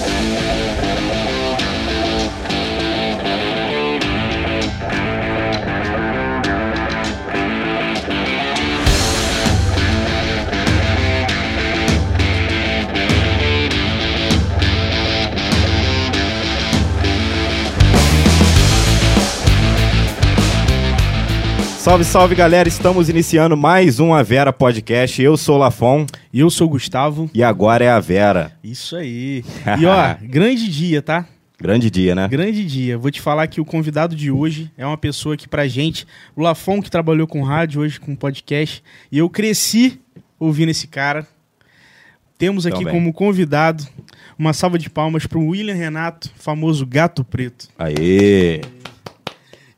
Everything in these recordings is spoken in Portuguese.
Thank you. Salve, salve galera, estamos iniciando mais um A Vera Podcast. Eu sou o Lafon. E eu sou o Gustavo. E agora é a Vera. Isso aí. E ó, grande dia, tá? Grande dia, né? Grande dia. Vou te falar que o convidado de hoje é uma pessoa que pra gente, o Lafon que trabalhou com rádio, hoje com podcast, e eu cresci ouvindo esse cara. Temos aqui Também. como convidado uma salva de palmas pro William Renato, famoso Gato Preto. Aê!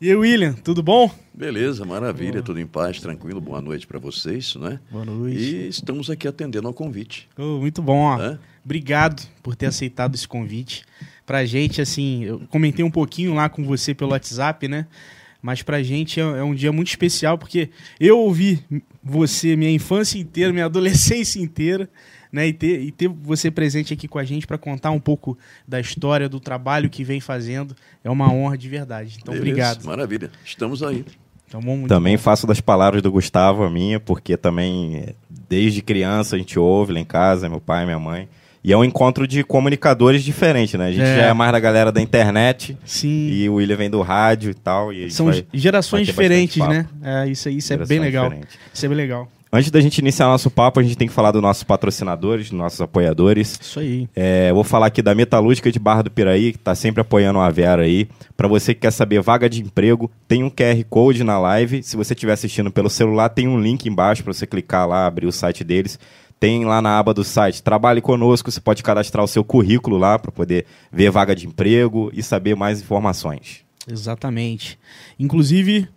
E aí, William, tudo bom? Beleza, maravilha, tudo em paz, tranquilo. Boa noite para vocês, né? Boa noite. E estamos aqui atendendo ao convite. Oh, muito bom, ó. Hã? Obrigado por ter aceitado esse convite. Pra gente, assim, eu comentei um pouquinho lá com você pelo WhatsApp, né? Mas pra gente é, é um dia muito especial, porque eu ouvi você minha infância inteira, minha adolescência inteira, né? E ter, e ter você presente aqui com a gente pra contar um pouco da história, do trabalho que vem fazendo, é uma honra de verdade. Então, Beleza, obrigado. Maravilha, estamos aí. Então, bom, Também bom. faço das palavras do Gustavo a minha, porque também desde criança a gente ouve lá em casa, meu pai, minha mãe. E é um encontro de comunicadores diferente, né? A gente É. já é mais da galera da internet Sim. e o William vem do rádio e tal. E São vai- gerações vai diferentes, né? É, isso aí, isso é bem legal. diferentes. Isso é bem legal. Antes da gente iniciar nosso papo, a gente tem que falar dos nossos patrocinadores, dos nossos apoiadores. Isso aí. É, vou falar aqui da Metalúrgica de Barra do Piraí, que está sempre apoiando a Vera aí. Para você que quer saber vaga de emprego, tem um QR Code na live. Se você estiver assistindo pelo celular, tem um link embaixo para você clicar lá, abrir o site deles. Tem lá na aba do site Trabalhe Conosco, você pode cadastrar o seu currículo lá para poder ver vaga de emprego e saber mais informações. Exatamente. Inclusive,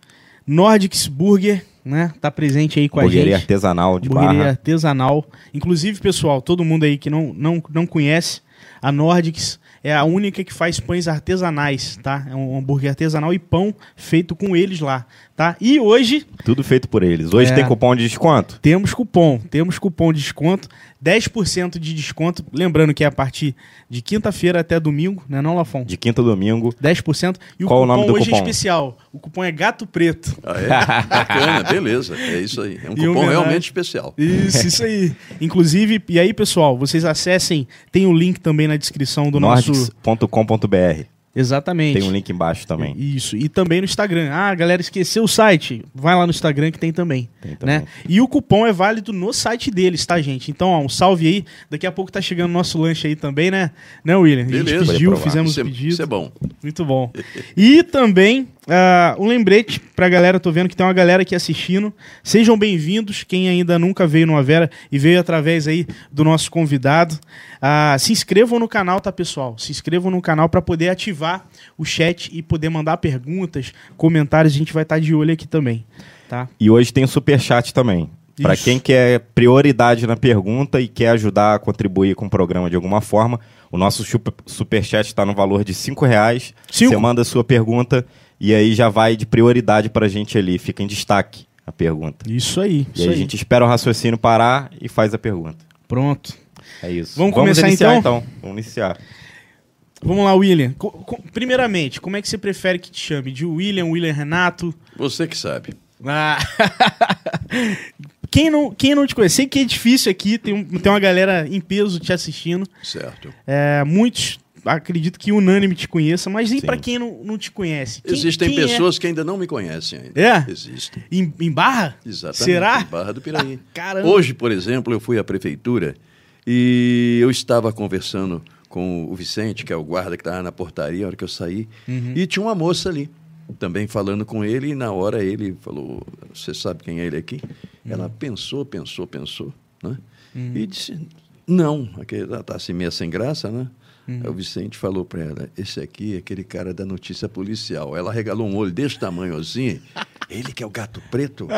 Nordics Burger, né? Tá presente aí com a Hamburgueria gente. artesanal de Hamburgueria Barra. artesanal. Inclusive, pessoal, todo mundo aí que não, não, não conhece, a Nordics é a única que faz pães artesanais, tá? É um hambúrguer artesanal e pão feito com eles lá, tá? E hoje Tudo feito por eles. Hoje É. tem cupom de desconto? temos cupom, temos cupom de desconto, 10% de desconto, lembrando que é a partir de quinta-feira até domingo, né não, Lafon? De quinta a domingo. 10%. E o Qual o cupom nome do hoje é cupom? especial. O cupom é Gato Preto. Ah, é? Bacana, beleza, é isso aí. É um E cupom realmente especial. Isso, isso aí. Inclusive, e aí, pessoal, vocês acessem, tem o link também na descrição do nosso. Nordics.com.br. Exatamente. Tem um link embaixo também. Isso. E também no Instagram. Ah, a galera esqueceu o site. Vai lá no Instagram que tem também. Tem também. Né? E o cupom é válido no site deles, tá, gente? Então, ó, um salve aí. Daqui a pouco tá chegando o nosso lanche aí também, né? Né, William? A gente Beleza. pediu, fizemos o é, pedido. isso é bom. Muito bom. E também ah, um lembrete pra galera, tô vendo que tem uma galera aqui assistindo. Sejam bem-vindos, quem ainda nunca veio no Avera e veio através aí do nosso convidado. Ah, se inscrevam no canal, tá, pessoal? Se inscrevam no canal para poder ativar o chat e poder mandar perguntas, comentários. A gente vai estar de olho aqui também, tá? E hoje tem o superchat também. Para quem quer prioridade na pergunta e quer ajudar a contribuir com o programa de alguma forma, o nosso super, superchat está no valor de cinco reais. Cinco? Você manda a sua pergunta e aí já vai de prioridade para a gente ali. Fica em destaque a pergunta. Isso aí. E Isso aí aí. a gente espera o raciocínio parar e faz a pergunta. Pronto. É isso. Vamos começar, iniciar, então? Vamos iniciar. Vamos lá, William. Co- co- primeiramente, como é que você prefere que te chame? De William, William Renato? Você que sabe. Ah. quem, não, quem não te conhece, sei que é difícil aqui, tem, um- tem uma galera em peso te assistindo. Certo. É, muitos, acredito que unânime te conheça, mas e pra quem não, não te conhece? Quem- Existem quem é? pessoas que ainda não me conhecem ainda. É? Existem. Em, em Barra? Exatamente. Será? em Barra do Piraí. Caramba. Hoje, por exemplo, eu fui à prefeitura e eu estava conversando com o Vicente, que é o guarda que estava na portaria, a hora que eu saí, Uhum. e tinha uma moça ali, também falando com ele, e na hora ele falou, você sabe quem é ele aqui? Ela pensou, pensou, pensou, né? E disse, não, aquele- ela está assim meio sem graça, né? Aí o Vicente falou para ela, esse aqui é aquele cara da notícia policial. Ela regalou um olho desse tamanho assim, ele que é o gato preto?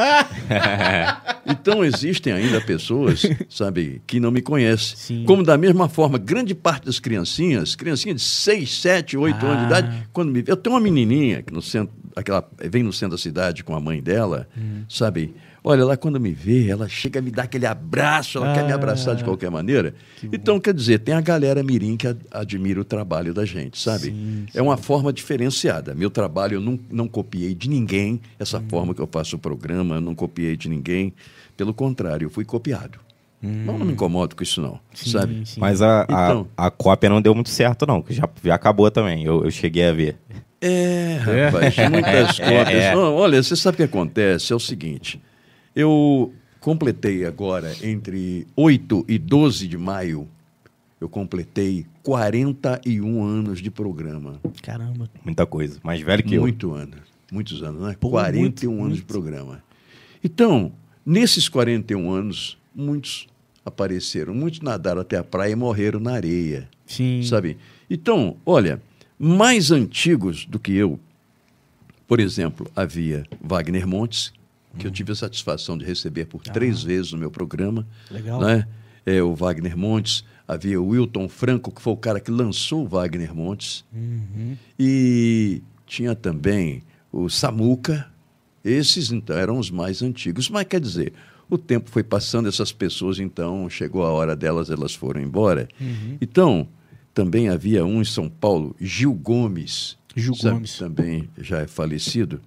Então existem ainda pessoas, sabe, que não me conhecem. Sim. Como da mesma forma, grande parte das criancinhas, criancinhas de 6, 7, 8 anos de Ah. idade, quando me vê, eu tenho uma menininha que no centro, aquela vem no centro da cidade com a mãe dela, Hum. sabe? Olha, ela quando me vê, ela chega a me dar aquele abraço, ela quer me abraçar de Ah, qualquer maneira. Então, quer dizer, tem a galera mirim que ad- admira o trabalho da gente, sabe? Sim, É uma forma diferenciada. Meu trabalho eu não, não copiei de ninguém, essa forma que eu faço o programa, eu não copiei de ninguém. Pelo contrário, eu fui copiado. Mas não me incomodo com isso, não, Sim, sabe? sim. Mas a, a, Então. a cópia não deu muito certo, não, que já, já acabou também. Eu, eu cheguei a ver. É, rapaz, muitas cópias. é. Não, olha, você sabe o que acontece? É o seguinte, eu completei agora, entre 8 e 12 de maio, eu completei 41 anos de programa. Caramba. Muita coisa. Mais velho que eu. Muito anos, muitos anos, né? Pô, 41 muito, anos de muito. programa. Então, nesses 41 anos, muitos apareceram, muitos nadaram até a praia e morreram na areia Sim. sabe? Então, olha, mais antigos do que eu, por exemplo, havia Wagner Montes, que eu tive a satisfação de receber por três vezes no meu programa. Legal. Né? É, o Wagner Montes, havia o Wilton Franco, que foi o cara que lançou o Wagner Montes. Uhum. E tinha também o Samuca. Esses, então, eram os mais antigos. Mas, quer dizer, o tempo foi passando, essas pessoas, então, chegou a hora delas, elas foram embora. Uhum. Então, também havia um em São Paulo, Gil Gomes. Gil sabe, Gomes. Também já é falecido.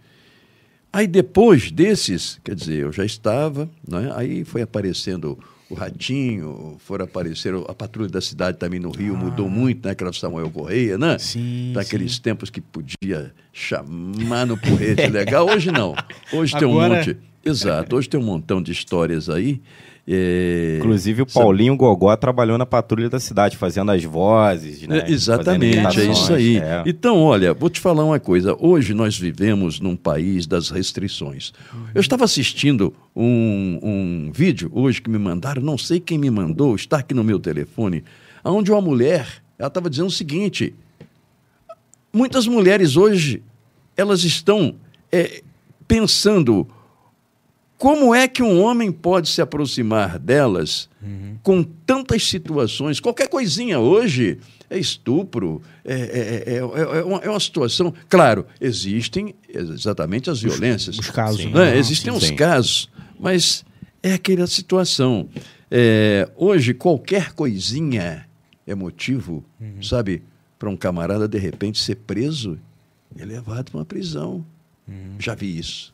Aí, depois desses, quer dizer, eu já estava, né? aí foi aparecendo o Ratinho, foram aparecer a Patrulha da Cidade também no Rio, mudou muito, né? Aquela Samuel Correia, né? Ah. Sim, Daqueles sim. tempos que podia chamar no porrete legal. Hoje não. Hoje tem um Agora- monte. Exato, hoje tem um montão de histórias aí. É, Inclusive, o sabe- Paulinho Gogó trabalhou na patrulha da cidade, fazendo as vozes, né? É, exatamente, é isso aí. é. Então, olha, vou te falar uma coisa. Hoje nós vivemos num país das restrições. Eu estava assistindo um, um vídeo hoje que me mandaram, não sei quem me mandou, está aqui no meu telefone, onde uma mulher, ela estava dizendo o seguinte: muitas mulheres hoje, elas estão é, pensando como é que um homem pode se aproximar delas com tantas situações? Qualquer coisinha hoje é estupro, é, é- é- é- é uma, é uma situação. Claro, existem exatamente as violências. os casos, Sim. né? Né? Existem Sim, os sim. casos, mas é aquela situação. É, hoje, qualquer coisinha é motivo, sabe, para um camarada de repente ser preso e levado para uma prisão. Já vi isso,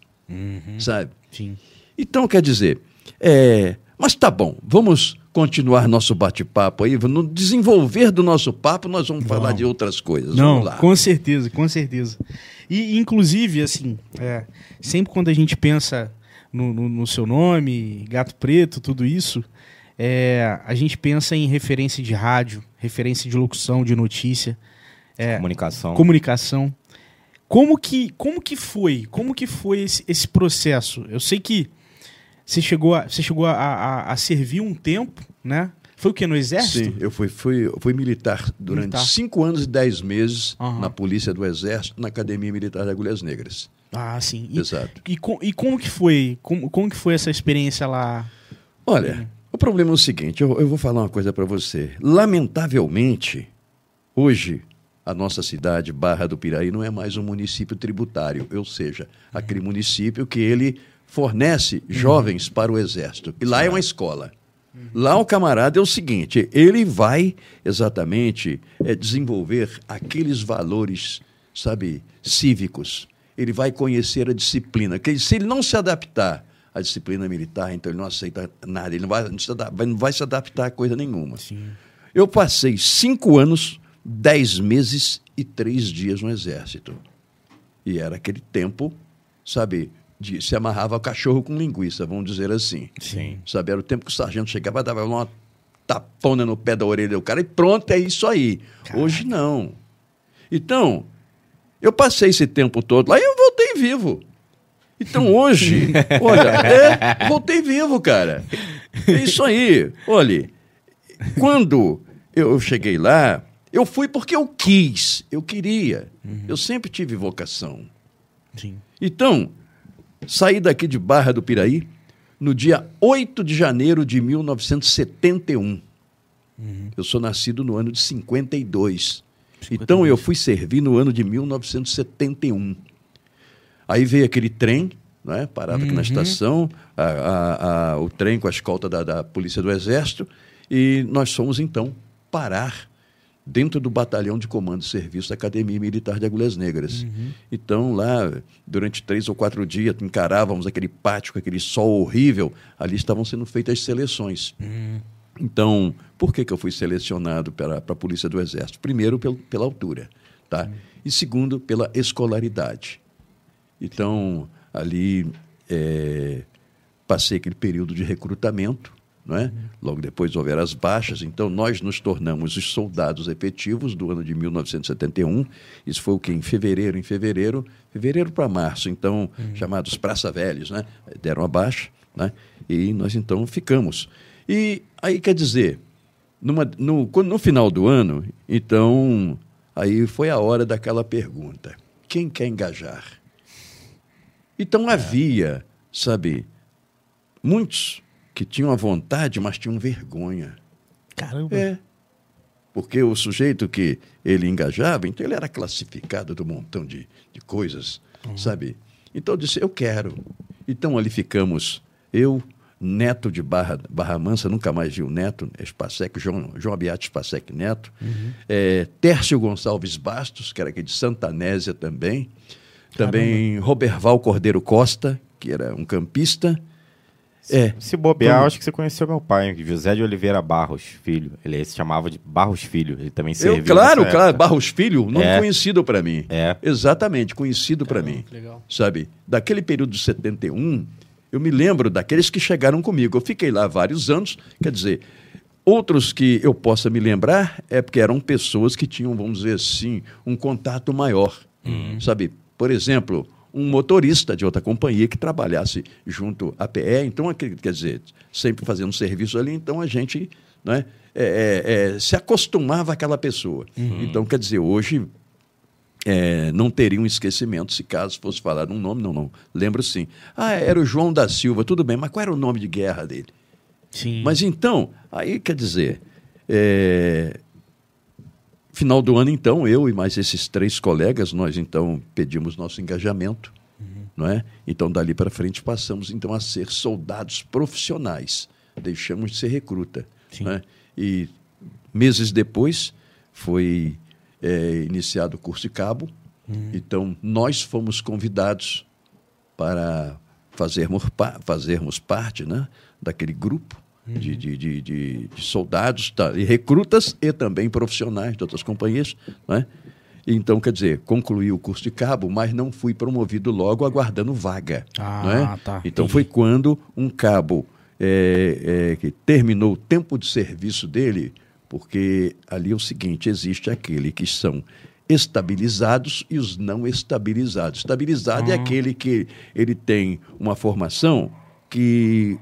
sabe? Sim. Então, quer dizer, é, mas tá bom, vamos continuar nosso bate-papo aí. No desenvolver do nosso papo, nós vamos falar Vamos. de outras coisas. Não, vamos lá. com certeza, com certeza. E, inclusive, assim, é, sempre quando a gente pensa no, no- no seu nome, Gato Preto, tudo isso, é, a gente pensa em referência de rádio, referência de locução, de notícia, é, Comunicação. comunicação. Como que, como que foi? Como que foi esse, esse processo? Eu sei que você chegou, a, você chegou a, a- a servir um tempo, né? Foi o que no exército? Sim, eu fui, fui, fui militar durante Militar. cinco anos e dez meses Aham. na Polícia do Exército, na Academia Militar de Agulhas Negras. Ah, sim. E, Exato. E, e como que foi? Como, como que foi essa experiência lá? Olha, o problema é o seguinte, eu, eu vou falar uma coisa para você. Lamentavelmente, hoje a nossa cidade, Barra do Piraí, não é mais um município tributário, ou seja, aquele município que ele fornece jovens para o exército. E lá é uma escola. Lá o camarada é o seguinte, ele vai exatamente é, desenvolver aqueles valores, sabe, cívicos. Ele vai conhecer a disciplina. Que se ele não se adaptar à disciplina militar, então ele não aceita nada. Ele não vai, não se ada- vai- não vai se adaptar a coisa nenhuma. Sim. Eu passei cinco anos, dez meses e três dias no exército. E era aquele tempo, sabe, de se amarrava o cachorro com linguiça, vamos dizer assim. Sim. Sabe, era o tempo que o sargento chegava, dava uma tapona no pé da orelha do cara e pronto, é isso aí. Hoje não. Então, eu passei esse tempo todo lá e eu voltei vivo. Então hoje, olha, é, voltei vivo, cara. É isso aí. Olha, quando eu cheguei lá, eu fui porque eu quis, eu queria. Eu sempre tive vocação. Sim. Então, saí daqui de Barra do Piraí no dia 8 de janeiro de 1971. Eu sou nascido no ano de 52. Então 52. eu fui servir no ano de 1971. Aí veio aquele trem, né? parava aqui na estação, a, a, a, o trem com a escolta da, da Polícia do Exército, e nós fomos então parar dentro do batalhão de comando e serviço da Academia Militar de Agulhas Negras. Uhum. Então, lá, durante três ou quatro dias, encarávamos aquele pátio com aquele sol horrível, ali estavam sendo feitas as seleções. Uhum. Então, por que, que eu fui selecionado para, a Polícia do Exército? Primeiro, pel, pela altura, tá? E segundo, pela escolaridade. Então, ali, é, passei aquele período de recrutamento, não é? Logo depois houveram as baixas, então nós nos tornamos os soldados efetivos do ano de 1971. Isso foi o que? Em fevereiro, em fevereiro, fevereiro para março, então, chamados Praça Velhos, né? Deram a baixa, né? E nós então ficamos. E aí quer dizer, numa, no, no final do ano, então, aí foi a hora daquela pergunta: quem quer engajar? Então havia, sabe, muitos que tinham a vontade, mas tinham vergonha. Caramba. É. Porque o sujeito que ele engajava, então ele era classificado do montão de, de coisas, sabe? Então eu disse, eu quero. Então ali ficamos, eu, Neto de Barra, Barra Mansa, nunca mais vi o Neto, Spasek, João, João Abiate Spasek Neto, é, Tércio Gonçalves Bastos, que era aqui de Santanésia também, também Roberval Cordeiro Costa, que era um campista, é. Se bobear, Quando- acho que você conheceu meu pai, José de Oliveira Barros Filho. Ele se chamava de Barros Filho. Ele também serviu. Eu, claro, claro, época. Barros Filho, nome É. conhecido para mim. É. Exatamente, conhecido para mim. legal. Sabe? Daquele período de 71, eu me lembro daqueles que chegaram comigo. Eu fiquei lá vários anos, quer dizer, outros que eu possa me lembrar é porque eram pessoas que tinham, vamos dizer assim, um contato maior. Sabe? Por exemplo, um motorista de outra companhia que trabalhasse junto à PE, então, quer dizer, sempre fazendo serviço ali, então a gente né, é, é, é, se acostumava àquela pessoa. Então, quer dizer, hoje é, não teria um esquecimento se caso fosse falar um nome, não, não. Lembro sim. Ah, era o João da Silva, tudo bem, mas qual era o nome de guerra dele? Sim. Mas então, aí quer dizer, é, final do ano, então, eu e mais esses três colegas, nós então pedimos nosso engajamento, não é? Então, dali para frente, passamos então a ser soldados profissionais, deixamos de ser recruta. Né? E meses depois foi é, iniciado o curso de cabo, então nós fomos convidados para fazermos, pa- fazermos parte né, daquele grupo de, de, de, de- de soldados, tá, e recrutas e também profissionais de outras companhias. Né? Então, quer dizer, concluí o curso de cabo, mas não fui promovido logo aguardando vaga. Ah, é? tá, Então entendi. foi quando um cabo é, é, que terminou o tempo de serviço dele, porque ali é o seguinte: existe aquele que são estabilizados e os não estabilizados. Estabilizado é aquele que ele tem uma formação que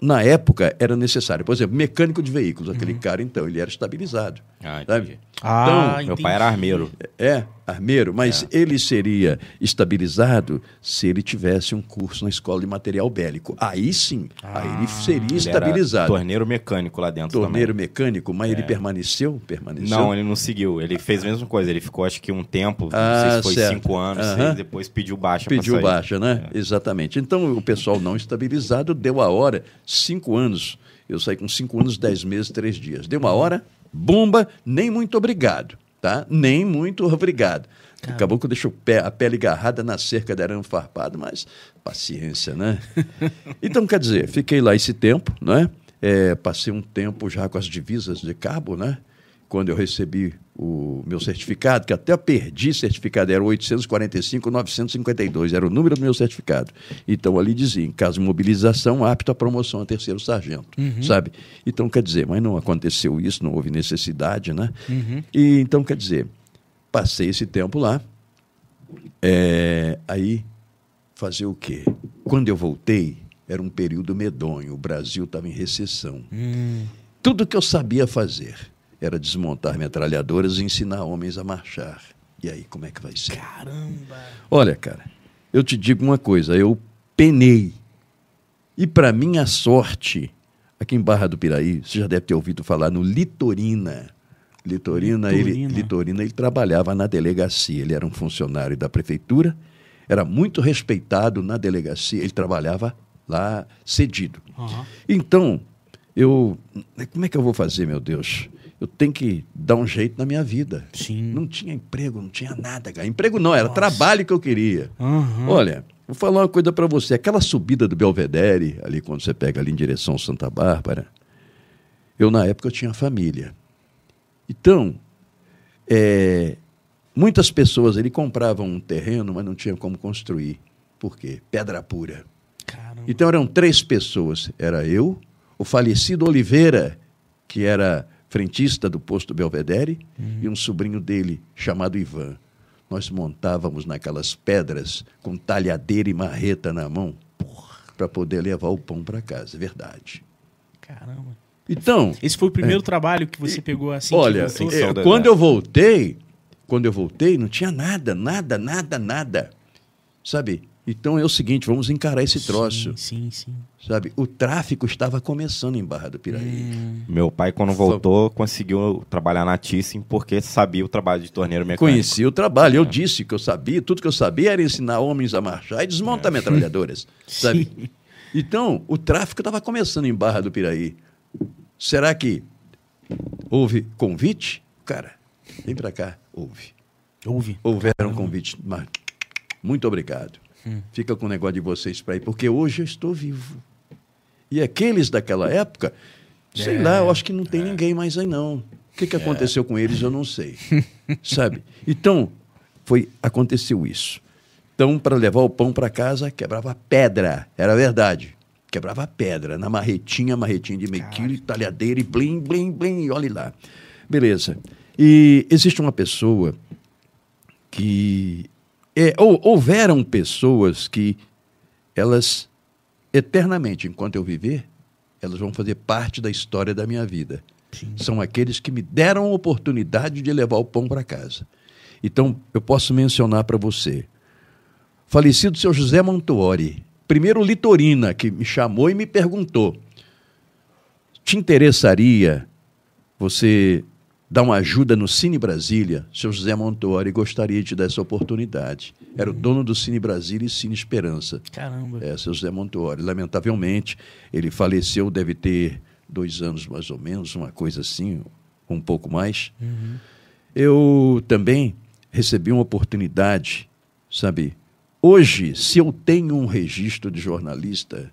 na época era necessária. Por exemplo, mecânico de veículos, aquele cara então ele era estabilizado. Ah, sabe? Ah, Então, Meu pai era armeiro. É, armeiro, mas É. ele seria estabilizado se ele tivesse um curso na escola de material bélico. Aí sim, aí ele seria Ele era estabilizado. torneiro mecânico lá dentro Torneiro também. mecânico, mas ele permaneceu? Permaneceu? Não, ele não seguiu. Ele fez a mesma coisa. Ele ficou, acho que um tempo, Ah, não sei se foi certo. cinco anos, Aham. seis, depois pediu baixa Pediu baixa, né? Exatamente. Então, o pessoal não estabilizado deu a hora, cinco anos. Eu saí com cinco anos, dez meses, três dias. Deu uma hora, bomba, nem muito obrigado, tá? Nem muito obrigado. Acabou que eu deixei o pé, a pele agarrada na cerca de arame farpado, mas paciência, né? então, quer dizer, fiquei lá esse tempo, né? É, passei um tempo já com as divisas de cabo, né? Quando eu recebi o meu certificado, que até perdi certificado, era 845-952, era o número do meu certificado. Então ali dizia, em caso de mobilização, apto à promoção a terceiro sargento, sabe? Então quer dizer, mas não aconteceu isso, não houve necessidade, né? E então quer dizer, passei esse tempo lá, é, aí fazer o quê? Quando eu voltei, era um período medonho, o Brasil estava em recessão. Hum, Tudo que eu sabia fazer era desmontar metralhadoras e ensinar homens a marchar. E aí, como é que vai ser? caramba. Olha, cara, eu te digo uma coisa, eu penei. E para minha sorte, aqui em Barra do Piraí, você já deve ter ouvido falar no Litorina. Litorina, ele, Litorina. Litorina, ele trabalhava na delegacia, ele era um funcionário da prefeitura, era muito respeitado na delegacia. Ele trabalhava lá cedido. Aham. Então, eu. Como é que eu vou fazer, meu Deus? Eu tenho que dar um jeito na minha vida. Sim. Não tinha emprego, não tinha nada, cara. Emprego não, era trabalho que eu queria. Aham. Olha, vou falar uma coisa para você. Aquela subida do Belvedere, ali quando você pega ali em direção Santa Bárbara, eu na época eu tinha família. Então, é, muitas pessoas ali compravam um terreno, mas não tinham como construir. Por quê? Pedra pura. Caramba. Então eram três pessoas. Era eu, o falecido Oliveira, que era frentista do posto Belvedere, e um sobrinho dele chamado Ivan. Nós montávamos naquelas pedras com talhadeira e marreta na mão para poder levar o pão para casa. É Verdade. Caramba. Então, Esse foi o primeiro trabalho que você pegou assim? olha, voltou? Sim, é, quando eu voltei, quando eu voltei, não tinha nada, nada, nada, nada. Sabe? Então é o seguinte, vamos encarar esse troço. Sim, sim, sim. Sabe? O tráfico estava começando em Barra do Piraí. Hum, Meu pai, quando voltou, conseguiu trabalhar na Thyssen porque sabia o trabalho de torneiro mecânico. Conheci o trabalho. Eu disse que eu sabia, tudo que eu sabia era ensinar homens a marchar e desmontar metralhadoras. Sabe? Então, o tráfico estava começando em Barra do Piraí. Será que houve convite? Cara, vem para cá. Houve. Ouve. Houveram convites. Mas muito obrigado. Fica com o negócio de vocês para ir, porque hoje eu estou vivo. E aqueles daquela época, sei É, lá, eu acho que não tem ninguém mais aí não. O que, que aconteceu com eles, eu não sei. Sabe? Então, foi, aconteceu isso. Então, para levar o pão para casa, quebrava pedra. Era verdade. Quebrava pedra. Na marretinha, marretinha de meio quilo, talhadeira e blim, blim, blim. E olhe lá. Beleza. E existe uma pessoa que. É, ou, houveram pessoas que elas, eternamente, enquanto eu viver, elas vão fazer parte da história da minha vida. São aqueles que me deram a oportunidade de levar o pão para casa. Então, eu posso mencionar para você. Falecido seu José Montuori, primeiro Litorina, que me chamou e me perguntou: te interessaria você dar uma ajuda no Cine Brasília? Seu José Montuori gostaria de dar essa oportunidade. Era o dono do Cine Brasília e Cine Esperança. Caramba. É, seu José Montuori. Lamentavelmente, ele faleceu, deve ter dois anos mais ou menos, uma coisa assim, um pouco mais. Eu também recebi uma oportunidade, sabe? Hoje, se eu tenho um registro de jornalista,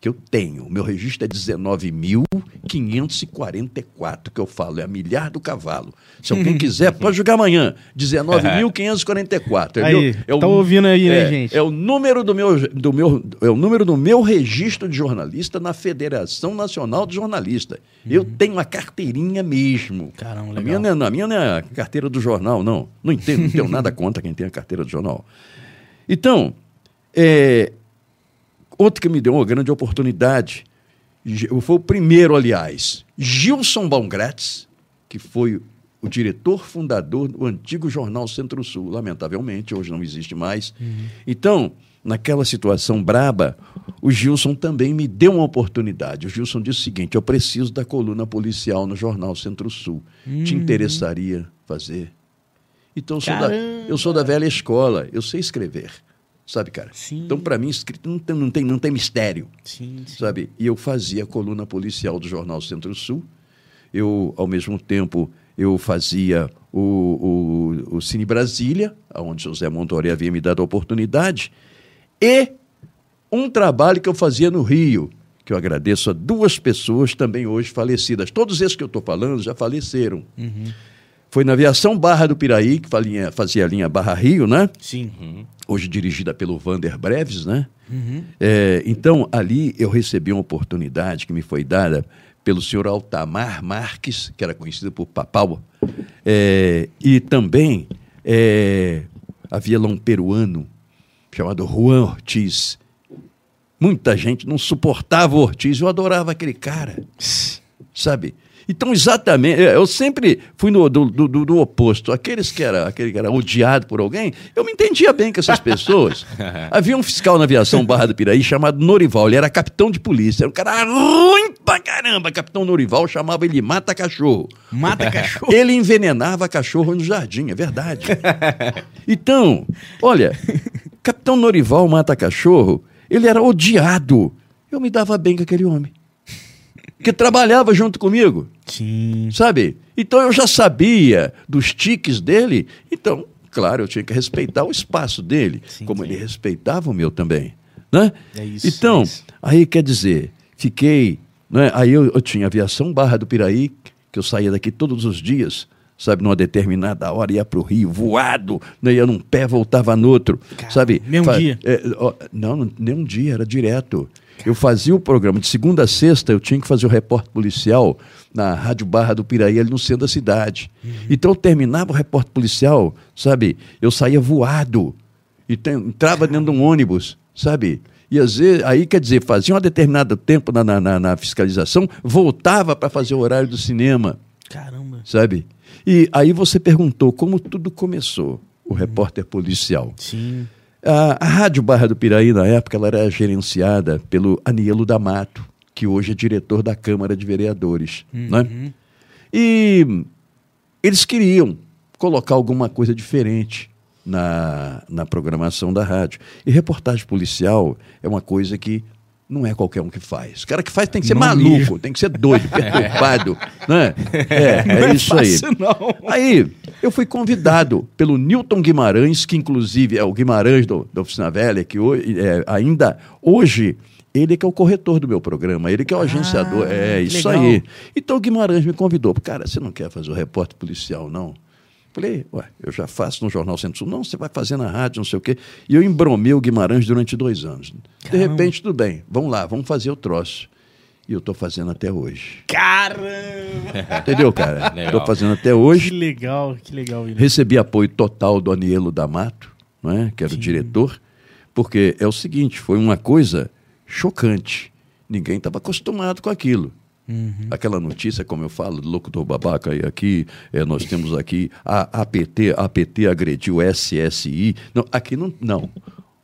que eu tenho, meu registro é 19.544, que eu falo, é a milhar do cavalo. Se alguém quiser, pode jogar amanhã. 19.544. é Aí, meu- tá ouvindo aí, né, é- gente? É o número do meu, do meu, é o número do meu registro de jornalista na Federação Nacional de Jornalista. Eu tenho uma carteirinha mesmo. Caramba, a legal. minha, não é- a minha não é a carteira do jornal, não. Não entendo, não tenho nada contra quem tem a carteira do jornal. Então, é, outro que me deu uma grande oportunidade, foi o primeiro, aliás, Gilson Baumgratz, que foi o diretor fundador do antigo jornal Centro-Sul. Lamentavelmente, hoje não existe mais. Então, naquela situação braba, o Gilson também me deu uma oportunidade. O Gilson disse o seguinte: eu preciso da coluna policial no jornal Centro-Sul. Te interessaria fazer? Então, eu sou, da, eu sou da velha escola, eu sei escrever. Sabe, cara? Sim. Então, para mim, escrito não tem, não, tem, não tem mistério Sim, sim. sabe? E eu fazia a coluna policial do jornal Centro-Sul. Eu, ao mesmo tempo, eu fazia o, o, o Cine Brasília, onde José Montori havia me dado a oportunidade, e um trabalho que eu fazia no Rio, que eu agradeço a duas pessoas também hoje falecidas. Todos esses que eu estou falando já faleceram. Foi na aviação Barra do Piraí, que fazia a linha Barra-Rio, né? Sim. hoje dirigida pelo Vander Breves, né? É, então, ali eu recebi uma oportunidade que me foi dada pelo senhor Altamar Marques, que era conhecido por Papau, é, e também é, havia lá um peruano chamado Juan Ortiz. Muita gente não suportava o Ortiz, eu adorava aquele cara sabe? Então, exatamente, eu sempre fui no, do, do, do- do oposto. Aqueles que era, aquele que era odiado por alguém, eu me entendia bem com essas pessoas. Havia um fiscal na aviação Barra do Piraí chamado Norival, ele era capitão de polícia, era um cara ruim pra caramba. Capitão Norival chamava ele Mata Cachorro. Mata cachorro. Ele envenenava cachorro no jardim, é verdade. Então, olha, Capitão Norival Mata Cachorro, ele era odiado. Eu me dava bem com aquele homem. Que trabalhava junto comigo, Sim. sabe? Então eu já sabia dos tiques dele. Então, claro, eu tinha que respeitar o espaço dele, Sim, como sim. ele respeitava o meu também. Né? É isso, então, é isso. aí quer dizer, fiquei. Né? Aí eu, eu tinha aviação Barra do Piraí, que eu saía daqui todos os dias, sabe, numa determinada hora, ia para o Rio, voado, né? ia num pé, voltava no outro, Cara, sabe? mesmo dia? é, ó, não, nem um dia, era direto. Eu fazia o programa de segunda a sexta, eu tinha que fazer o repórter policial na Rádio Barra do Piraí, ali no centro da cidade. Uhum. Então eu terminava o repórter policial, sabe? Eu saía voado e entrava dentro de um ônibus, sabe? E às vezes, aí quer dizer, fazia um determinado tempo na- na- na fiscalização, voltava para fazer o horário do cinema Caramba. sabe? E aí você perguntou como tudo começou, o repórter policial. Sim. A, a Rádio Barra do Piraí, na época, ela era gerenciada pelo Anielo D'Amato, que hoje é diretor da Câmara de Vereadores. Né? Uhum. E eles queriam colocar alguma coisa diferente na, na programação da rádio. E reportagem policial é uma coisa que não é qualquer um que faz. O cara que faz tem que ser Não maluco, mesmo. tem que ser doido, perturbado. né? É, Não é isso aí. fácil, não. Aí, eu fui convidado pelo Newton Guimarães, que inclusive é o Guimarães do, da Oficina Velha, que hoje, é, ainda hoje, ele que é o corretor do meu programa, ele que é o agenciador. Ah, É isso legal. aí. Então o Guimarães me convidou. Cara, você não quer fazer o repórter policial, não? Falei, ué, eu já faço no Jornal Centro-Sul. Não, você vai fazer na rádio, não sei o quê. E eu embromei o Guimarães durante dois anos. De Caramba. repente, tudo bem, vamos lá, vamos fazer o troço. E eu estou fazendo até hoje. Caramba! Entendeu, cara? Estou fazendo até Que hoje. legal, que legal, William. Recebi apoio total do Anielo D'Amato, não é? que era o diretor, porque é o seguinte, foi uma coisa chocante. Ninguém estava acostumado com aquilo. Aquela notícia, como eu falo, do locutor babaca aí aqui, é, nós temos aqui a APT, APT agrediu SSI. Não, aqui não, não.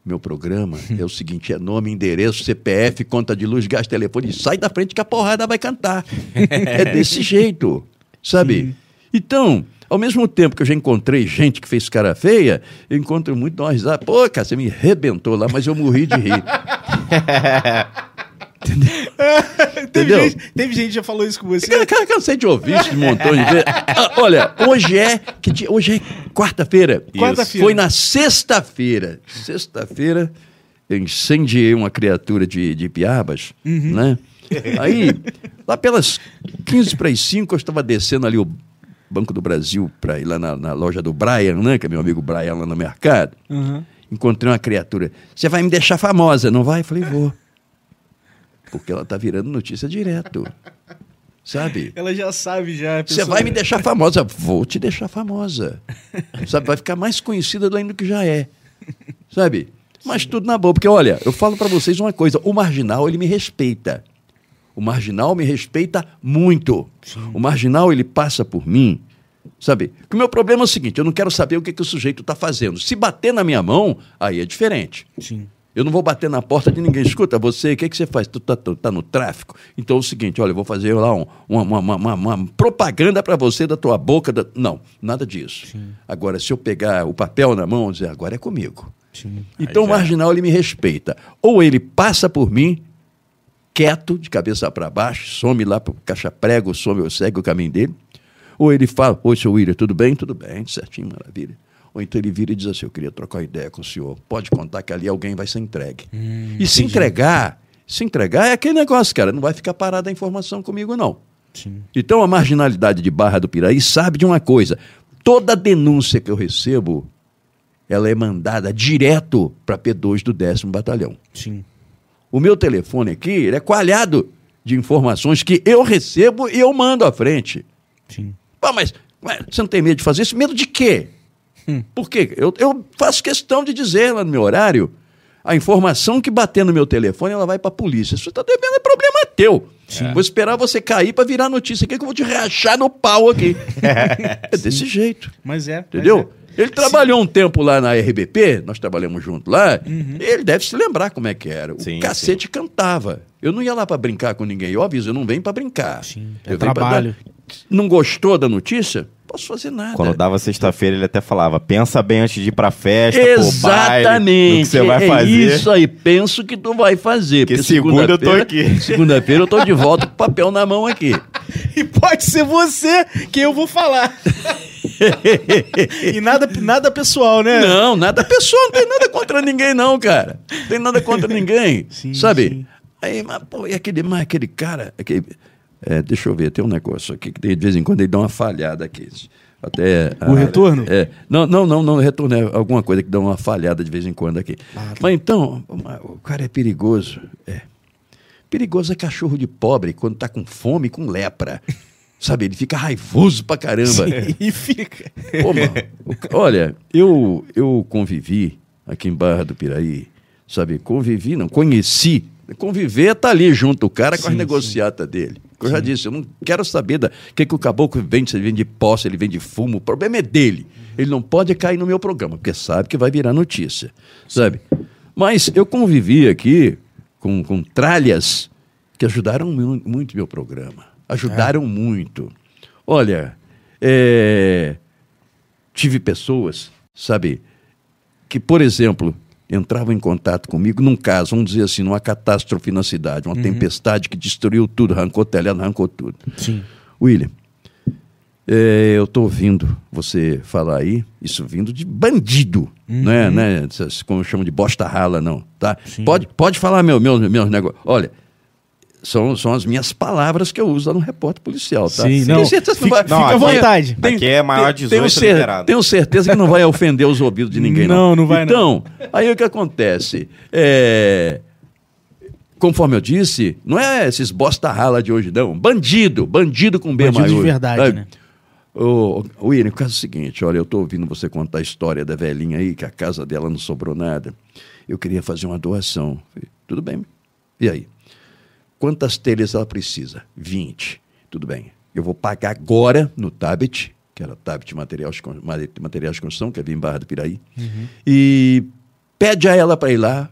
Meu programa é o seguinte: é nome, endereço, CPF, conta de luz, gás, telefone, sai da frente que a porrada vai cantar. é desse jeito, sabe? Então, ao mesmo tempo que eu já encontrei gente que fez cara feia, eu encontro muito uma risada. Pô, cara, você me arrebentou lá, mas eu morri de rir. teve, Entendeu? gente, teve gente que já falou isso com você. Cara, cara, cansei de ouvir isso de um montão de vezes. Ah, olha, hoje é que dia? hoje é quarta-feira. Quarta-feira. Foi na sexta-feira. Sexta-feira eu incendiei uma criatura de, de piabas, né? Aí, lá pelas 15 para as 5, eu estava descendo ali o Banco do Brasil para ir lá na, na loja do Brian, né? Que é meu amigo Brian lá no mercado. Uhum. Encontrei uma criatura. Você vai me deixar famosa, não vai? Eu falei, vou. Porque ela tá virando notícia direto. Sabe? Ela já sabe já. Você vai me deixar famosa. Vou te deixar famosa. Sabe? Vai ficar mais conhecida do que já é. Sabe? Mas tudo na boa. Porque, olha, eu falo para vocês uma coisa. O marginal, ele me respeita. O marginal me respeita muito. O marginal, ele passa por mim. Sabe? Porque o meu problema é o seguinte: eu não quero saber o que, que o sujeito está fazendo. Se bater na minha mão, aí é diferente. Sim. Eu não vou bater na porta de ninguém. Escuta, você, o que, que você faz? Tu tá, tu tá no tráfico? Então é o seguinte, olha, eu vou fazer lá um- uma, uma- uma- uma- uma propaganda para você da tua boca. da- Não, nada disso. Agora, se eu pegar o papel na mão dizer, agora é comigo. Sim. Então o marginal, ele me respeita. Ou ele passa por mim, quieto, de cabeça para baixo, some lá para o caixa-prego, some, segue o caminho dele. Ou ele fala, oi, seu William, tudo bem? Tudo bem, certinho, maravilha. Ou então ele vira e diz assim, eu queria trocar ideia com o senhor. Pode contar que ali alguém vai ser entregue. e se entregar, se entregar é aquele negócio, cara, não vai ficar parada a informação comigo, não. Sim. Então a marginalidade de Barra do Piraí sabe de uma coisa: toda denúncia que eu recebo, ela é mandada direto para P2 do décimo batalhão. Sim. O meu telefone aqui é coalhado de informações que eu recebo e eu mando à frente. Sim. Pô, mas ué, você não tem medo de fazer isso? Medo de quê? Hum. Por quê? Eu, eu faço questão de dizer lá no meu horário. A informação que bater no meu telefone, ela vai para a polícia. Se você está devendo, é problema teu. Vou esperar você cair para virar notícia aqui que eu vou te rachar no pau aqui. é desse jeito. Mas é. mas Entendeu? é. Ele trabalhou um tempo lá na RBP, nós trabalhamos junto lá, Uhum. ele deve se lembrar como é que era. O Sim, cacete cantava. Eu não ia lá para brincar com ninguém. Eu aviso, eu não venho para brincar. Sim, é eu pra trabalho. Não gostou da notícia? Posso fazer nada. Quando dava sexta-feira, ele até falava: pensa bem antes de ir pra festa, baile, Exatamente. que você vai é fazer. isso aí, penso que tu vai fazer. Porque segunda eu tô aqui. Segunda-feira eu tô de volta com o papel na mão aqui. E pode ser você que eu vou falar. e nada, nada pessoal, né? Não, nada pessoal, não tem nada contra ninguém, não, cara. Não tem nada contra ninguém. Sim, sabe? sim. Aí, mas, pô, e aquele, mas aquele cara. Aquele, é, deixa eu ver, tem um negócio aqui que de vez em quando ele dá uma falhada aqui. Até, O retorno? É. Não, não, não, não, retorno é alguma coisa que dá uma falhada de vez em quando aqui. Ah, tá. Mas então, o cara é perigoso. É. Perigoso é cachorro de pobre quando tá com fome e com lepra. Sabe, ele fica raivoso pra caramba. E fica. Pô, mano, olha, eu, eu convivi aqui em Barra do Piraí, sabe? Convivi, não, conheci. Conviver tá ali junto o cara com Sim, as sim. negociatas dele. Eu já disse, eu não quero saber da que, que o caboclo vende, se ele vende posse, ele vende fumo. O problema é dele. Ele não pode cair no meu programa, porque sabe que vai virar notícia, sabe? Mas eu convivi aqui com, com tralhas que ajudaram mu- muito meu programa. Ajudaram muito. Olha, é, tive pessoas, sabe, que, por exemplo, entravam em contato comigo num caso, vamos dizer assim, numa catástrofe na cidade, uma tempestade que destruiu tudo, arrancou telhado, arrancou tudo. Sim. William, é, eu estou ouvindo você falar aí, isso vindo de bandido, não é, né? Essas, como chamam de bosta rala, não, tá? Sim. Pode, pode falar meu, meu, meus negócios. Olha, são, são as minhas palavras que eu uso lá no repórter policial, tá? Sim, não, certeza que fica- vai- fica não à vai- vontade. Aqui é maior de 18 tenho, cer- liberado. tenho certeza que não vai ofender os ouvidos de ninguém, não. Não, não vai, Então, aí o que acontece? É, Conforme eu disse, não é esses bosta rala de hoje, não. Bandido, bandido com B Bandido de maiúsculo. verdade, Sabe? né? Ô, ô, William, o caso é o seguinte, olha, eu estou ouvindo você contar a história da velhinha aí, que a casa dela não sobrou nada. Eu queria fazer uma doação. Falei, Tudo bem. E aí? Quantas telhas ela precisa? 20. Tudo bem. Eu vou pagar agora no Tabet, que era Tabet Materiais, Materiais de Construção, que é em Barra do Piraí. E pede a ela para ir lá,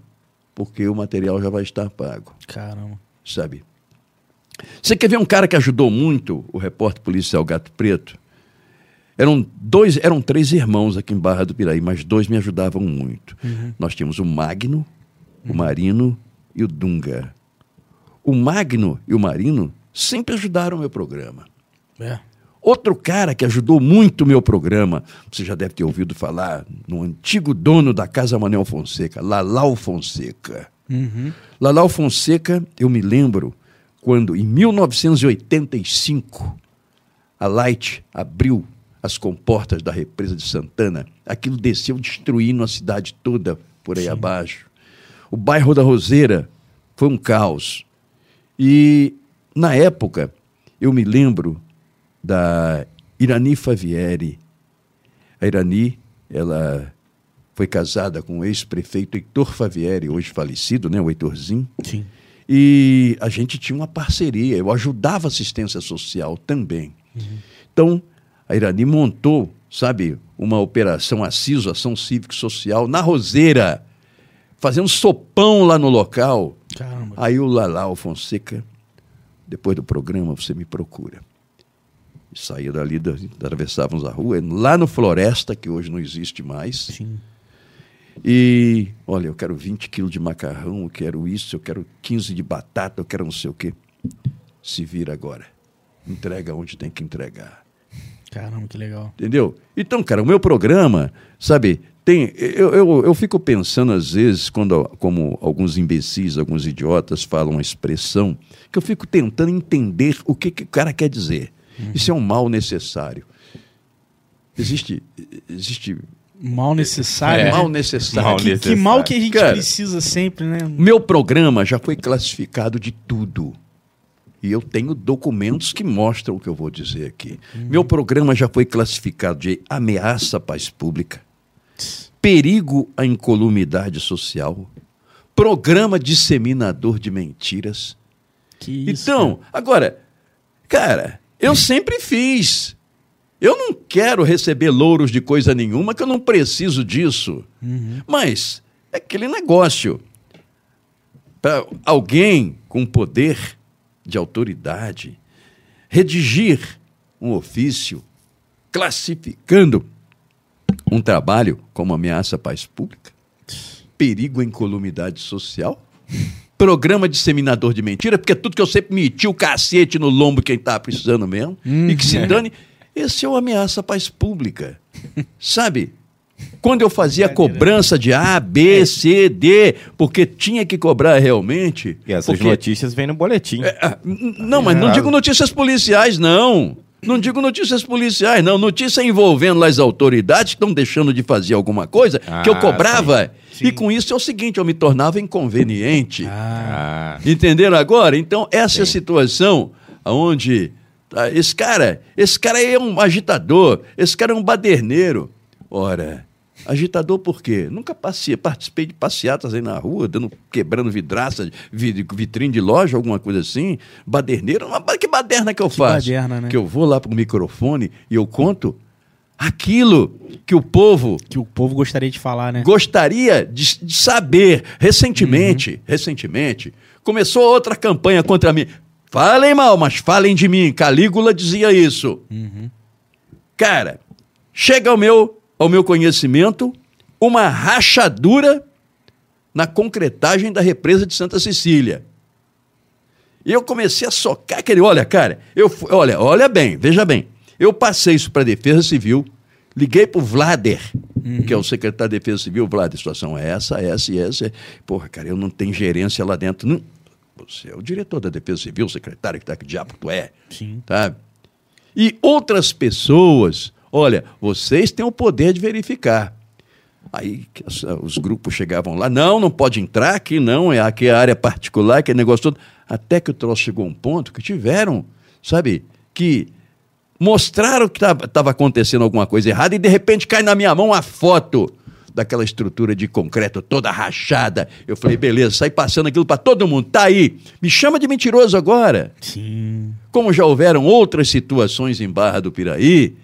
porque o material já vai estar pago Caramba. sabe? Você quer ver um cara que ajudou muito o repórter policial Gato Preto? Eram dois, eram três irmãos aqui em Barra do Piraí, mas dois me ajudavam muito. Nós tínhamos o Magno, o Marino e o Dunga. O Magno e o Marino sempre ajudaram o meu programa. É. Outro cara que ajudou muito o meu programa, você já deve ter ouvido falar, no antigo dono da Casa Manel Fonseca, Lalau Fonseca. Uhum. Lalau Fonseca, eu me lembro quando, em 1985, a Light abriu as comportas da represa de Santana, aquilo desceu destruindo a cidade toda por aí abaixo. O bairro da Roseira foi um caos. E, na época, eu me lembro da Irani Favieri. A Irani, ela foi casada com o ex-prefeito Heitor Favieri, hoje falecido, né, o Heitorzinho. Sim. E a gente tinha uma parceria, eu ajudava a assistência social também. Então, a Irani montou, sabe, uma operação Assiso, Ação Cívico-Social, na Roseira, fazendo sopão lá no local. Caramba. Aí o Lalau Fonseca, depois do programa, você me procura. Saía dali, da- atravessávamos a rua, lá no Floresta, que hoje não existe mais. Sim. E, olha, eu quero 20 quilos de macarrão, eu quero isso, eu quero 15 de batata, eu quero não sei o quê. Se vira agora. Entrega onde tem que entregar. Caramba, que legal. Entendeu? Então, cara, o meu programa, sabe, tem. Eu, eu, eu fico pensando, às vezes, quando, como alguns imbecis, alguns idiotas falam uma expressão, que eu fico tentando entender o que, que o cara quer dizer. Isso é um mal necessário. Existe. Existe Mal necessário. É. né? mal necessário. Mal Que, que necessário. mal que a gente Cara, precisa sempre, né? Meu programa já foi classificado de tudo. E eu tenho documentos que mostram o que eu vou dizer aqui. Meu programa já foi classificado de ameaça à paz pública, perigo à incolumidade social, programa disseminador de mentiras. Que isso, então, agora, cara, eu sempre fiz. Eu não quero receber louros de coisa nenhuma, que eu não preciso disso. Mas é aquele negócio. Para alguém com poder de autoridade redigir um ofício, classificando um trabalho como ameaça à paz pública, perigo à incolumidade social, programa disseminador de mentira, porque é tudo que eu sempre meti o cacete no lombo quem tá precisando mesmo, e que se dane. Esse é o ameaça à paz pública. Sabe? Quando eu fazia cobrança de A, B, C, D, porque tinha que cobrar realmente. E essas porque... notícias vêm no boletim. É, ah, não, mas não digo notícias policiais, não. Não digo notícias policiais, não. Notícia envolvendo as autoridades que estão deixando de fazer alguma coisa que eu Ah, cobrava. sim. E com isso é o seguinte, eu me tornava inconveniente. Ah, Ah, Entenderam agora? Então, essa é a situação onde esse cara, esse cara aí é um agitador, esse cara é um baderneiro. Ora, agitador por quê? Nunca passei, participei de passeatas aí na rua, dando, quebrando vidraça, vi- vitrine de loja, alguma coisa assim. Baderneiro, mas que baderna que eu faço? baderna, né? Que eu vou lá pro microfone e eu conto aquilo que o povo que o povo gostaria de falar, né? gostaria de, de saber. Recentemente, recentemente, começou outra campanha contra mim. Falem mal, mas falem de mim. Calígula dizia isso. Cara, chega ao meu, ao meu conhecimento uma rachadura na concretagem da represa de Santa Cecília. E eu comecei a socar aquele, olha, cara, eu olha, olha bem, veja bem. Eu passei isso para a Defesa Civil, liguei para o Vlader, que é o secretário de Defesa Civil, Vlader, a situação é essa, essa e essa. Porra, cara, eu não tenho gerência lá dentro. Não. Você é o diretor da Defesa Civil, secretário, que tá, que diabo tu é? Sim. Sabe? E outras pessoas, olha, vocês têm o poder de verificar. Aí os grupos chegavam lá, não, não pode entrar aqui, não, é aqui é área particular, que é negócio todo. Até que o troço chegou a um ponto que tiveram, sabe, que mostraram que estava acontecendo alguma coisa errada e de repente cai na minha mão a foto daquela estrutura de concreto toda rachada. Eu falei, beleza, sai passando aquilo para todo mundo, tá aí. Me chama de mentiroso agora. Sim. Como já houveram outras situações em Barra do Piraí,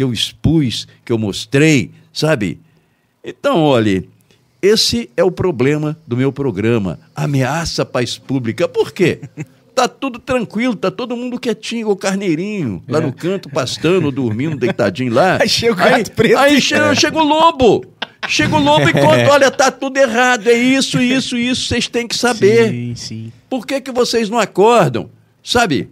que eu expus, que eu mostrei, sabe? Então, olhe, esse é o problema do meu programa. Ameaça à paz pública. Por quê? Tá tudo tranquilo, tá todo mundo quietinho, o carneirinho, lá no canto, pastando, dormindo, deitadinho lá. Aí chega o gato preto. Aí chega, chega o lobo. Chega o lobo e conta, olha, tá tudo errado, é isso, isso, isso, vocês têm que saber. Sim, sim. Por que, que vocês não acordam? Sabe?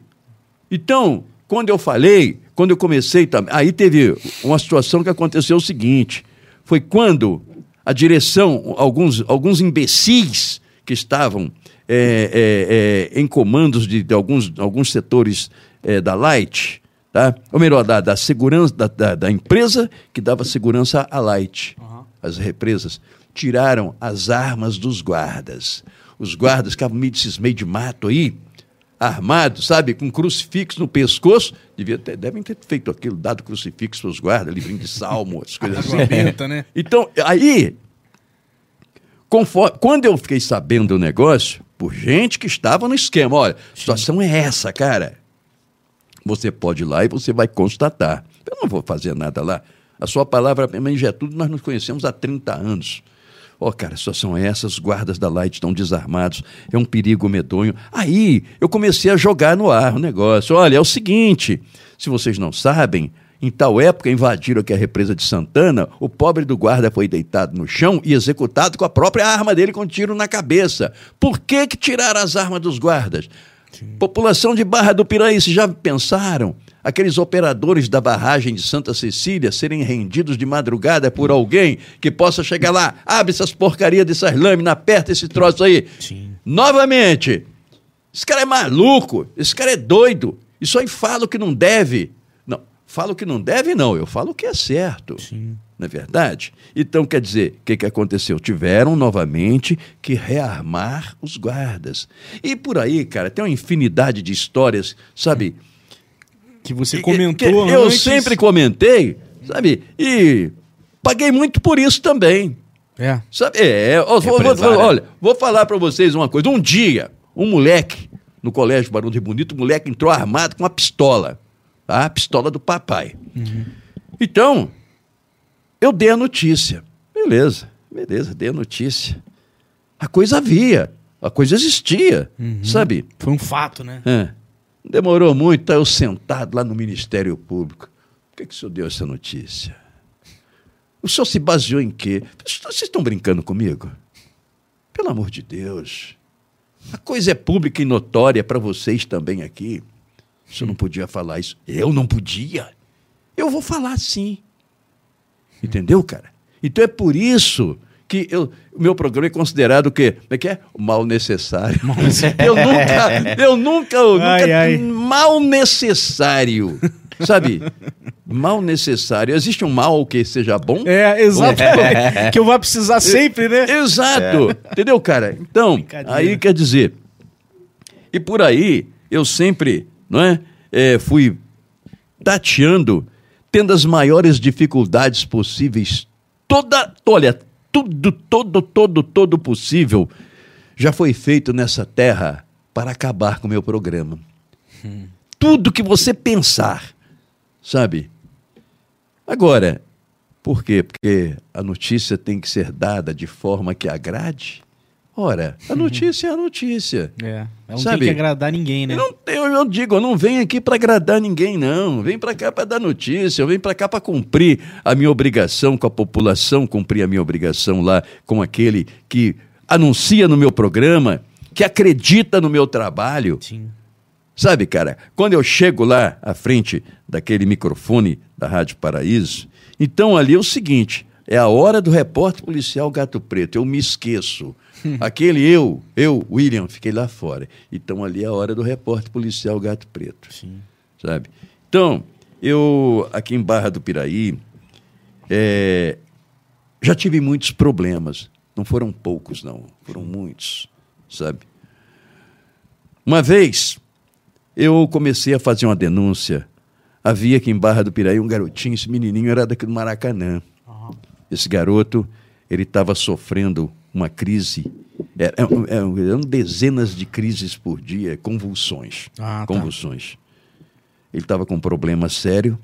Então, quando eu falei, quando eu comecei também, aí teve uma situação que aconteceu o seguinte: foi quando a direção, alguns, alguns imbecis que estavam é, é, é, em comandos de, de alguns, alguns setores é, da Light, tá? ou melhor, da, da segurança da, da, da empresa que dava segurança à Light, as represas, tiraram as armas dos guardas. Os guardas ficavam meio desses meio de mato aí, armados, sabe, com crucifixo no pescoço. Devia ter, devem ter feito aquilo, dado crucifixo para os guardas, livrinho de salmo, as coisas assim. Benta, né? Então, aí, conforme, quando eu fiquei sabendo do negócio, por gente que estava no esquema, olha, a situação é essa, cara. Você pode ir lá e você vai constatar. Eu não vou fazer nada lá. A sua palavra já é tudo, nós nos conhecemos há 30 anos. Ó, cara, a situação é essa, os guardas da Light estão desarmados, é um perigo medonho. Aí eu comecei a jogar no ar o negócio. Olha, é o seguinte: se vocês não sabem, em tal época invadiram aqui a represa de Santana, o pobre do guarda foi deitado no chão e executado com a própria arma dele com um tiro na cabeça. Por que, que tiraram as armas dos guardas? População de Barra do Piraí, vocês já pensaram? Aqueles operadores da barragem de Santa Cecília serem rendidos de madrugada por alguém que possa chegar lá, abre essas porcarias dessas lâminas, aperta esse troço aí. Sim. Novamente, esse cara é maluco, esse cara é doido. Isso aí fala o que não deve. Não, fala o que não deve, não. Eu falo o que é certo. Sim. Não é verdade? Então, quer dizer, o que, que aconteceu? Tiveram novamente que rearmar os guardas. E por aí, cara, tem uma infinidade de histórias, sabe? Que você Que- comentou que eu antes. sempre comentei, sabe? E paguei muito por isso também. É. Sabe? É, ó, vou- vou- olha, vou falar para vocês uma coisa. Um dia, um moleque no colégio Barão de Bonito, o moleque entrou armado com uma pistola, tá? A pistola do papai. Então, eu dei a notícia. Beleza, beleza, dei a notícia. A coisa havia, a coisa existia, sabe? Foi um fato, né? É. Demorou muito, tá eu sentado lá no Ministério Público. que, que o senhor deu essa notícia? O senhor se baseou em quê? Vocês estão brincando comigo? Pelo amor de Deus. A coisa é pública e notória para vocês também aqui. O senhor não podia falar isso. Eu não podia. Eu vou falar sim. Entendeu, cara? Então é por isso que eu, o meu programa é considerado o quê? Como é que é? O mal necessário. Mal necessário. eu nunca, eu nunca, eu ai, nunca ai. mal necessário. Sabe? Mal necessário. Existe um mal que seja bom? É, exato. É. que eu vou precisar sempre, né? Exato. É. Entendeu, cara? Então, aí quer dizer. E por aí, eu sempre, não é? é fui tateando, tendo as maiores dificuldades possíveis. Toda, olha, tudo, todo, todo, todo possível já foi feito nessa terra para acabar com o meu programa. Hum. Tudo que você pensar, sabe? Agora, por quê? Porque a notícia tem que ser dada de forma que agrade. Ora, a uhum. notícia é a notícia. É. Não sabe? tem que agradar ninguém, né? Eu, eu, eu digo, eu não venho aqui para agradar ninguém, não. Vem para cá para dar notícia, eu venho para cá para cumprir a minha obrigação com a população, cumprir a minha obrigação lá com aquele que anuncia no meu programa, que acredita no meu trabalho. Sim. Sabe, cara, quando eu chego lá à frente daquele microfone da Rádio Paraíso, então ali é o seguinte: é a hora do repórter policial Gato Preto. Eu me esqueço Aquele eu, eu, William, fiquei lá fora. Então ali é a hora do repórter policial Gato Preto. Sim. Sabe? Então, eu, aqui em Barra do Piraí, é, já tive muitos problemas. Não foram poucos, não. Foram muitos, sabe? Uma vez, eu comecei a fazer uma denúncia. Havia aqui em Barra do Piraí um garotinho, esse menininho era daqui do Maracanã. Uhum. Esse garoto, ele estava sofrendo uma crise. Eram, é, é, eram dezenas de crises por dia, convulsões. Ah, tá. convulsões. Ele estava com um problema sério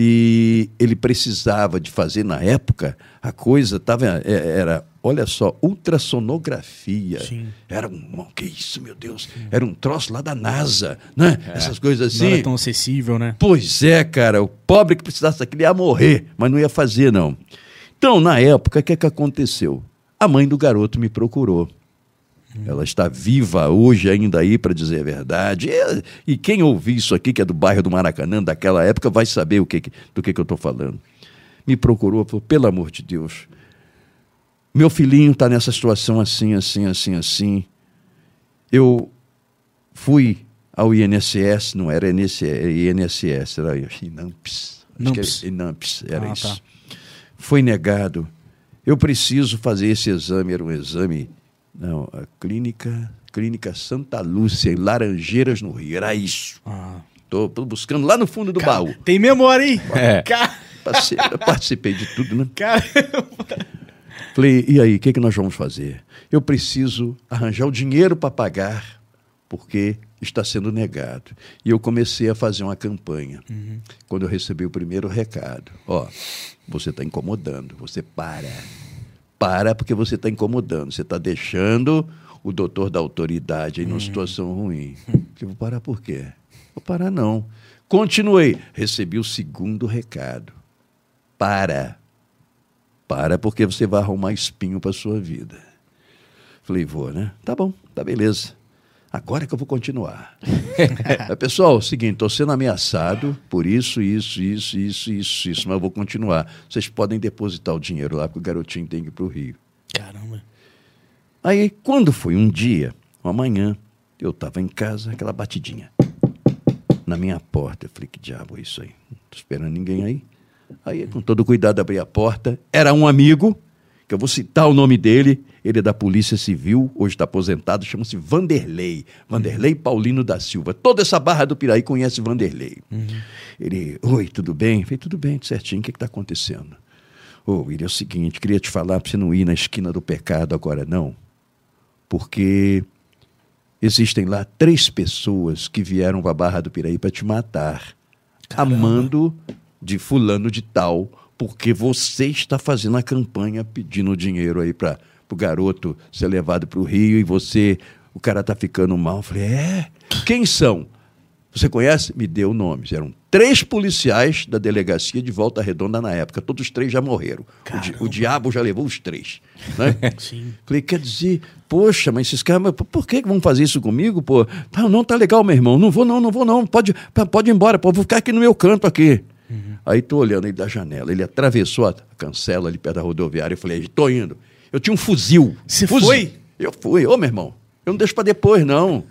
e ele precisava de fazer na época a coisa estava é, era olha só ultrassonografia Sim. era um que isso meu Deus Sim. era um troço lá da NASA né é. essas coisas assim não era tão acessível né pois é cara o pobre que precisasse daquilo ia morrer mas não ia fazer não então na época o que é que aconteceu a mãe do garoto me procurou. Ela está viva hoje ainda aí para dizer a verdade. E, quem ouvir isso aqui, que é do bairro do Maracanã, daquela época, vai saber o que, do que, que eu estou falando. Me procurou, falou, pelo amor de Deus, meu filhinho está nessa situação assim, assim, assim, assim. Eu fui ao INSS, não era INSS, era INAMPS. Acho que era INAMPS, era ah, isso. Tá. Foi negado eu preciso fazer esse exame, era um exame, não, a clínica, clínica Santa Lúcia, em Laranjeiras, no Rio, era isso. Estou ah. buscando lá no fundo do Cara, baú. Tem memória, hein? É. Eu participei de tudo, né? Caramba. Falei, e aí, o que, que nós vamos fazer? Eu preciso arranjar o dinheiro para pagar, porque está sendo negado. E eu comecei a fazer uma campanha. Uhum. Quando eu recebi o primeiro recado, ó, você está incomodando, você para. Para porque você está incomodando, você está deixando o doutor da autoridade em uma uhum. situação ruim. Eu vou parar por quê? Vou parar não. Continuei. Recebi o segundo recado. Para. Para porque você vai arrumar espinho para sua vida. Falei, vou, né? Tá bom, tá beleza. Agora que eu vou continuar. Pessoal, é o seguinte, estou sendo ameaçado por isso, isso, isso, isso, isso, isso, mas eu vou continuar. Vocês podem depositar o dinheiro lá, porque o garotinho tem que ir para o Rio. Caramba. Aí, quando foi um dia, uma manhã, eu estava em casa, aquela batidinha na minha porta. Eu falei, que diabo é isso aí? Não estou esperando ninguém aí. Aí, com todo cuidado, abri a porta. Era um amigo, que eu vou citar o nome dele, ele é da Polícia Civil, hoje está aposentado, chama-se Vanderlei. Vanderlei uhum. Paulino da Silva. Toda essa barra do Piraí conhece Vanderlei. Uhum. Ele, oi, tudo bem? falei, tudo bem, certinho, o que está acontecendo? Ô, oh, ele é o seguinte, queria te falar para você não ir na esquina do pecado agora, não. Porque existem lá três pessoas que vieram para a Barra do Piraí para te matar. Caramba. Amando de fulano de tal, porque você está fazendo a campanha pedindo dinheiro aí para pro garoto ser levado para o Rio e você, o cara tá ficando mal. Eu falei, é? Quem são? Você conhece? Me deu nomes. Eram três policiais da delegacia de Volta Redonda na época. Todos os três já morreram. O, di- o diabo já levou os três. Né? Sim. Falei, quer dizer, poxa, mas esses caras, por que vão fazer isso comigo, pô? Tá, não, tá legal, meu irmão. Não vou, não, não vou, não. Pode, pode ir embora, pô. Vou ficar aqui no meu canto aqui. Aí tô olhando ele da janela. Ele atravessou a cancela ali perto da rodoviária. Eu falei, tô indo. Eu tinha um fuzil. Você Fuzil. foi? Eu fui. Ô, meu irmão, eu não deixo pra depois, não.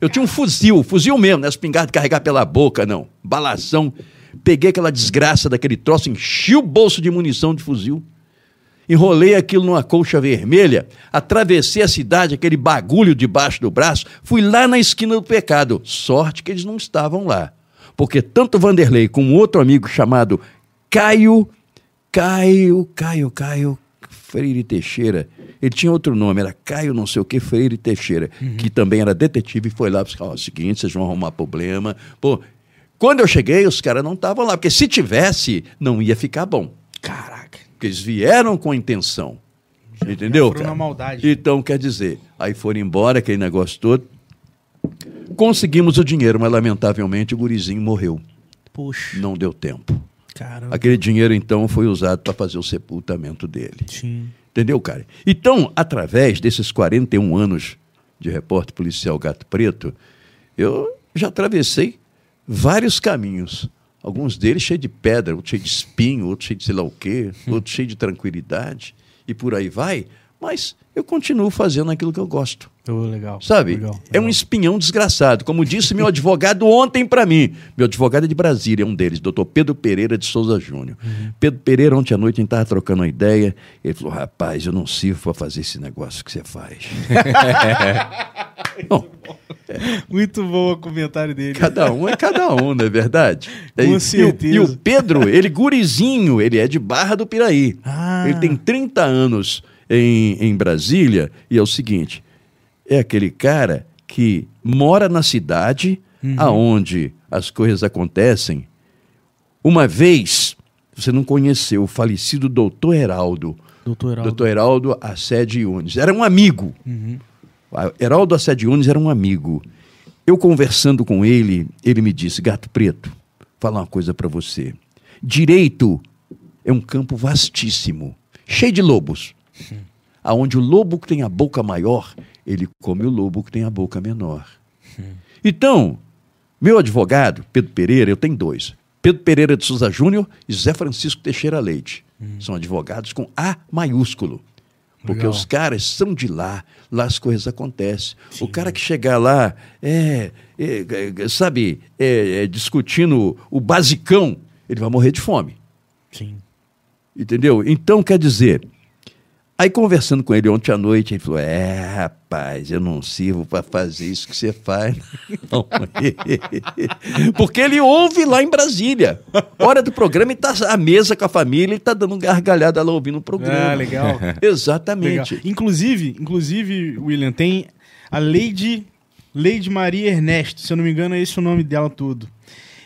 Eu tinha um fuzil, fuzil mesmo, não é espingarda de carregar pela boca, não. Balação. Peguei aquela desgraça daquele troço, enchi o bolso de munição de fuzil, enrolei aquilo numa colcha vermelha, atravessei a cidade, aquele bagulho debaixo do braço, fui lá na esquina do pecado. Sorte que eles não estavam lá. Porque tanto Vanderlei como outro amigo chamado Caio, Caio, Caio, Caio Freire Teixeira, ele tinha outro nome, era Caio não sei o que Freire Teixeira, que também era detetive e foi lá ó, é o seguinte, vocês vão arrumar problema. Pô, quando eu cheguei, os caras não estavam lá, porque se tivesse, não ia ficar bom. Caraca. Porque eles vieram com a intenção. Entendeu? foram cara? na maldade. Então, quer dizer, aí foram embora, aquele negócio todo. Conseguimos o dinheiro, mas lamentavelmente o gurizinho morreu. Poxa. Não deu tempo. Caramba. Aquele dinheiro, então, foi usado para fazer o sepultamento dele. Sim. Entendeu, cara? Então, através desses 41 anos de repórter policial Gato Preto, eu já atravessei vários caminhos. Alguns deles cheios de pedra, outros cheios de espinho, outros cheios de sei lá o quê, outros cheios de tranquilidade, e por aí vai. Mas eu continuo fazendo aquilo que eu gosto. Oh, legal. Sabe? Legal, É um legal. espinhão desgraçado. Como disse meu advogado ontem para mim. Meu advogado é de Brasília, é um deles, doutor Pedro Pereira de Souza Júnior. Uhum. Pedro Pereira, ontem à noite, a gente estava trocando uma ideia. Ele falou: rapaz, eu não sirvo para fazer esse negócio que você faz. Bom, Muito bom o comentário dele. cada um é cada um, não é verdade? Com E- e o- certeza. E o Pedro, ele gurizinho, ele é de Barra do Piraí. Ah. Ele tem 30 anos em, em Brasília e é o seguinte, é aquele cara que mora na cidade Uhum. aonde as coisas acontecem. Uma vez, você não conheceu o falecido doutor Heraldo. Doutor Heraldo. Doutor Heraldo Assede Yunes. Era um amigo. A- Heraldo Assede Yunes era um amigo. Eu conversando com ele, ele me disse: Gato Preto, falar uma coisa para você. Direito é um campo vastíssimo, cheio de lobos. Aonde o lobo que tem a boca maior, ele come o lobo que tem a boca menor. Então, meu advogado, Pedro Pereira, eu tenho dois. Pedro Pereira de Souza Júnior e Zé Francisco Teixeira Leite. São advogados com A maiúsculo. Porque Legal. os caras são de lá, lá as coisas acontecem. O cara que chegar lá, é, é, é, sabe, é, é, discutindo o basicão, ele vai morrer de fome. Sim. Entendeu? Então, quer dizer, aí conversando com ele ontem à noite, ele falou: É, rapaz, eu não sirvo para fazer isso que você faz, não. Porque ele ouve lá em Brasília. Hora do programa, ele tá à mesa com a família, ele tá dando gargalhada lá ouvindo o programa. Ah, legal. Legal. Exatamente. Inclusive, inclusive, William, tem a Lady, Lady Maria Ernesto, se eu não me engano, é esse o nome dela todo.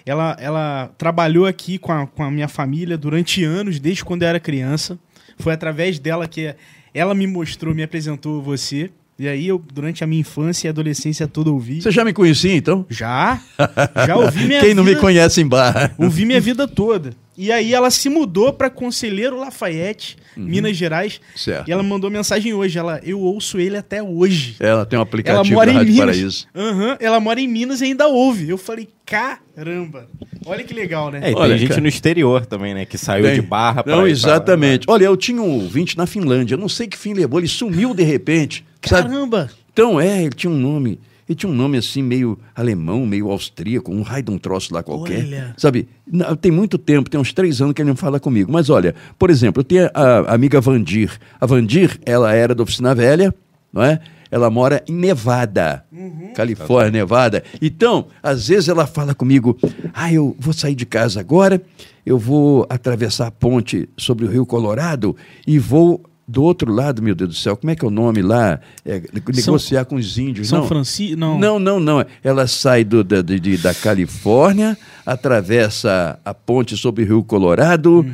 Ela, ela trabalhou aqui com a, com a minha família durante anos, desde quando eu era criança. Foi através dela que ela me mostrou, me apresentou você. E aí, eu, durante a minha infância e adolescência toda, ouvi. Você já me conhecia, então? Já? Já ouvi minha Quem não me conhece em barra? Ouvi minha vida toda. E aí ela se mudou para Conselheiro Lafayette, Minas Gerais. Uhum. Certo. E ela mandou mensagem hoje. Ela, eu ouço ele até hoje. Ela tem um Ela aplicativo mora da em Minas. Paraíso. Aham, ela mora em Minas e ainda ouve. Eu falei, caramba. Olha que legal, né? É, e Olha, tem gente cara. no exterior também, né? Que saiu Tem. de barra pra Não, ir pra- exatamente. Olha, eu tinha um ouvinte na Finlândia, eu não sei que fim levou, ele sumiu de repente. Sabe? Caramba. Então, é, ele tinha um nome. Ele tinha um nome assim, meio alemão, meio austríaco, um raio de um troço lá qualquer. Olha. Sabe? Não, Tem muito tempo, tem uns três anos que ele não fala comigo. Mas olha, por exemplo, eu tenho a, a amiga Vandir. A Vandir, ela era da oficina velha, não é? Ela mora em Nevada, Califórnia, Nevada. Então, às vezes ela fala comigo: ah, eu vou sair de casa agora, eu vou atravessar a ponte sobre o Rio Colorado e vou do outro lado, meu Deus do céu, como é que é o nome lá? É, negociar com os índios. São não. Francisco. Não. Não, não, não. Ela sai do, da, de- da Califórnia, atravessa a ponte sobre o Rio Colorado,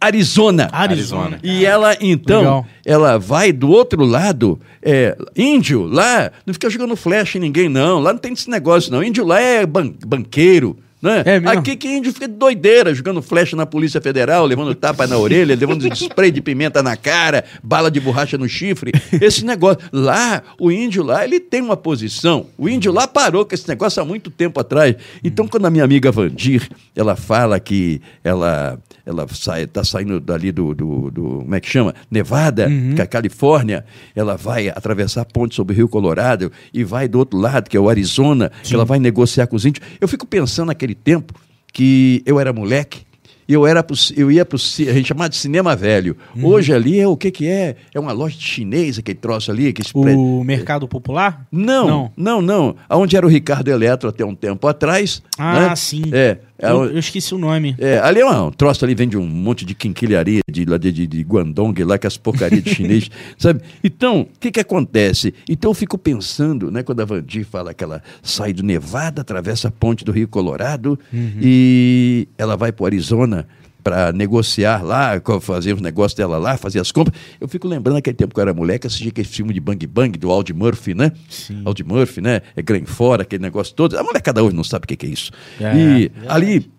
Arizona. Arizona. E ela, então, Legal. ela vai do outro lado, é, índio lá, não fica jogando flecha em ninguém, não. Lá não tem esse negócio, não. Índio lá é ban- banqueiro. Né? É mesmo? Aqui que índio fica de doideira, jogando flecha na Polícia Federal, levando tapa na orelha, levando spray de pimenta na cara, bala de borracha no chifre. Esse negócio. Lá, o índio lá, ele tem uma posição. O índio lá parou com esse negócio há muito tempo atrás. Então, quando a minha amiga Vandir, ela fala que ela ela sai, tá saindo dali do, do, do- como é que chama? Nevada, que é a Califórnia, ela vai atravessar a ponte sobre o Rio Colorado e vai do outro lado, que é o Arizona, que ela vai negociar com os índios. Eu fico pensando naquele tempo que eu era moleque, e eu era pro, eu ia para a gente chamava de cinema velho. Hoje ali é o que que é? É uma loja de chinês, aquele troço ali, que O mercado popular? não, não, não, Aonde era o Ricardo Eletro até um tempo atrás. Ah, né? sim. É, é, Eu, eu esqueci o nome. é, ali é um troço ali, vende um monte de quinquilharia de, de, de, de Guangdong, lá com as porcarias de chinês, sabe? Então, o que que acontece? Então eu fico pensando, né, quando a Vandir fala que ela sai do Nevada, atravessa a ponte do Rio Colorado e ela vai para o Arizona para negociar lá, fazer os negócios dela lá, fazer as compras. Eu fico lembrando aquele tempo que eu era moleque, assistia aquele filme de Bang Bang, do Aldi Murphy, né? Sim. Aldi Murphy, né? É Glen Fora, aquele negócio todo. A molecada hoje não sabe o que que é isso. É, e ali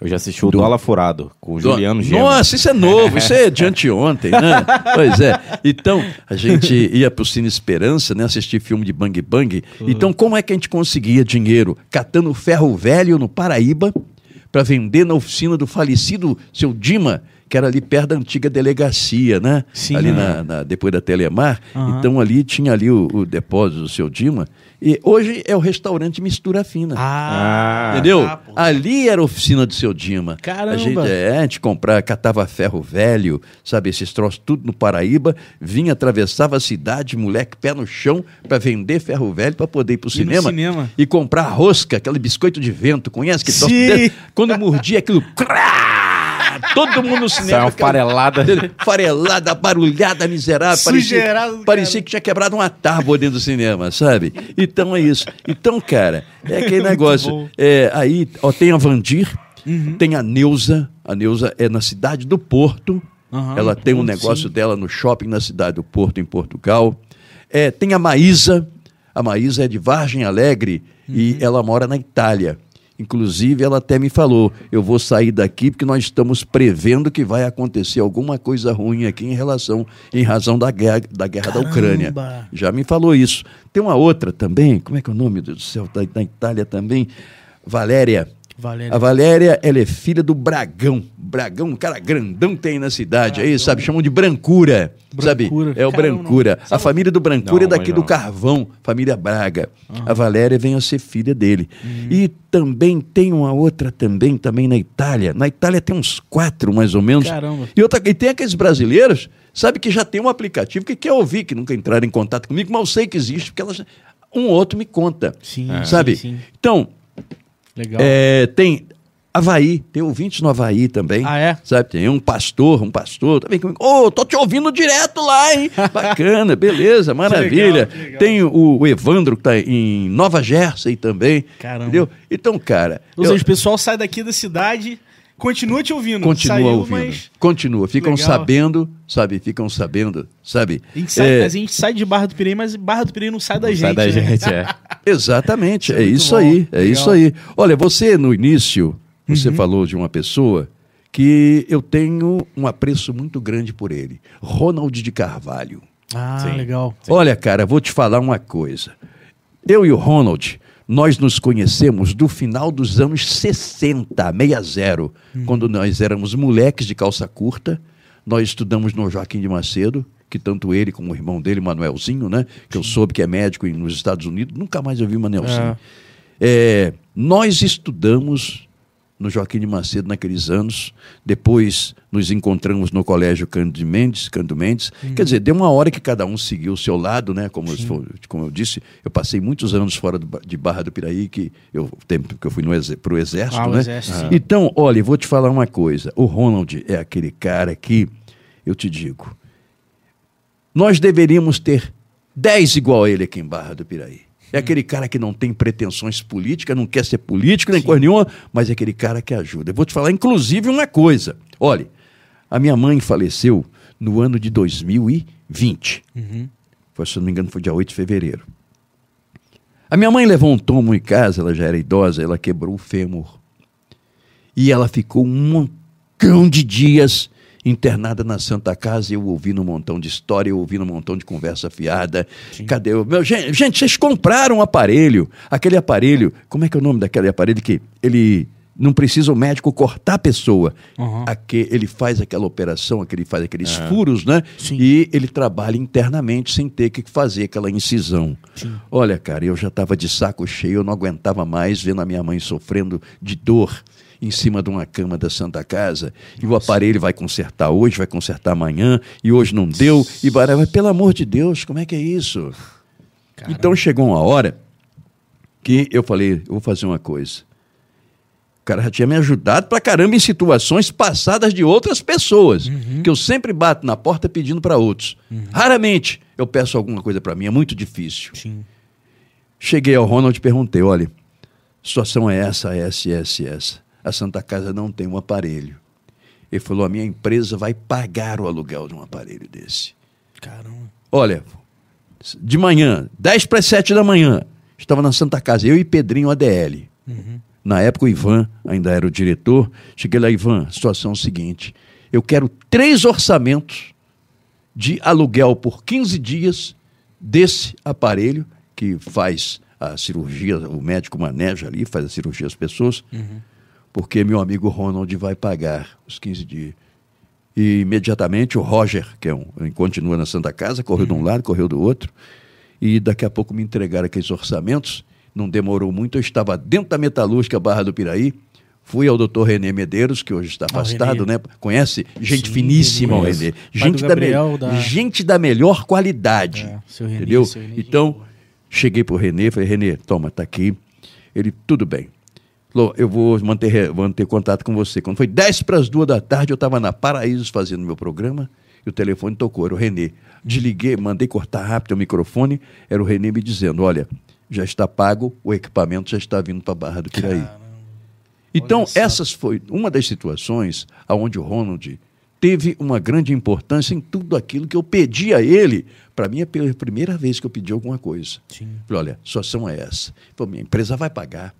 Eu já assisti o Do- Dólar Furado, com o Juliano Gema. nossa, isso é novo, isso é de anteontem, né? Pois é. Então, a gente ia pro Cine Esperança, né? Assistir filme de Bang Bang. Então, como é que a gente conseguia dinheiro? Catando ferro velho no Paraíba para vender na oficina do falecido seu Dima, que era ali perto da antiga delegacia, né? Sim. ali Ah. na, na- depois da Telemar. Aham. Então, ali tinha ali o, o depósito do seu Dima. E hoje é o restaurante Mistura Fina. Ah, Entendeu? tá, pô. Ali era a oficina do seu Dima. Caramba. A gente, é, a gente comprava, catava ferro velho, sabe, esses troços tudo no Paraíba, vinha, atravessava a cidade, moleque, pé no chão, para vender ferro velho, para poder ir pro no cinema, cinema. e comprar rosca, aquele biscoito de vento, conhece? Que troço Sim. desse? Quando mordia aquilo, crá, todo mundo no é cinema. uma aquela- farelada. Farelada, barulhada, miserável. Parecia, parecia que tinha quebrado uma tábua dentro do cinema, sabe? Então é isso. Então, cara, é aquele negócio. É, aí, ó, tem a Vandir, Uhum. tem a Neuza. A Neuza é na cidade do Porto. Aham, Ela tem um negócio sim. dela no shopping na cidade do Porto, em Portugal. É, tem a Maísa. A Maísa é de Vargem Alegre Uhum. e ela mora na Itália. Inclusive, ela até me falou: eu vou sair daqui porque nós estamos prevendo que vai acontecer alguma coisa ruim aqui em relação, em razão da guerra da, guerra da Ucrânia. Já me falou isso. Tem uma outra também, como é que é o nome do céu, da, da Itália também? Valéria. Valéria. A Valéria, ela é filha do Bragão. Bragão, um cara grandão tem na cidade aí, sabe? Chamam de Brancura. Sabe? Brancura. É o Caramba, Brancura. não. A família do Brancura Não, é daqui do. Carvão, família Braga. A Valéria vem a ser filha dele. E também tem uma outra também, também na Itália. Na Itália tem uns quatro, mais ou menos. Caramba. E, outra, e tem aqueles brasileiros, sabe, que já tem um aplicativo que quer ouvir, que nunca entraram em contato comigo, mas eu sei que existe, porque elas, um ou outro me conta. Sim, sabe? sim, sim. Então, Legal. é, tem Havaí, tem ouvintes no Havaí também. Ah, é? Sabe, tem um pastor, um pastor, tá comigo. Ô, tô te ouvindo direto lá, hein? Bacana, beleza, maravilha. legal, legal. Tem o, o Evandro, que tá em Nova Jersey também. Caramba. Entendeu? Então, cara. Ou eu- seja, o pessoal sai daqui da cidade, continua te ouvindo. Continua Saiu, ouvindo. mas Continua. Ficam Legal. sabendo, sabe? Ficam sabendo, sabe? a gente, sai, É, a gente sai de Barra do Pirei, mas Barra do Pirei não sai da gente. Sai da né? gente, é. Exatamente, Isso é é isso bom. aí, é Legal. isso aí. Olha, você no início, você falou de uma pessoa que eu tenho um apreço muito grande por ele, Ronald de Carvalho. Ah, Sim. legal. Olha, cara, vou te falar uma coisa. Eu e o Ronald, nós nos conhecemos do final dos anos 60, 60, quando nós éramos moleques de calça curta. Nós estudamos no Joaquim de Macedo, que tanto ele como o irmão dele, Manuelzinho, né? Que eu soube que é médico nos Estados Unidos, nunca mais eu vi Manuelzinho. É, nós estudamos no Joaquim de Macedo naqueles anos. Depois nos encontramos no Colégio Cândido Mendes, Cândido Mendes. Quer dizer, deu uma hora que cada um seguiu o seu lado, né? Como, eu, como eu disse, eu passei muitos anos fora do de Barra do Piraí, que eu tempo que eu fui para o Exército, Ah, o né? Exército, sim. Então, olha, vou te falar uma coisa. O Ronald é aquele cara que, eu te digo, nós deveríamos ter 10 igual a ele aqui em Barra do Piraí. É aquele cara que não tem pretensões políticas, não quer ser político nem coisa nenhuma, mas é aquele cara que ajuda. Eu vou te falar, inclusive, uma coisa. Olha, A minha mãe faleceu no ano de 2020. Uhum. Foi, se não me engano, foi dia 8 de fevereiro. A minha mãe levou um tomo em casa, ela já era idosa, ela quebrou o fêmur. E ela ficou um montão de dias internada na Santa Casa, eu ouvindo um montão de história, eu ouvindo um montão de conversa fiada. Sim. Cadê o meu gente, gente, vocês compraram um aparelho, aquele aparelho, como é que é o nome daquele aparelho que ele não precisa o médico cortar a pessoa. Uhum. Ele faz aquela operação, aquele faz aqueles furos, né? Sim. E ele trabalha internamente sem ter que fazer aquela incisão. Sim. Olha, cara, eu já estava de saco cheio, eu não aguentava mais vendo a minha mãe sofrendo de dor em cima de uma cama da Santa Casa. E o aparelho vai consertar hoje, vai consertar amanhã, e hoje não deu. E bara- mas, pelo amor de Deus, como é que é isso? Caramba. Então chegou uma hora que eu falei, eu vou fazer uma coisa. O cara já tinha me ajudado pra caramba em situações passadas de outras pessoas, que eu sempre bato na porta pedindo para outros. Raramente eu peço alguma coisa para mim, é muito difícil. Sim. Cheguei ao Ronald e perguntei, olha, situação é essa, essa, essa, essa. A Santa Casa não tem um aparelho. Ele falou, a minha empresa vai pagar o aluguel de um aparelho desse. Caramba. Olha, de manhã, 10 para 7 da manhã, estava na Santa Casa, eu e Pedrinho ADL. Uhum. Na época o Ivan ainda era o diretor. Cheguei lá, Ivan, situação é seguinte: eu quero três orçamentos de aluguel por 15 dias desse aparelho que faz a cirurgia, o médico maneja ali, faz a cirurgia às pessoas, porque meu amigo Ronald vai pagar os 15 dias. E imediatamente o Roger, que é um, continua na Santa Casa, correu de um lado, correu do outro, e daqui a pouco me entregaram aqueles orçamentos. Não demorou muito, eu estava dentro da metalúrgica Barra do Piraí, fui ao doutor Renê Medeiros, que hoje está Ah, o afastado, Renê. né? Conhece? Gente Sim, finíssima, o Renê. Gente do da, me- Gabriel, da- gente da melhor qualidade. É, seu Renê, entendeu? seu Renê, então, cheguei pro Renê, falei, Renê, toma, tá aqui. Ele, tudo bem. Falou, eu vou manter, manter contato com você. Quando foi 10 para as duas da tarde, eu estava na Paraísos fazendo meu programa e o telefone tocou, era o Renê. Desliguei, mandei cortar rápido o microfone, era o Renê me dizendo, olha, já está pago, o equipamento já está vindo para a Barra do Piraí. Caramba. Então, essas foi uma das situações onde o Ronald teve uma grande importância em tudo aquilo que eu pedi a ele. Para mim, é pela primeira vez que eu pedi alguma coisa. Sim. Falei, olha, a situação é essa. Falou, minha empresa vai pagar.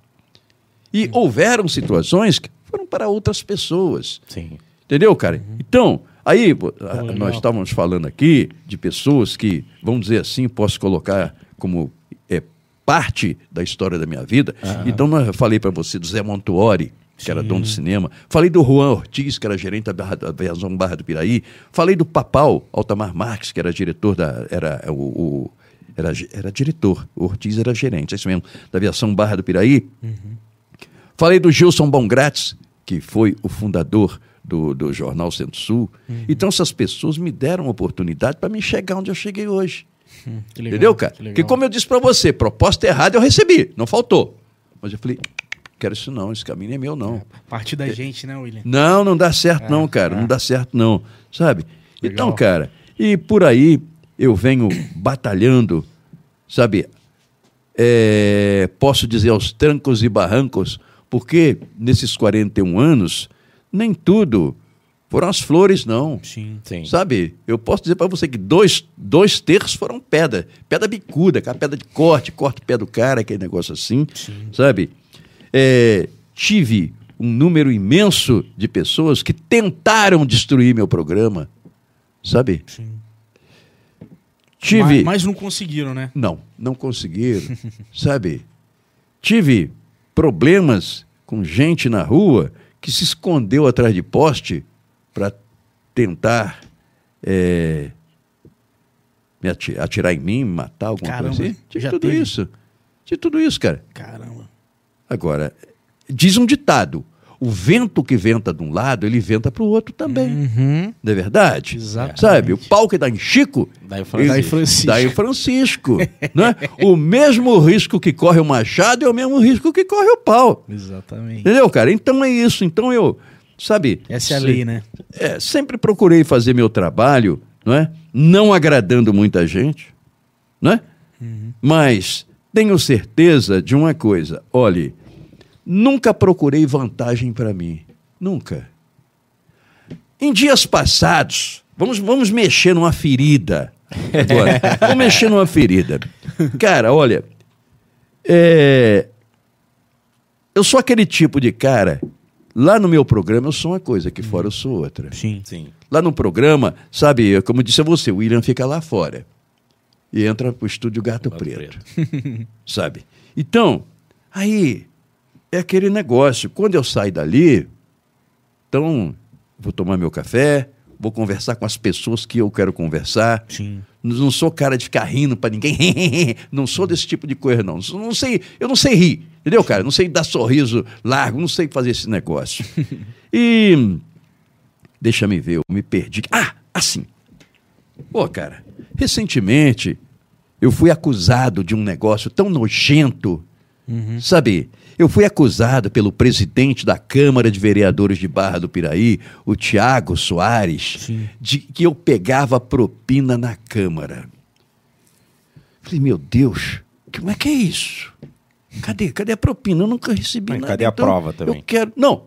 E houveram situações que foram para outras pessoas. Sim. Entendeu, cara? Então, aí pô, legal. nós estávamos falando aqui de pessoas que, vamos dizer assim, posso colocar como é, parte da história da minha vida. Então, eu falei para você do Zé Montuori, que era Sim. dono do cinema. Falei do Juan Ortiz, que era gerente da Barra, da aviação Barra do Piraí. Falei do Papal Altamar Marques, que era diretor da. Era o. o- era, era diretor, o Ortiz era gerente, é isso mesmo, da aviação Barra do Piraí. Falei do Gilson Bongratz, que foi o fundador do, do jornal Centro-Sul. Uhum. Então, essas pessoas me deram oportunidade para me chegar onde eu cheguei hoje. Hum, legal, Entendeu, cara? que como eu disse para você, proposta errada eu recebi, não faltou. Mas eu falei, quero isso não, esse caminho é meu, não. Parte da gente, né, William? Não, não dá certo, É, não, cara. é. Não dá certo, não. Sabe? Legal. Então, cara, e por aí eu venho batalhando, sabe? É, posso dizer aos trancos e barrancos, porque nesses 41 anos, nem tudo foram as flores, não. Sim. Sim. Sabe? Eu posso dizer para você que dois, dois terços foram pedra. Pedra bicuda, aquela pedra de corte, corte o pé do cara, aquele negócio assim. Sim. Sabe? É, tive um número imenso de pessoas que tentaram destruir meu programa. Sabe? Sim. Tive. Mas, mas não conseguiram, né? Não, não conseguiram. sabe? Tive problemas com gente na rua que se escondeu atrás de poste para tentar é, me ati- atirar em mim, me matar, alguma Caramba, coisa assim. Já tudo teve? isso. Tive tudo isso, cara. Caramba. Agora, diz um ditado: o vento que venta de um lado, ele venta para o outro também. Uhum. Não é verdade? Exatamente. Sabe? O pau que dá em Chico, Daí ele- Daí Francisco. Daí Francisco. né? O mesmo risco que corre o machado é o mesmo risco que corre o pau. Exatamente. Entendeu, cara? Então é isso. Então eu, sabe? Essa é a se- lei, né? é, sempre procurei fazer meu trabalho, não é? Não agradando muita gente, né? Mas tenho certeza de uma coisa. Olhe, nunca procurei vantagem para mim. Nunca. Em dias passados, vamos, vamos mexer numa ferida. Agora, vamos mexer numa ferida. Cara, olha, é, eu sou aquele tipo de cara. Lá no meu programa eu sou uma coisa, aqui fora eu sou outra. Sim. Sim. Lá no programa, sabe, como disse a você, o William fica lá fora. E entra pro estúdio Gato, Gato Preto. sabe? Então, aí é aquele negócio. Quando eu saio dali, então vou tomar meu café, vou conversar com as pessoas que eu quero conversar. Sim. Não sou cara de ficar rindo para ninguém. não sou desse tipo de coisa, não. Não sei, eu não sei rir, entendeu, cara? Não sei dar sorriso largo, não sei fazer esse negócio. e deixa me ver, eu me perdi. Ah, assim. Pô, cara, recentemente eu fui acusado de um negócio tão nojento, sabe? Eu fui acusado pelo presidente da Câmara de Vereadores de Barra do Piraí, o Tiago Soares, Sim. de que eu pegava propina na Câmara. Falei, meu Deus, como é que é isso? Cadê? Cadê a propina? Eu nunca recebi Mas nada. cadê a então prova também? Eu quero. Não,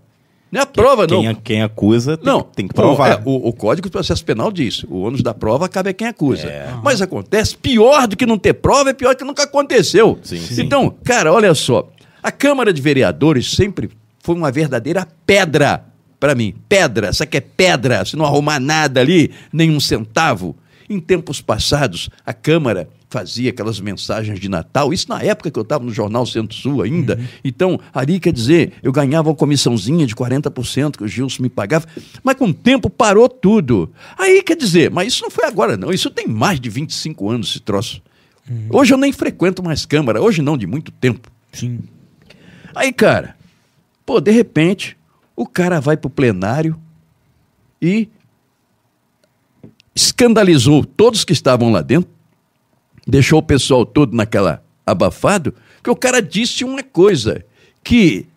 não é a prova, não. Quem, quem acusa tem, Não, tem que provar. é, o, o Código de Processo Penal diz: o ônus da prova cabe a quem acusa. É. Mas acontece, pior do que não ter prova é pior que nunca aconteceu. Sim, sim. Então, cara, olha só. A Câmara de Vereadores sempre foi uma verdadeira pedra para mim. Pedra, essa aqui é pedra. Se não arrumar nada ali, nem um centavo. Em tempos passados, a Câmara fazia aquelas mensagens de Natal, isso na época que eu estava no Jornal Centro-Sul ainda. Então, ali, quer dizer, eu ganhava uma comissãozinha de 40% que o Gilson me pagava, mas com o tempo parou tudo. Aí, quer dizer, mas isso não foi agora, não. Isso tem mais de 25 anos, esse troço. Hoje eu nem frequento mais Câmara, hoje não, de muito tempo. Sim. Aí, cara, pô, de repente, o cara vai pro plenário e escandalizou todos que estavam lá dentro, deixou o pessoal todo naquela abafado, que o cara disse uma coisa, que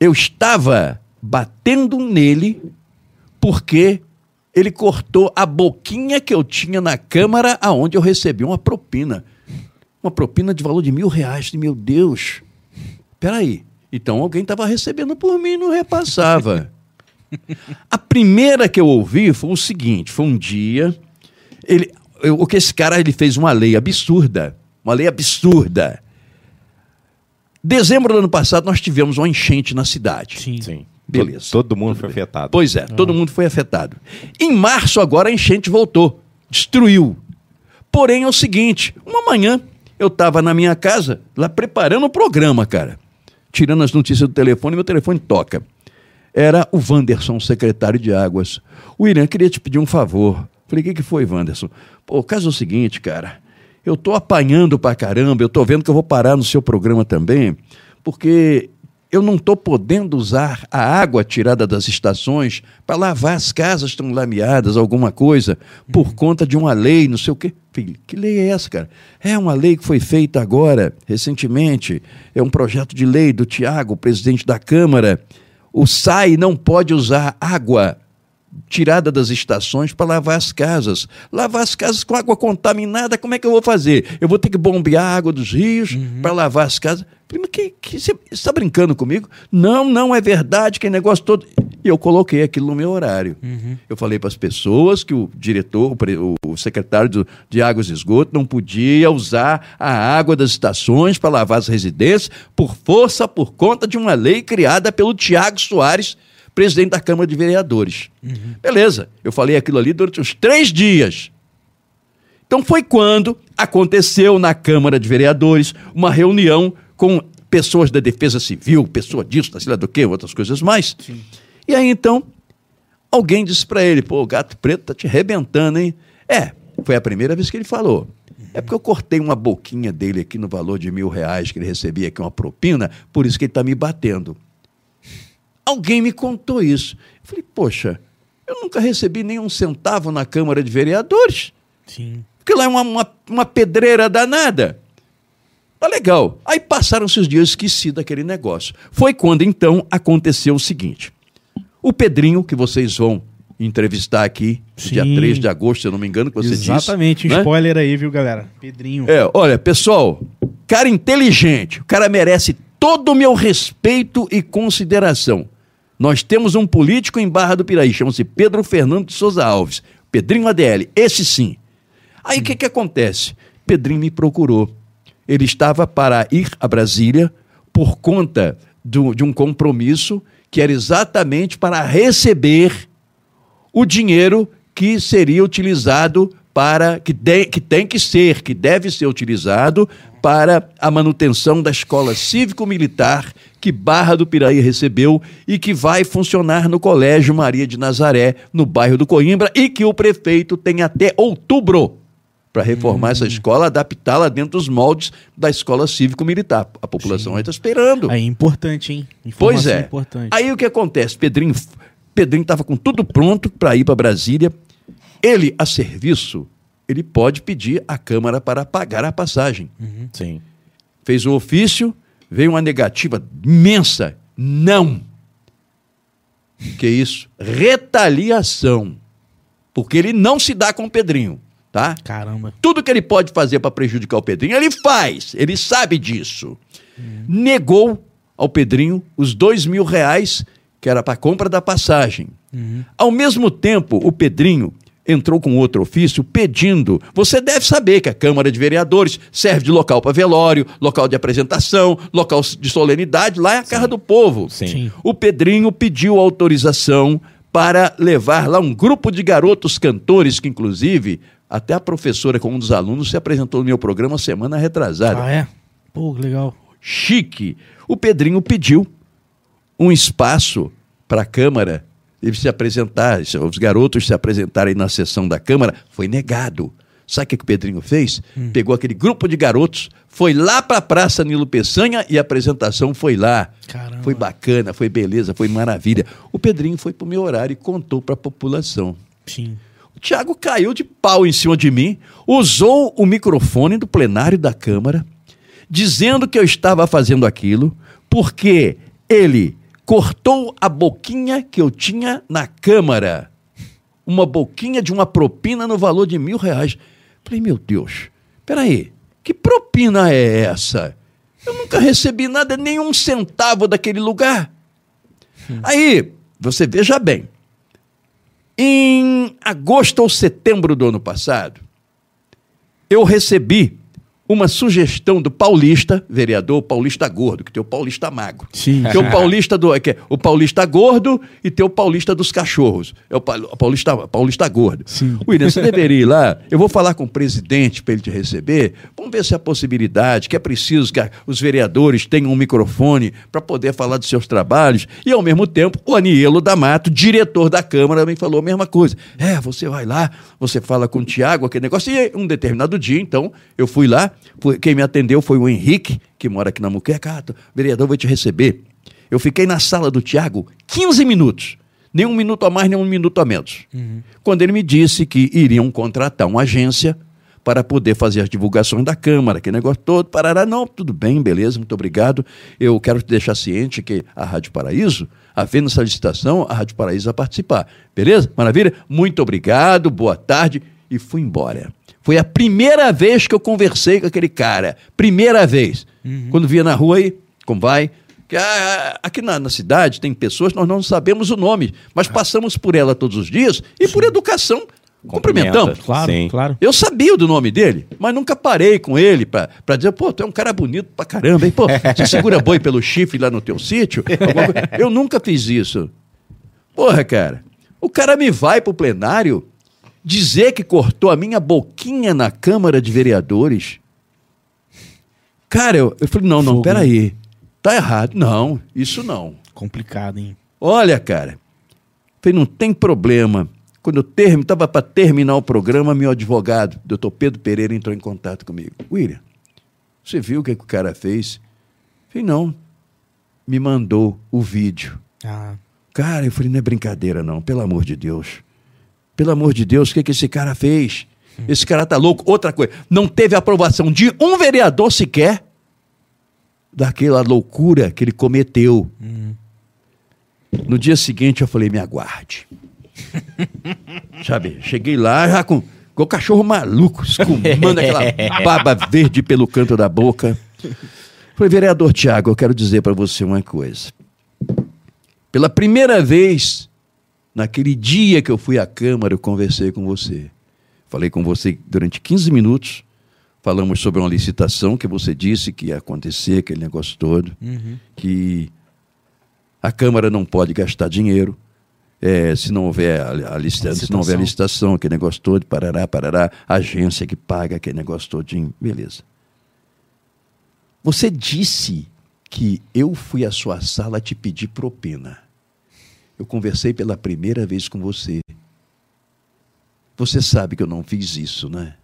eu estava batendo nele porque ele cortou a boquinha que eu tinha na Câmara aonde eu recebi uma propina. Uma propina de valor de mil reais. Meu Deus. Peraí. Então alguém estava recebendo por mim e não repassava. A primeira que eu ouvi foi o seguinte: foi um dia. Ele, eu- o que esse cara ele fez uma lei absurda. Uma lei absurda. Dezembro do ano passado, nós tivemos uma enchente na cidade. Sim. Sim. Beleza. Todo, todo mundo foi afetado. Pois é, todo mundo foi afetado. Em março, agora, a enchente voltou, destruiu. Porém, é o seguinte: uma manhã eu estava na minha casa, lá preparando o programa, cara. Tirando as notícias do telefone, meu telefone toca. Era o Wanderson, secretário de Águas. O Irã queria te pedir um favor. Falei, o que, que foi, Wanderson? Pô, o caso é o seguinte, cara. Eu tô apanhando pra caramba, eu tô vendo que eu vou parar no seu programa também, porque eu não tô podendo usar a água tirada das estações para lavar as casas estão lameadas, alguma coisa, por conta de uma lei, não sei o quê. Filho, que lei é essa, cara? É uma lei que foi feita agora, recentemente. É um projeto de lei do Tiago, presidente da Câmara. O SAI não pode usar água tirada das estações para lavar as casas. Lavar as casas com água contaminada, como é que eu vou fazer? Eu vou ter que bombear a água dos rios para lavar as casas. Prima, que, que, você está brincando comigo? Não, não é verdade, que negócio todo. E eu coloquei aquilo no meu horário. Eu falei para as pessoas que o diretor, o secretário do- de Águas e Esgoto não podia usar a água das estações para lavar as residências por força, por conta de uma lei criada pelo Tiago Soares, presidente da Câmara de Vereadores. Beleza, eu falei aquilo ali durante uns três dias. Então foi quando aconteceu na Câmara de Vereadores uma reunião com pessoas da Defesa Civil, pessoa disso, da sei do que, outras coisas mais. E aí então, alguém disse para ele: pô, o gato preto tá te arrebentando, hein? É, foi a primeira vez que ele falou. É porque eu cortei uma boquinha dele aqui no valor de mil reais que ele recebia aqui, uma propina, por isso que ele está me batendo. Alguém me contou isso. Eu falei, poxa, eu nunca recebi nenhum centavo na Câmara de Vereadores. Sim. Porque lá é uma, uma, uma pedreira danada. Tá legal. Aí passaram-se os dias, esqueci daquele negócio. Foi quando então aconteceu o seguinte: o Pedrinho, que vocês vão entrevistar aqui, no dia Sim. 3 de agosto, se eu não me engano, que você disse. Exatamente, um né? spoiler aí, viu, galera? Pedrinho. É, olha, pessoal, cara inteligente, o cara merece todo o meu respeito e consideração. Nós temos um político em Barra do Piraí, chama-se Pedro Fernando de Souza Alves. Pedrinho ADL, esse sim. Aí o que, que acontece? Pedrinho me procurou. Ele estava para ir a Brasília por conta do, de um compromisso que era exatamente para receber o dinheiro que seria utilizado para que, de, que tem que ser, que deve ser utilizado para a manutenção da escola cívico-militar que Barra do Piraí recebeu e que vai funcionar no Colégio Maria de Nazaré, no bairro do Coimbra, e que o prefeito tem até outubro para reformar hum. essa escola, adaptá-la dentro dos moldes da escola cívico-militar. A população está esperando. É importante, hein? Informação pois é. Importante. Aí o que acontece? Pedrinho Pedrinho estava com tudo pronto para ir para Brasília. Ele, a serviço, ele pode pedir à Câmara para pagar a passagem. Uhum. Sim. Fez o ofício, veio uma negativa imensa. Não. Que isso? Retaliação. Porque ele não se dá com o Pedrinho tá? Caramba. Tudo que ele pode fazer para prejudicar o Pedrinho, ele faz. Ele sabe disso. Hum. Negou ao Pedrinho os dois mil reais que era para compra da passagem. Uhum. Ao mesmo tempo, o Pedrinho entrou com outro ofício pedindo. Você deve saber que a Câmara de Vereadores serve de local para velório, local de apresentação, local de solenidade, lá é a Casa do Povo. Sim. Sim. O Pedrinho pediu autorização para levar lá um grupo de garotos cantores que, inclusive, até a professora, com um dos alunos, se apresentou no meu programa semana retrasada. Ah, é? Pô, legal. Chique. O Pedrinho pediu um espaço para a Câmara ele se apresentar, os garotos se apresentarem na sessão da Câmara, foi negado. Sabe o que, que o Pedrinho fez? Hum. Pegou aquele grupo de garotos, foi lá para a Praça Nilo Peçanha e a apresentação foi lá. Caramba. Foi bacana, foi beleza, foi maravilha. O Pedrinho foi para o meu horário e contou para a população. Sim. O Tiago caiu de pau em cima de mim, usou o microfone do plenário da Câmara, dizendo que eu estava fazendo aquilo, porque ele cortou a boquinha que eu tinha na Câmara. Uma boquinha de uma propina no valor de mil reais. Falei, meu Deus, peraí, que propina é essa? Eu nunca recebi nada, nem um centavo daquele lugar. Hum. Aí, você veja bem, em agosto ou setembro do ano passado, eu recebi uma sugestão do paulista, vereador Paulista Gordo, que tem o Paulista Magro. Sim. Tem o Paulista do, que é o Paulista Gordo e tem o Paulista dos Cachorros. É o Paulista, Paulista Gordo. Sim. William, você deveria ir lá. Eu vou falar com o presidente para ele te receber. Vamos ver se há possibilidade, que é preciso que os vereadores tenham um microfone para poder falar dos seus trabalhos. E, ao mesmo tempo, o Anielo D'Amato, diretor da Câmara, também falou a mesma coisa. É, você vai lá, você fala com o Tiago, aquele negócio. E um determinado dia, então, eu fui lá quem me atendeu foi o Henrique, que mora aqui na Muqueca. Ah, vereador, vou te receber. Eu fiquei na sala do Tiago 15 minutos. Nem um minuto a mais, nem um minuto a menos. Uhum. Quando ele me disse que iriam contratar uma agência para poder fazer as divulgações da Câmara, que negócio todo, parará. Não, tudo bem, beleza, muito obrigado. Eu quero te deixar ciente que a Rádio Paraíso, havendo essa licitação, a Rádio Paraíso vai participar. Beleza? Maravilha? Muito obrigado, boa tarde. E fui embora. Foi a primeira vez que eu conversei com aquele cara. Primeira vez. Uhum. Quando via na rua aí, como vai? Que, ah, aqui na, na, cidade tem pessoas nós não sabemos o nome, mas passamos por ela todos os dias e Sim. por educação cumprimentamos. Claro, Sim. claro. Eu sabia do nome dele, mas nunca parei com ele para dizer, pô, tu é um cara bonito pra caramba, hein? Pô, você segura boi pelo chifre lá no teu sítio? Eu nunca fiz isso. Porra, cara, o cara me vai pro plenário dizer que cortou a minha boquinha na Câmara de Vereadores. Cara, eu, eu falei, não, não, Fogo. peraí. Tá errado. Não, isso não. Complicado, hein? Olha, cara. Falei, não tem problema. Quando eu term... estava para terminar o programa, meu advogado, doutor Pedro Pereira, entrou em contato comigo. William, você viu o que, que o cara fez? Falei, não. Me mandou o vídeo. Ah. Cara, eu falei, não é brincadeira, não, pelo amor de Deus. Pelo amor de Deus, o que, que esse cara fez? Esse cara tá louco. Outra coisa, não teve aprovação de um vereador sequer daquela loucura que ele cometeu. Uhum. No dia seguinte eu falei, me aguarde. Sabe, cheguei lá já com, com o cachorro maluco, escumando aquela baba verde pelo canto da boca. Falei, vereador Tiago, eu quero dizer para você uma coisa. Pela primeira vez, naquele dia que eu fui à Câmara, eu conversei com você. Falei com você durante 15 minutos. Falamos sobre uma licitação que você disse que ia acontecer, aquele negócio todo. Uhum. Que a Câmara não pode gastar dinheiro. é, se não houver a, a licitação, se não houver a licitação, aquele negócio todo, parará, parará, a agência que paga aquele negócio todinho, beleza. Você disse que eu fui à sua sala te pedir propina. Eu conversei pela primeira vez com você. Você sabe que eu não fiz isso, né?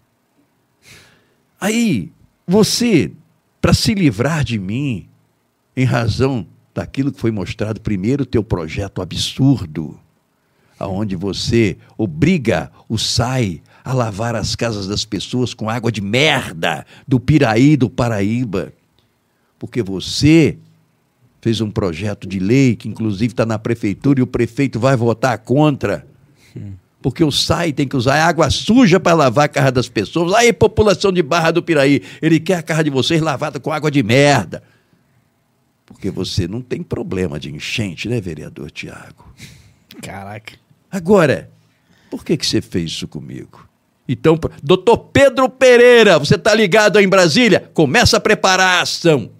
Aí, você, para se livrar de mim, em razão daquilo que foi mostrado primeiro, teu projeto absurdo, aonde você obriga o SAI a lavar as casas das pessoas com água de merda do Piraí, do Paraíba, porque você fez um projeto de lei que inclusive está na prefeitura e o prefeito vai votar contra. Porque o SAI tem que usar água suja para lavar a casa das pessoas. Aí, população de Barra do Piraí, ele quer a casa de vocês lavada com água de merda. Porque você não tem problema de enchente, né, vereador Tiago? Caraca. Agora, por que, que você fez isso comigo? Então, doutor Pedro Pereira, você está ligado aí em Brasília? Começa a preparar a ação.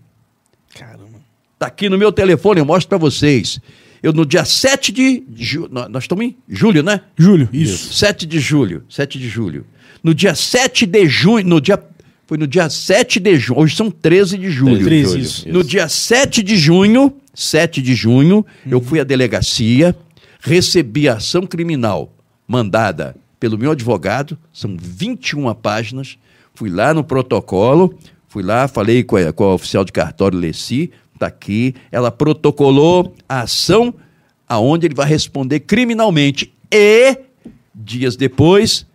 Está aqui no meu telefone, eu mostro para vocês. Eu, no dia 7 de julho, nós estamos em julho, né? Júlio, isso. 7 de julho, 7 de julho. No dia 7 de junho, no dia foi no dia 7 de junho, hoje são 13 de julho. 13, isso. No dia 7 de junho, 7 de junho, eu fui à delegacia, recebi a ação criminal mandada pelo meu advogado, são 21 páginas, fui lá no protocolo, fui lá, falei com a, com a oficial de cartório Leci, está aqui, ela protocolou a ação aonde ele vai responder criminalmente e, dias depois,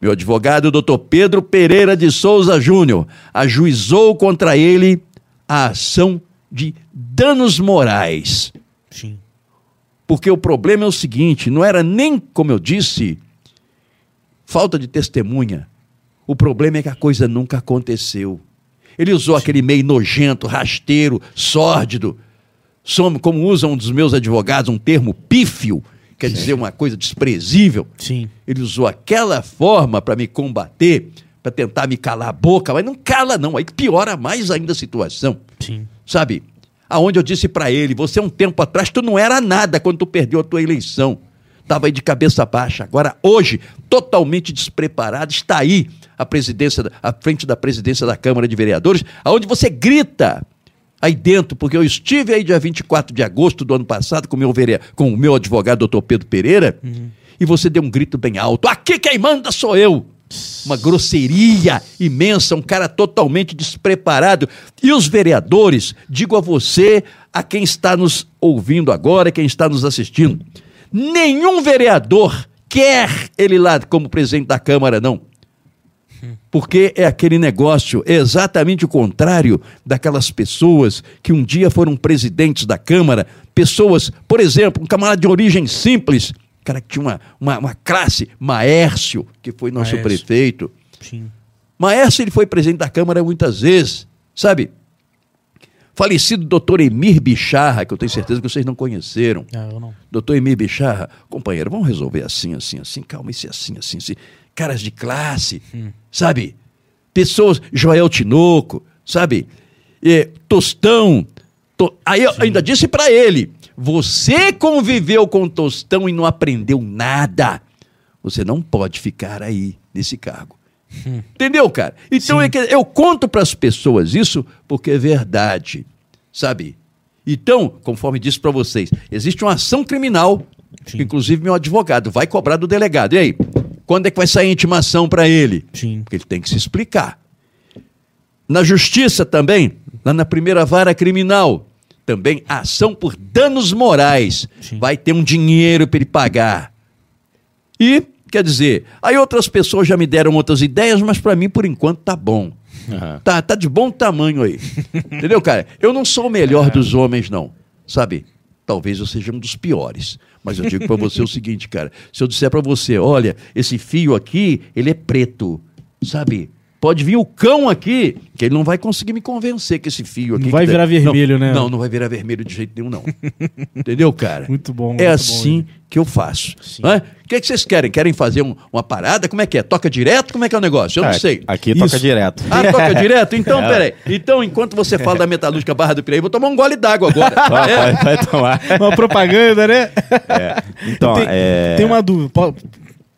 meu advogado, doutor Pedro Pereira de Souza Júnior, ajuizou contra ele a ação de danos morais. Sim. Porque o problema é o seguinte: não era nem, como eu disse, falta de testemunha. O problema é que a coisa nunca aconteceu. Ele usou aquele meio nojento, rasteiro, sórdido, como usa um dos meus advogados, um termo pífio, quer dizer uma coisa desprezível. Sim. Ele usou aquela forma para me combater, para tentar me calar a boca, mas não cala não, aí piora mais ainda a situação Sim. sabe? Aonde eu disse para ele, você um tempo atrás tu não era nada quando tu perdeu a tua eleição. Estava aí de cabeça baixa. Agora hoje, totalmente despreparado, está aí a presidência, à frente da presidência da Câmara de Vereadores, aonde você grita aí dentro, porque eu estive aí dia 24 de agosto do ano passado com meu, vere... com o meu advogado, doutor Pedro Pereira, e você deu um grito bem alto. Aqui quem manda sou eu. Uma grosseria imensa, um cara totalmente despreparado. E os vereadores, digo a você, a quem está nos ouvindo agora, quem está nos assistindo, nenhum vereador quer ele lá como presidente da Câmara, não. Porque é aquele negócio exatamente o contrário daquelas pessoas que um dia foram presidentes da Câmara, pessoas, por exemplo, um camarada de origem simples, cara que tinha uma, uma, uma classe, Maércio, que foi nosso Maércio. prefeito. Sim. Maércio ele foi presidente da Câmara muitas vezes, sabe? Falecido doutor Emir Bicharra, que eu tenho certeza que vocês não conheceram. Ah, eu não. Doutor Emir Bicharra, companheiro, vamos resolver assim, assim, assim, calma, isso é assim, assim, assim. Caras de classe, sabe? Pessoas, Joel Tinoco, sabe? É, Tostão. To- Aí eu ainda disse para ele: você conviveu com Tostão e não aprendeu nada. Você não pode ficar aí nesse cargo. Entendeu, cara? Então é que eu conto para as pessoas isso porque é verdade, sabe? Então, conforme disse para vocês, existe uma ação criminal, Sim. inclusive meu advogado vai cobrar do delegado. E aí, quando é que vai sair a intimação para ele? Sim. Porque ele tem que se explicar. Na justiça também, lá na primeira vara criminal, também ação por danos morais. Sim. Vai ter um dinheiro para ele pagar. E, quer dizer, aí outras pessoas já me deram outras ideias, mas para mim, por enquanto, tá bom. Aham. Tá, tá de bom tamanho aí. Entendeu, cara? Eu não sou o melhor dos homens, não. Sabe? Talvez eu seja um dos piores. Mas eu digo pra você o seguinte, cara. Se eu disser pra você, olha, esse fio aqui, ele é preto. Sabe? Pode vir o cão aqui, que ele não vai conseguir me convencer que esse fio aqui. Não vai virar vermelho, não, né? Não, não vai virar vermelho de jeito nenhum, não. Entendeu, cara? Muito bom. É muito assim bom, que eu faço. Sim. não é? O que, que vocês querem? Querem fazer um- uma parada? Como é que é? Toca direto? Como é que é o negócio? Eu não sei. Aqui toca Isso. direto. Ah, toca direto? Então, É. peraí. Então, enquanto você fala da metalúrgica Barra do Piraí, vou tomar um gole d'água agora. Vai, É. vai, vai tomar. Uma propaganda, né? Então, tem, é... tem uma dúvida.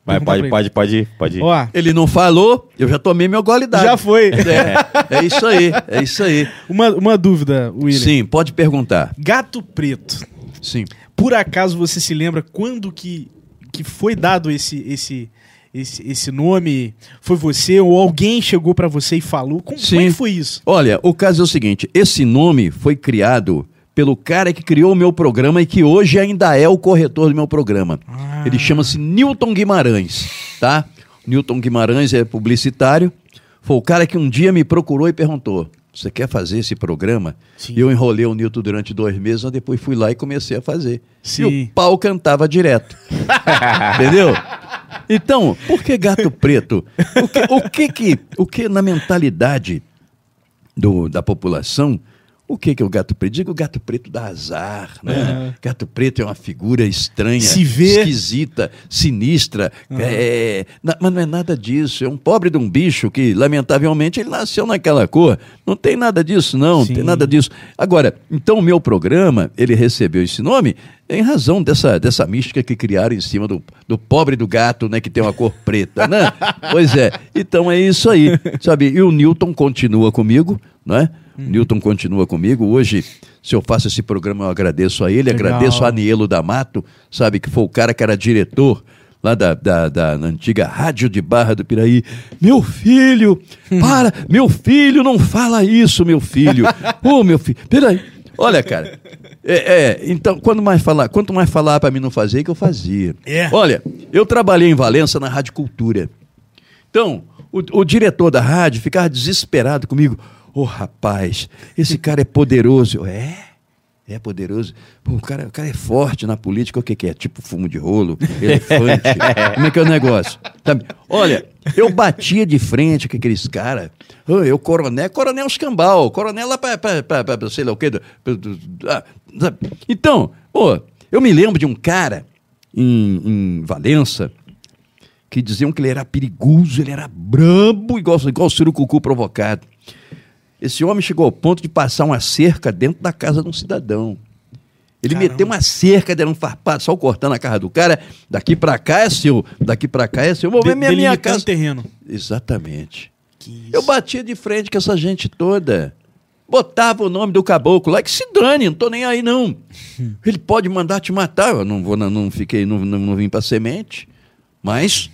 Perguntar pode, pode, pode, pode. ele. Ó, Ele não falou, eu já tomei meu gole d'água. já foi. É, é isso aí, é isso aí. Uma, uma dúvida, William. Sim, pode perguntar. Gato preto. Sim. Por acaso você se lembra quando que, que foi dado esse, esse, esse, esse nome? Foi você ou alguém chegou pra você e falou? Como, como é Sim. que foi isso? Olha, o caso é o seguinte: esse nome foi criado pelo cara que criou o meu programa e que hoje ainda é o corretor do meu programa. Ah. Ele chama-se Newton Guimarães, tá? Newton Guimarães é publicitário. Foi o cara que um dia me procurou e perguntou: Você quer fazer esse programa? Sim. E eu enrolei o Newton durante dois meses, mas depois fui lá e comecei a fazer. Sim. E o pau cantava direto. Entendeu? Então, por que gato preto? O que, o que, que, o que na mentalidade do, da população, o que, que é o gato preto? Digo o gato preto dá azar, né? Gato preto é uma figura estranha, Se vê. esquisita, sinistra. é, na- mas não é nada disso. É um pobre de um bicho que, lamentavelmente, ele nasceu naquela cor. Não tem nada disso, não. Sim. tem nada disso. Agora, então o meu programa, ele recebeu esse nome em razão dessa, dessa mística que criaram em cima do, do pobre do gato, né? Que tem uma cor preta, né? pois é. Então é isso aí, sabe? E o Newton continua comigo, não é? O Newton continua comigo. Hoje, se eu faço esse programa, eu agradeço a ele, Legal. agradeço a Anielo D'Amato, sabe? Que foi o cara que era diretor lá da, da, da na antiga Rádio de Barra do Piraí. Meu filho, para, meu filho, não fala isso, meu filho. Ô, meu filho, peraí. Olha, cara, é, é, então, quando mais falar, quanto mais falar para mim não fazer, que eu fazia. É. Olha, eu trabalhei em Valença na Rádio Cultura. Então, o, o diretor da rádio ficava desesperado comigo. Ô, rapaz, esse cara é poderoso. É? É poderoso. Pô, o, cara, o cara é forte na política. O que, que é? Tipo fumo de rolo, elefante. Como é que é o negócio? Sabe? Olha, eu batia de frente com aqueles caras. Ô, Eu, coronel, coronel escambau, coronel lá pra, pra, pra, pra sei lá o quê. ah? Então, pô, eu me lembro de um cara em, em Valença que diziam que ele era perigoso, ele era brabo, igual, igual o surucucu provocado. Esse homem chegou ao ponto de passar uma cerca dentro da casa de um cidadão. Ele Caramba. meteu uma cerca, deram um farpado, só cortando a casa do cara. Daqui pra cá é seu, daqui pra cá é seu. Eu vou ver minha, minha casa. terreno. Exatamente. Eu batia de frente com essa gente toda. Botava o nome do caboclo lá, que se dane, não tô nem aí não. Ele pode mandar te matar. Eu não vou, não, não fiquei, não, não, não vim pra semente. Mas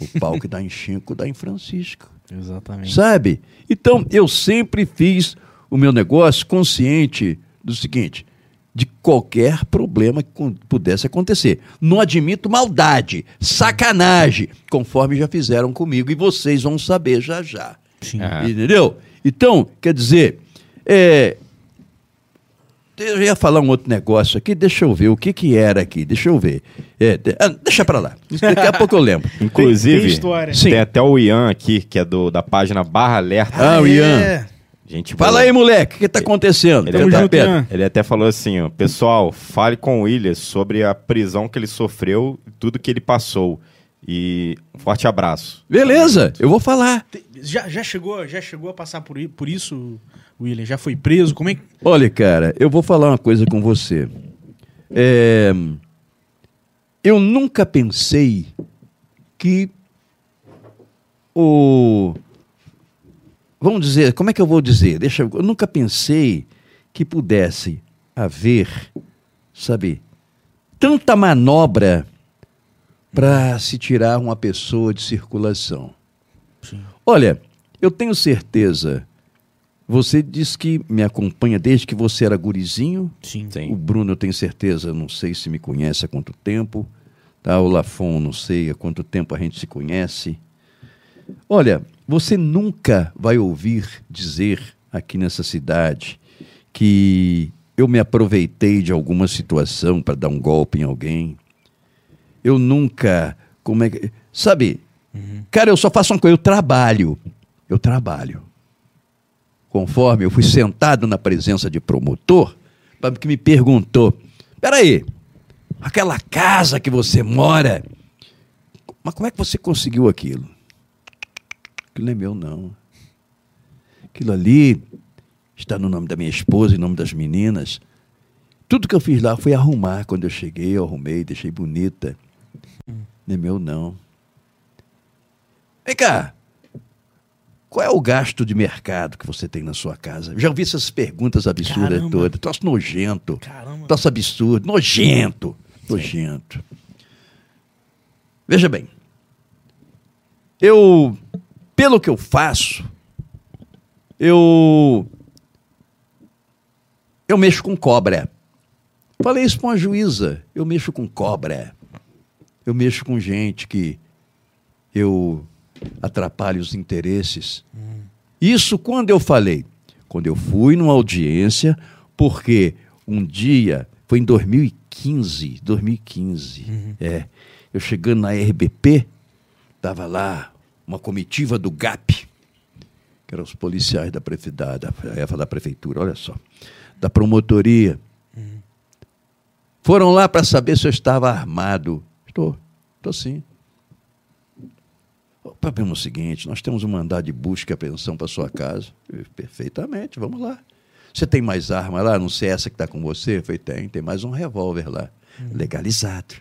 o pau que dá em Chico dá em Francisco. Exatamente. Sabe? Então, eu sempre fiz o meu negócio consciente do seguinte: de qualquer problema que pudesse acontecer. Não admito maldade, sacanagem, conforme já fizeram comigo, e vocês vão saber já já. Sim. Ah. Entendeu? Então, quer dizer, é, eu ia falar um outro negócio aqui, deixa eu ver o que que era aqui, deixa eu ver. É, de- ah, deixa pra lá, daqui a pouco eu lembro. Inclusive, tem história. Sim. tem até o Ian aqui, que é do, da página Barra Alerta. Ah, o Ian. É. Gente Fala aí, moleque, o que tá acontecendo? Ele Tamo Tá junto? Ian. Ele até falou assim, ó, pessoal, fale com o William sobre a prisão que ele sofreu, tudo que ele passou. E um forte abraço. Beleza, eu vou falar. Já, já, chegou, já chegou a passar por, por isso, William? Já foi preso? Como é que. Olha, cara, eu vou falar uma coisa com você. É, eu nunca pensei que o. Vamos dizer, como é que eu vou dizer? Deixa eu, eu nunca pensei que pudesse haver, sabe, tanta manobra para se tirar uma pessoa de circulação. Sim. Olha, eu tenho certeza. Você disse que me acompanha desde que você era gurizinho. Sim. Sim. O Bruno, eu tenho certeza, não sei se me conhece há quanto tempo. Tá? O Lafon, não sei há quanto tempo a gente se conhece. Olha, você nunca vai ouvir dizer aqui nessa cidade que eu me aproveitei de alguma situação para dar um golpe em alguém. Eu nunca. Como é que. Sabe, cara, eu só faço uma coisa, eu trabalho. eu trabalho. Conforme eu fui sentado na presença de promotor, que me perguntou: peraí, aquela casa que você mora, mas como é que você conseguiu aquilo? Aquilo não é meu, não. Aquilo ali está no nome da minha esposa, em nome das meninas. Tudo que eu fiz lá foi arrumar. Quando eu cheguei, eu arrumei, deixei bonita. Não é meu, não. Vem cá. Qual é o gasto de mercado que você tem na sua casa? Já ouvi essas perguntas absurdas Caramba. todas. Troço nojento. Caramba. Troço absurdo. Nojento. Nojento. Veja bem. Eu, pelo que eu faço, eu eu mexo com cobra. Falei isso para uma juíza. Eu mexo com cobra. Eu mexo com gente que eu atrapalho os interesses. Hum. Isso quando eu falei? Quando eu fui numa audiência, porque um dia, foi em 2015, 2015, uhum. é, eu chegando na RBP, estava lá uma comitiva do GAP, que eram os policiais da, da, da, da prefeitura, olha só, da promotoria. Uhum. Foram lá para saber se eu estava armado. Estou, estou sim. O problema é o seguinte: nós temos um mandado de busca e apreensão para sua casa. Perfeitamente, vamos lá. Você tem mais arma lá? Não sei essa que está com você? Eu falei, tem, tem mais um revólver lá. Hum. Legalizado.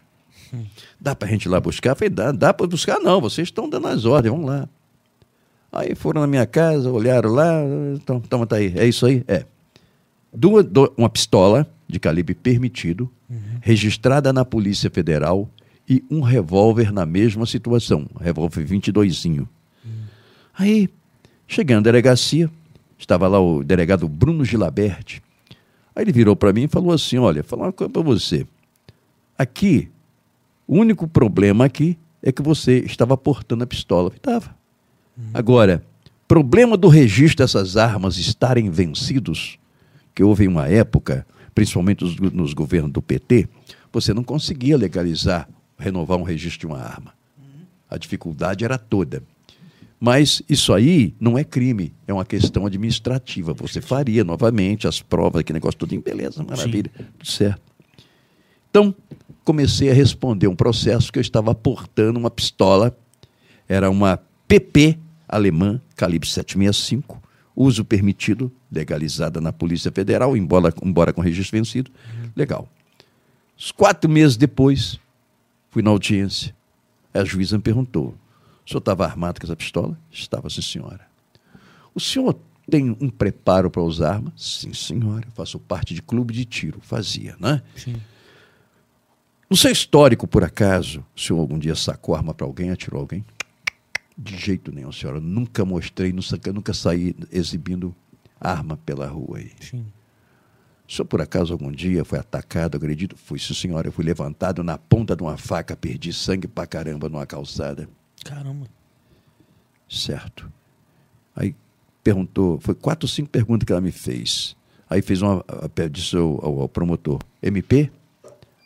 Hum. Dá para a gente ir lá buscar? Eu falei, dá, dá para buscar? Não, vocês estão dando as ordens, vamos lá. Aí foram na minha casa, olharam lá, então, toma, tá aí. É isso aí? É. Duas, uma pistola de calibre permitido, uhum. registrada na Polícia Federal, e um revólver na mesma situação, revólver 22. Hum. Aí, chegando à delegacia, estava lá o delegado Bruno Gilaberti. Aí ele virou para mim e falou assim: Olha, falar uma coisa para você. Aqui, o único problema aqui é que você estava portando a pistola. Estava. Hum. Agora, problema do registro dessas armas estarem vencidos, que houve uma época, principalmente nos governos do PT, você não conseguia legalizar renovar um registro de uma arma. A dificuldade era toda. Mas isso aí não é crime, é uma questão administrativa. Você faria novamente as provas, aquele negócio tudo em beleza, maravilha, Sim. tudo certo. Então, comecei a responder um processo que eu estava portando uma pistola, era uma PP alemã, calibre 765, uso permitido, legalizada na Polícia Federal, embora, embora com registro vencido, legal. Os quatro meses depois, Fui na audiência. A juíza me perguntou: o senhor estava armado com essa pistola? Estava, sim, senhora. O senhor tem um preparo para usar arma? Sim, senhora. Faço parte de clube de tiro. Fazia, né? Sim. No seu histórico, por acaso, o senhor algum dia sacou arma para alguém, atirou alguém? De jeito nenhum, senhora. Nunca mostrei, nunca, nunca saí exibindo arma pela rua aí. Sim. O senhor, por acaso, algum dia foi atacado, agredido? Fui, sim, senhora. Eu fui levantado na ponta de uma faca, perdi sangue pra caramba numa calçada. Caramba. Certo. Aí perguntou, foi quatro ou cinco perguntas que ela me fez. Aí fez uma, disse ao, ao, ao promotor, MP?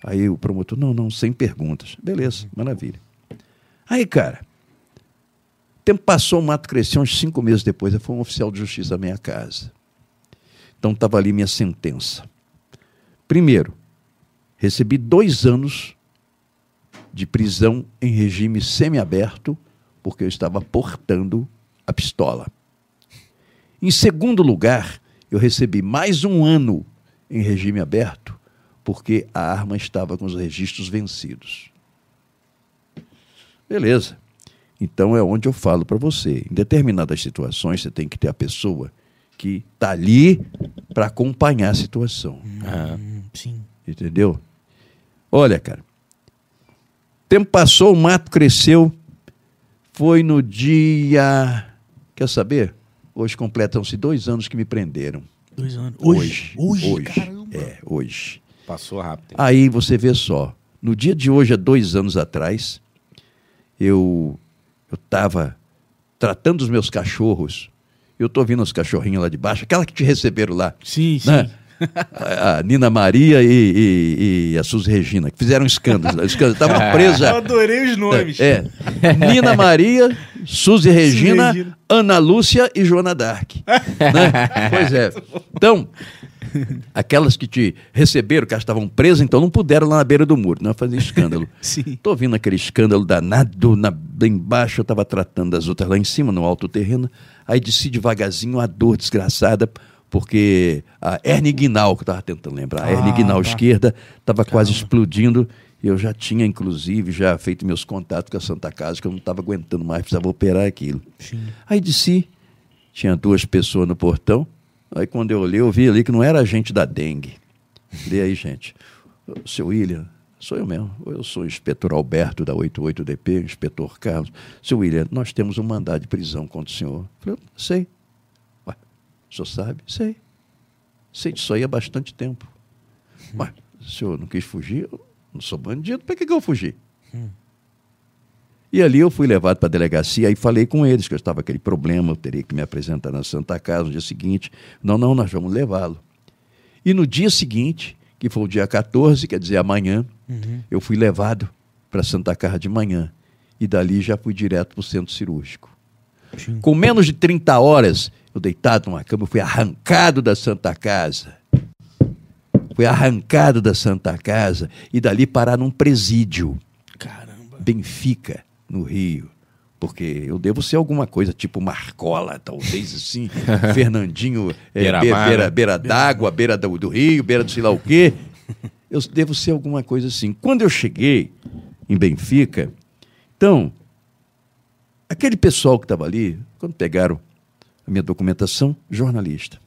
Aí o promotor, não, não, sem perguntas. Beleza, uhum. maravilha. Aí, cara, o tempo passou, o mato cresceu, uns cinco meses depois, foi um oficial de justiça à minha casa. Então estava ali minha sentença. Primeiro, recebi dois anos de prisão em regime semiaberto, porque eu estava portando a pistola. Em segundo lugar, eu recebi mais um ano em regime aberto, porque a arma estava com os registros vencidos. Beleza. Então é onde eu falo para você. Em determinadas situações, você tem que ter a pessoa que está ali para acompanhar a situação. Hum, sim. Entendeu? Olha, cara. O tempo passou, o mato cresceu. Foi no dia. Quer saber? Hoje completam-se dois anos que me prenderam. Dois anos. Hoje. Hoje, hoje. Caramba. É, hoje. Passou rápido. Aí você vê só. No dia de hoje, há dois anos atrás, eu estava tratando os meus cachorros eu estou vendo os cachorrinhos lá de baixo, aquela que te receberam lá. Sim, né? sim. A Nina Maria e, e, e, a Suzy Regina, que fizeram escândalo. Estavam presas. Eu adorei os nomes. É, é. Nina Maria, Suzy Regina, Regina. Ana Lúcia e Joana Dark. né? Pois é. Então, aquelas que te receberam, que elas estavam presas, então não puderam lá na beira do muro, não fazer escândalo. Sim. Tô ouvindo aquele escândalo danado na, lá embaixo, eu estava tratando das outras lá em cima, no alto terreno. Aí desci devagarzinho a dor desgraçada, porque a hernia inguinal, que eu estava tentando lembrar, a hernia Ah, inguinal tá. esquerda estava quase explodindo. E eu já tinha, inclusive, já feito meus contatos com a Santa Casa, que eu não estava aguentando mais, precisava operar aquilo. Sim. Aí desci, tinha duas pessoas no portão. Aí quando eu olhei, eu vi ali que não era gente da dengue. E aí, gente, seu William, sou eu mesmo. Eu sou o inspetor Alberto da 88DP, inspetor Carlos. Seu William, nós temos um mandado de prisão contra o senhor. Falei, sei. Ué, o senhor sabe? Sei. Sei disso aí há bastante tempo. Ué, o senhor não quis fugir? Eu não sou bandido, para que, que eu fugi? E ali eu fui levado para a delegacia e falei com eles que eu estava com aquele problema, eu teria que me apresentar na Santa Casa no dia seguinte. Não, não, nós vamos levá-lo. E no dia seguinte, que foi o dia 14, quer dizer, amanhã, eu fui levado para a Santa Casa de manhã. E dali já fui direto para o centro cirúrgico. Sim. Com menos de 30 horas, eu deitado numa cama, eu fui arrancado da Santa Casa. Fui arrancado da Santa Casa e dali parar num presídio. Caramba. Benfica, no Rio. Porque eu devo ser alguma coisa tipo Marcola, talvez assim, Fernandinho, é, Beira-mar, be- beira, né? beira d'água, beira do, do rio, beira do sei lá o quê. Eu devo ser alguma coisa assim. Quando eu cheguei em Benfica, então, aquele pessoal que estava ali, quando pegaram a minha documentação, jornalista.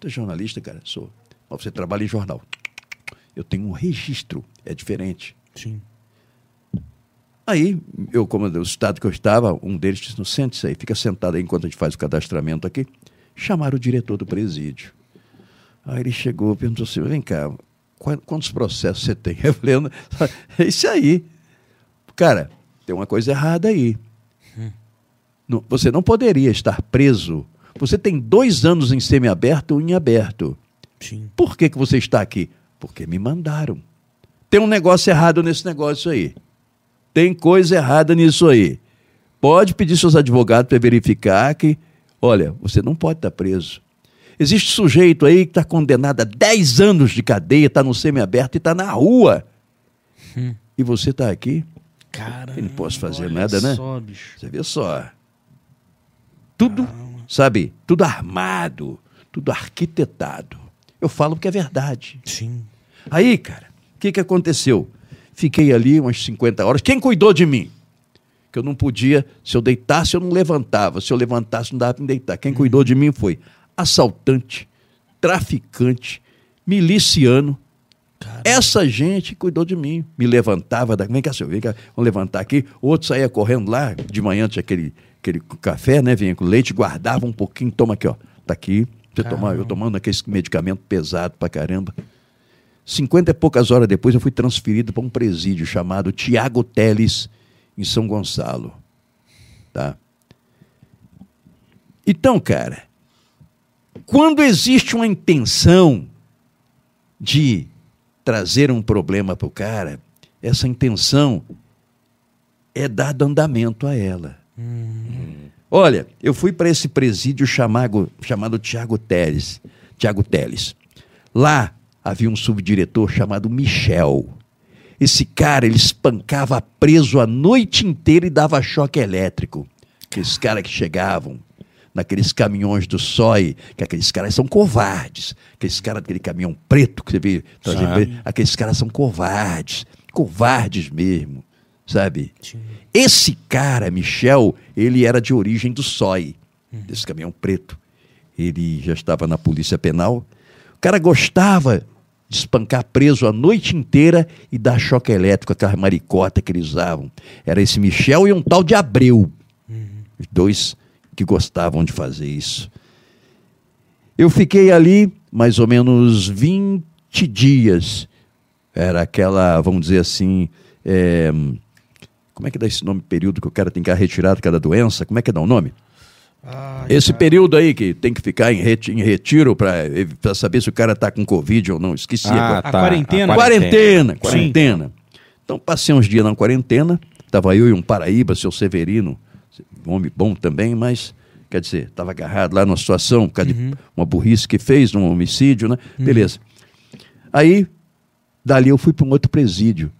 Tu é jornalista, cara? Sou. Mas você trabalha em jornal. Eu tenho um registro, é diferente. Sim. Aí, eu, como o estado que eu estava, um deles disse, não sente-se aí, fica sentado aí enquanto a gente faz o cadastramento aqui. Chamaram o diretor do presídio. Aí ele chegou e perguntou assim, vem cá, qua- quantos processos você tem? Eu falei, "Não, é isso aí. Cara, tem uma coisa errada aí. Você não poderia estar preso. Você tem dois anos em semiaberto ou em aberto. Sim. Por que, que você está aqui? Porque me mandaram. Tem um negócio errado nesse negócio aí. Tem coisa errada nisso aí. Pode pedir seus advogados para verificar que, olha, você não pode estar preso. Existe sujeito aí que está condenado a 10 anos de cadeia, está no semiaberto e está na rua. E você está aqui? Caramba. Eu não posso fazer nada, né? Só, bicho. Você vê só. Tudo, sabe? Tudo armado, tudo arquitetado. Eu falo porque é verdade. Sim. Aí, cara, o que, que aconteceu? Fiquei ali umas 50 horas. Quem cuidou de mim? Que eu não podia, se eu deitasse, eu não levantava. Se eu levantasse, não dava para me deitar. Quem cuidou de mim foi assaltante, traficante, miliciano. Caramba. Essa gente cuidou de mim. Me levantava, da... vem cá, senhor, vem cá, vamos levantar aqui. Outro saía correndo lá, de manhã tinha aquele, aquele café, né? Vinha com leite, guardava um pouquinho, toma aqui, ó. Tá aqui. Você tomar, eu tomando aquele medicamento pesado pra caramba. Cinquenta e poucas horas depois, eu fui transferido para um presídio chamado Tiago Teles, em São Gonçalo. Tá? Então, cara, quando existe uma intenção de trazer um problema para o cara, essa intenção é dar andamento a ela. Olha, eu fui para esse presídio chamado, chamado Tiago Teles. Tiago Teles. Lá havia um subdiretor chamado Michel. Esse cara, ele espancava preso a noite inteira e dava choque elétrico. Aqueles caras que chegavam naqueles caminhões do SOI, que aqueles caras são covardes. Aqueles caras daquele caminhão preto que você vê, Sim. preto, aqueles caras são covardes. Covardes mesmo, sabe? Sim. Esse cara, Michel, ele era de origem do SOI, desse caminhão preto. Ele já estava na polícia penal. O cara gostava de espancar preso a noite inteira e dar choque elétrico, aquela maricota que eles usavam. Era esse Michel e um tal de Abreu. Os dois que gostavam de fazer isso. Eu fiquei ali mais ou menos 20 dias. Era aquela, vamos dizer assim, é, como é que dá esse nome, período que o cara tem que retirado cada doença? Como é que dá o nome? Ai, Esse cara. período aí que tem que ficar em, reti- em retiro para saber se o cara tá com Covid ou não. Esqueci Ah, agora. A quarentena? Quarentena, Sim. quarentena. Então passei uns dias na quarentena, tava eu e um Paraíba, seu Severino, um homem bom também, mas, quer dizer, estava agarrado lá numa situação, por causa uhum. de uma burrice que fez, num homicídio, né? Uhum. Beleza. Aí, dali eu fui para um outro presídio,